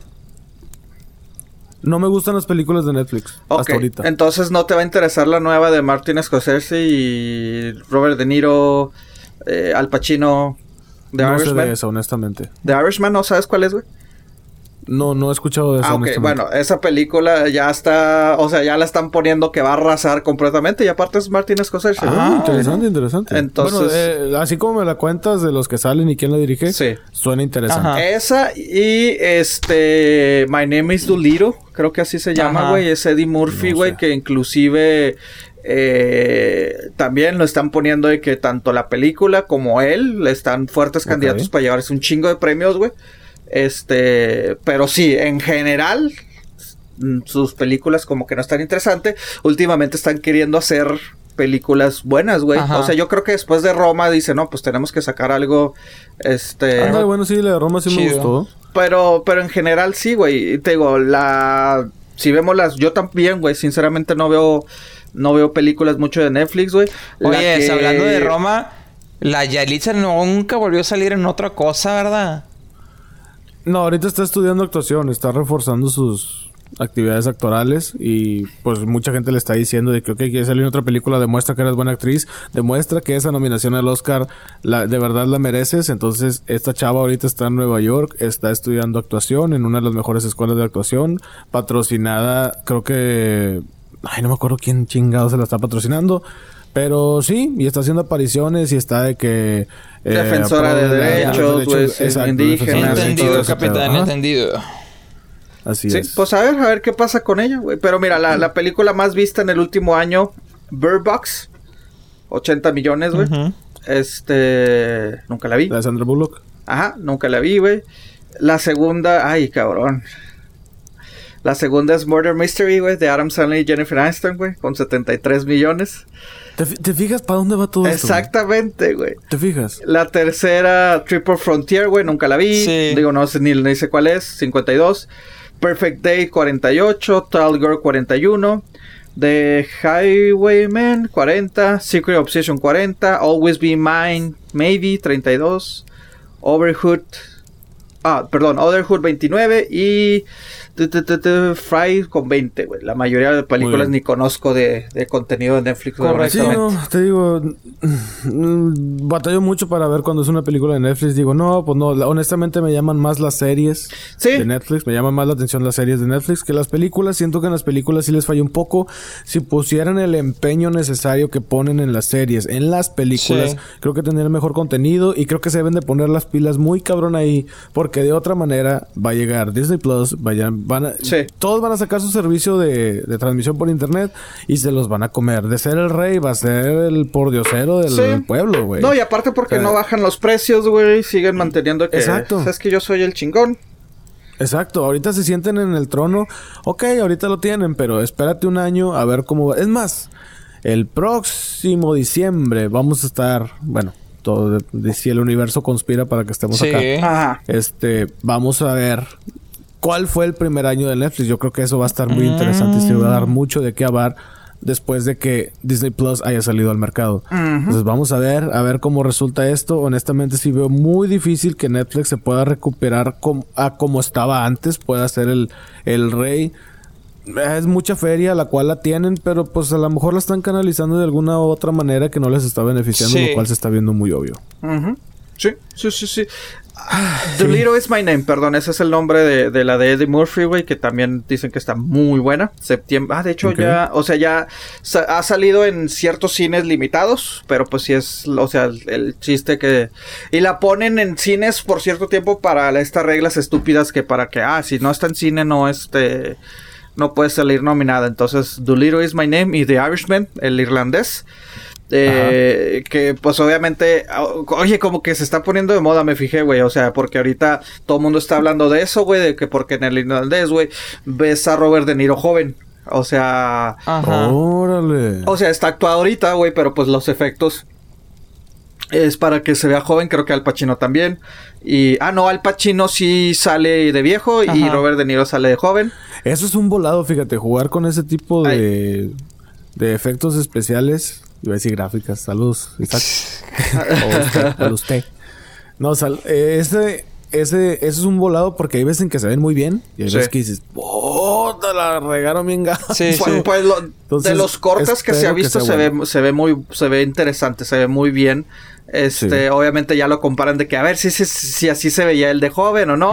No me gustan las películas de Netflix. Ok, Hasta ahorita. entonces no te va a interesar la nueva de Martin Scorsese y Robert De Niro, eh, Al Pacino, The no sé Irishman. de esa, honestamente. The Irishman, ¿no sabes cuál es, güey? No, no he escuchado de eso. Ah, ok, bueno, esa película ya está, o sea, ya la están poniendo que va a arrasar completamente y aparte es Martin Scorsese. Ah, interesante, interesante. Entonces- Bueno, eh, así como me la cuentas de los que salen y quién la dirige, Sí. suena interesante. Ajá. Esa y este My Name is Dolittle, creo que así se llama, güey, es Eddie Murphy, No güey, sé. que inclusive eh, también lo están poniendo de que tanto la película como él le están fuertes candidatos para llevarse un chingo de premios, güey. Este, pero sí, en general mm, sus películas como que no están interesantes. Últimamente están queriendo hacer películas buenas, güey. O sea, yo creo que después de Roma dice, no, pues tenemos que sacar algo, este... Ándale, bueno, sí, la de Roma sí me gustó. Pero, pero en general sí, güey. Te digo, la... Si vemos las... Yo también, güey, sinceramente no veo... No veo películas mucho de Netflix, güey. Oye, que- hablando de Roma, la Yalitza nunca volvió a salir en otra cosa, ¿verdad? No, ahorita está estudiando actuación, está reforzando sus actividades actorales y pues mucha gente le está diciendo de que ok, quieres salir en otra película, demuestra que eres buena actriz, demuestra que esa nominación al Oscar la, de verdad la mereces, entonces esta chava ahorita está en Nueva York, está estudiando actuación en una de las mejores escuelas de actuación, patrocinada, creo que, ay no me acuerdo quién chingado se la está patrocinando. Pero sí, y está haciendo apariciones y está de que... eh, Defensora de derechos, güey, exacto, indígenas, Entendido, derechos, capitán. Ajá. entendido. Así Sí, es. pues a ver, a ver qué pasa con ella, güey. Pero mira, la, la película más vista en el último año, Bird Box, 80 millones, güey. Este, nunca la vi. La de Sandra Bullock. Ajá, nunca la vi, güey. La segunda, ay, cabrón. La segunda es Murder Mystery, güey, de Adam Sandler y Jennifer Aniston, güey, con 73 millones. ¿Te, te fijas para dónde va todo esto? güey? Exactamente, güey. ¿Te fijas? La tercera, Triple Frontier, güey, nunca la vi. Sí. Digo, no sé ni, ni sé cuál es, 52. Perfect Day, 48. Tall Girl, 41. The Highwayman, 40. Secret Obsession, 40. Always Be Mine, Maybe, 32. Overhood. Ah, perdón, Otherhood 29 y Fry con 20, güey. La mayoría de películas ni conozco de, de contenido de Netflix. Correcto. Sí, no, te digo, mm, batallo mucho para ver cuando es una película de Netflix. Digo, no, pues no, la- honestamente me llaman más las series Sí. de Netflix, me llaman más la atención las series de Netflix que las películas. Siento que en las películas sí les falla un poco. Si pusieran el empeño necesario que ponen en las series, en las películas, Sí. creo que tendrían mejor contenido y creo que se deben de poner las pilas muy cabrón ahí, porque de otra manera va a llegar Disney Plus, vayan, van a, Sí. todos van a sacar su servicio de, de transmisión por internet y se los van a comer. De ser el rey, va a ser el pordiosero del Sí. pueblo, güey. No, y aparte porque O sea, no bajan los precios, güey. Siguen manteniendo que... Exacto. Es que yo soy el chingón. Exacto, ahorita se sienten en el trono. Ok, ahorita lo tienen, pero espérate un año a ver cómo va. Es más, el próximo diciembre vamos a estar, bueno, todo de, de si el universo conspira para que estemos Sí. acá. Ajá. Este, vamos a ver cuál fue el primer año de Netflix. Yo creo que eso va a estar muy interesante y se va a dar mucho de qué hablar después de que Disney Plus haya salido al mercado. Entonces vamos a ver, a ver cómo resulta esto. Honestamente sí veo muy difícil que Netflix se pueda recuperar com- a como estaba antes, pueda ser el, el rey. Es mucha feria la cual la tienen, pero pues a lo mejor la están canalizando de alguna u otra manera que no les está beneficiando, Sí. lo cual se está viendo muy obvio. Sí, sí, sí, sí. The Little is My Name, perdón, ese es el nombre de, de la de Eddie Murphy, güey, que también dicen que está muy buena. Septiembre. Ah, de hecho ya, o sea, ya sa- ha salido en ciertos cines limitados, pero pues sí es, o sea, el, el chiste que... Y la ponen en cines por cierto tiempo para estas reglas estúpidas que para que, ah, si no está en cine no este... No puede salir nominada. Entonces, The Little is My Name y The Irishman, el irlandés. Eh, que pues obviamente, oye, como que se está poniendo de moda, me fijé, güey. O sea, porque ahorita todo el mundo está hablando de eso, güey. De que porque en el irlandés, güey, ves a Robert De Niro joven. O sea, Ajá. Órale. o sea, está actuado ahorita, güey, pero pues los efectos es para que se vea joven, creo que Al Pacino también. Y, ah, no, Al Pacino sí sale de viejo y. Robert De Niro sale de joven. Eso es un volado, fíjate, jugar con ese tipo de, de efectos especiales. Iba a decir gráficas, saludos. Isaac. o usted, o usted. No, sal- eh, ese, ese, ese es un volado porque hay veces en que se ven muy bien y hay Sí. veces que dices, ¡Oh! Te la regaron bien gacho". Sí, Pues, sí. pues, lo- Entonces, de los cortes que se ha visto se bueno. ve se ve muy se ve interesante, se ve muy bien. Este, Sí. obviamente ya lo comparan de que a ver si, si, si así se veía el de joven o no.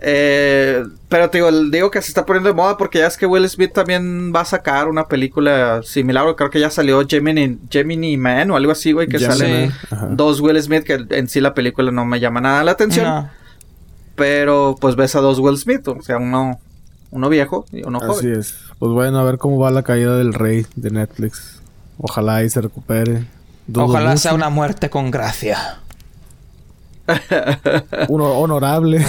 Eh, pero te digo, digo que se está poniendo de moda porque ya es que Will Smith también va a sacar una película similar, creo que ya salió Gemini, Gemini Man o algo así, güey, que Gemini salen ajá. dos Will Smith que en sí la película no me llama nada la atención, No. pero pues ves a dos Will Smith, o sea, uno uno viejo y uno Así joven. es. Pues bueno, a ver cómo va la caída del rey de Netflix. Ojalá y se recupere. Dudo Ojalá mucho. sea una muerte con gracia. Uno honorable.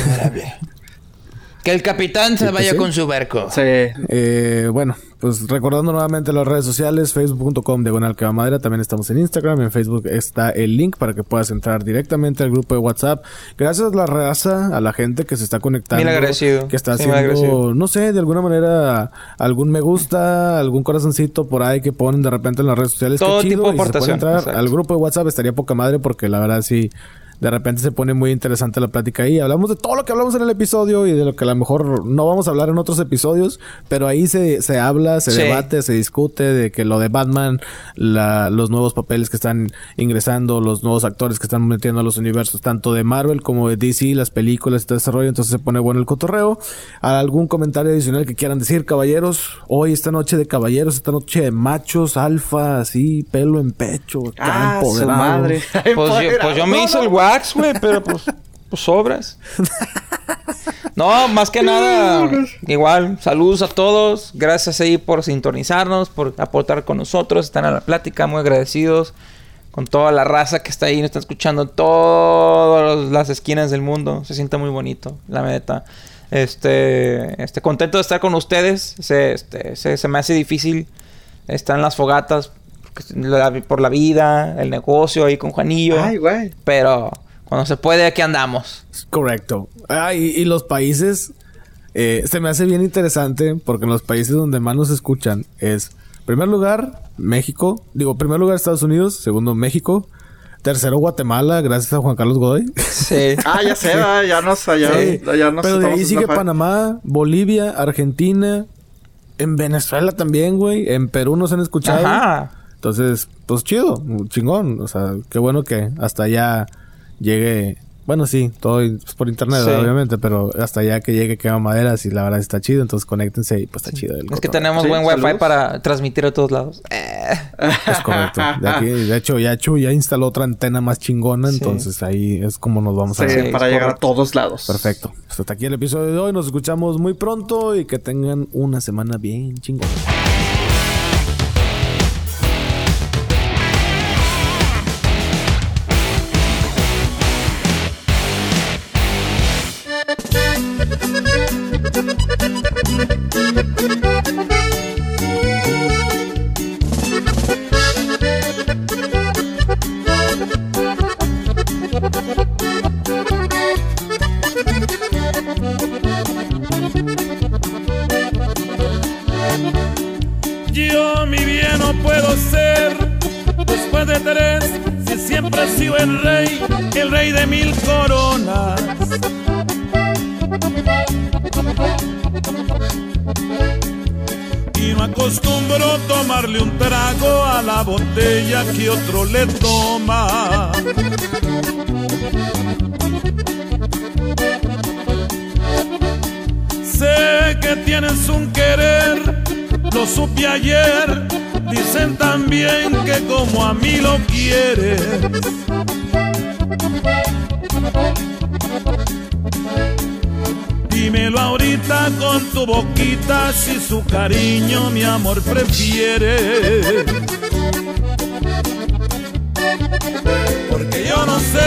Que el capitán se vaya con su barco. Sí. Eh, bueno, pues recordando nuevamente las redes sociales, facebook.com diagonal que madera, también estamos en Instagram, en Facebook está el link para que puedas entrar directamente al grupo de WhatsApp. Gracias a la raza, a la gente que se está conectando. Mil agradecido. Que está Sí, haciendo, no sé, de alguna manera, algún me gusta, algún corazoncito por ahí que ponen de repente en las redes sociales. Todo Qué chido, tipo de y si se puede entrar exacto. al grupo de WhatsApp estaría poca madre porque la verdad sí... De repente se pone muy interesante la plática ahí. Hablamos de todo lo que hablamos en el episodio y de lo que a lo mejor no vamos a hablar en otros episodios, pero ahí se, se habla, se Sí. debate, se discute de que lo de Batman, la- los nuevos papeles que están ingresando, los nuevos actores que están metiendo a los universos, tanto de Marvel como de DC, las películas y todo ese rollo. Entonces se pone bueno el cotorreo. ¿Algún comentario adicional que quieran decir, caballeros? Hoy, esta noche de caballeros, esta noche de machos, alfa, así, pelo en pecho, Ah, su madre. Pues yo, pues yo me No, hice no. el pero pues, pues. No, más que nada, igual, saludos a todos. Gracias ahí por sintonizarnos, por aportar con nosotros, están a la plática, muy agradecidos con toda la raza que está ahí, nos está escuchando todas las esquinas del mundo. Se siente muy bonito, la neta. Este, este, contento de estar con ustedes. Se, este, se, me hace difícil estar en las fogatas la- por la vida, el negocio ahí con Juanillo. Ay, güey. Pero cuando se puede, aquí andamos. Correcto. Ah, y, y los países, eh, se me hace bien interesante porque en los países donde más nos escuchan es, primer lugar, México. Digo, primer lugar, Estados Unidos. Segundo, México. Tercero, Guatemala, gracias a Juan Carlos Godoy. Sí. Ah, ya sé, ah, ya nos, ya, Sí, ya nos pero de ahí sigue. Panamá, Bolivia, Argentina. En Venezuela también, güey. En Perú nos han escuchado. Ajá. Entonces, pues chido, chingón. O sea, qué bueno que hasta allá llegue. Bueno, sí, todo es por internet, Sí. obviamente, pero hasta allá que llegue quema maderas y la verdad está chido. Entonces, conéctense y pues está chido. el Es que tenemos Sí, buen wifi saludos. para transmitir a todos lados. Eh. Es correcto. De, aquí, de hecho, ya Chu ya instaló otra antena más chingona, Sí. entonces ahí es como nos vamos a ver. Sí, para llegar a todos lados. Perfecto. Pues hasta aquí el episodio de hoy. Nos escuchamos muy pronto y que tengan una semana bien chingona. Thank you. Botella que otro le toma. Sé que tienes un querer, lo supe ayer. Dicen también que como a mí lo quieres. Dímelo ahorita con tu boquita si su cariño mi amor prefiere.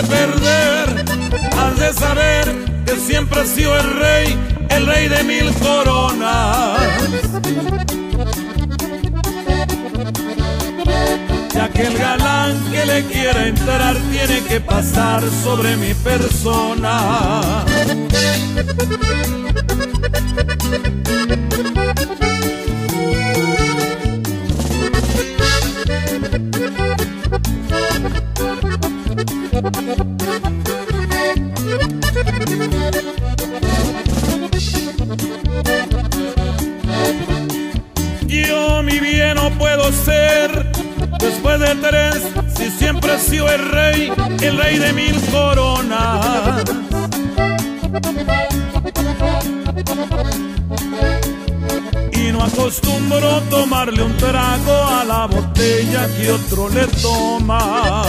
Perder, has de saber que siempre he sido el rey, el rey de mil coronas. Ya que el galán que le quiera entrar tiene que pasar sobre mi persona. De mil coronas. Y no acostumbro tomarle un trago a la botella que otro le toma.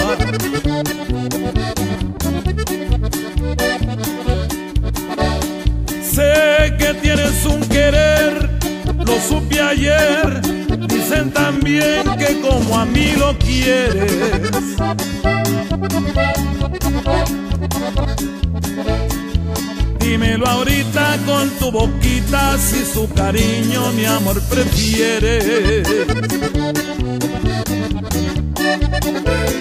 Sé que tienes un querer, lo supe ayer. Dicen también que como a mí lo quieres. Dímelo ahorita con tu boquita si su cariño mi amor prefiere.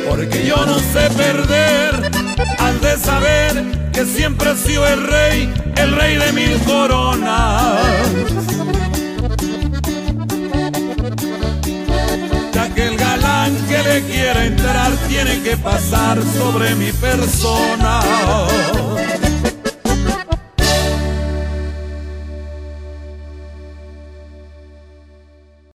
Porque yo no sé perder, has de saber que siempre he sido el rey, el rey de mil coronas. Que quiera entrar tiene que pasar sobre mi persona.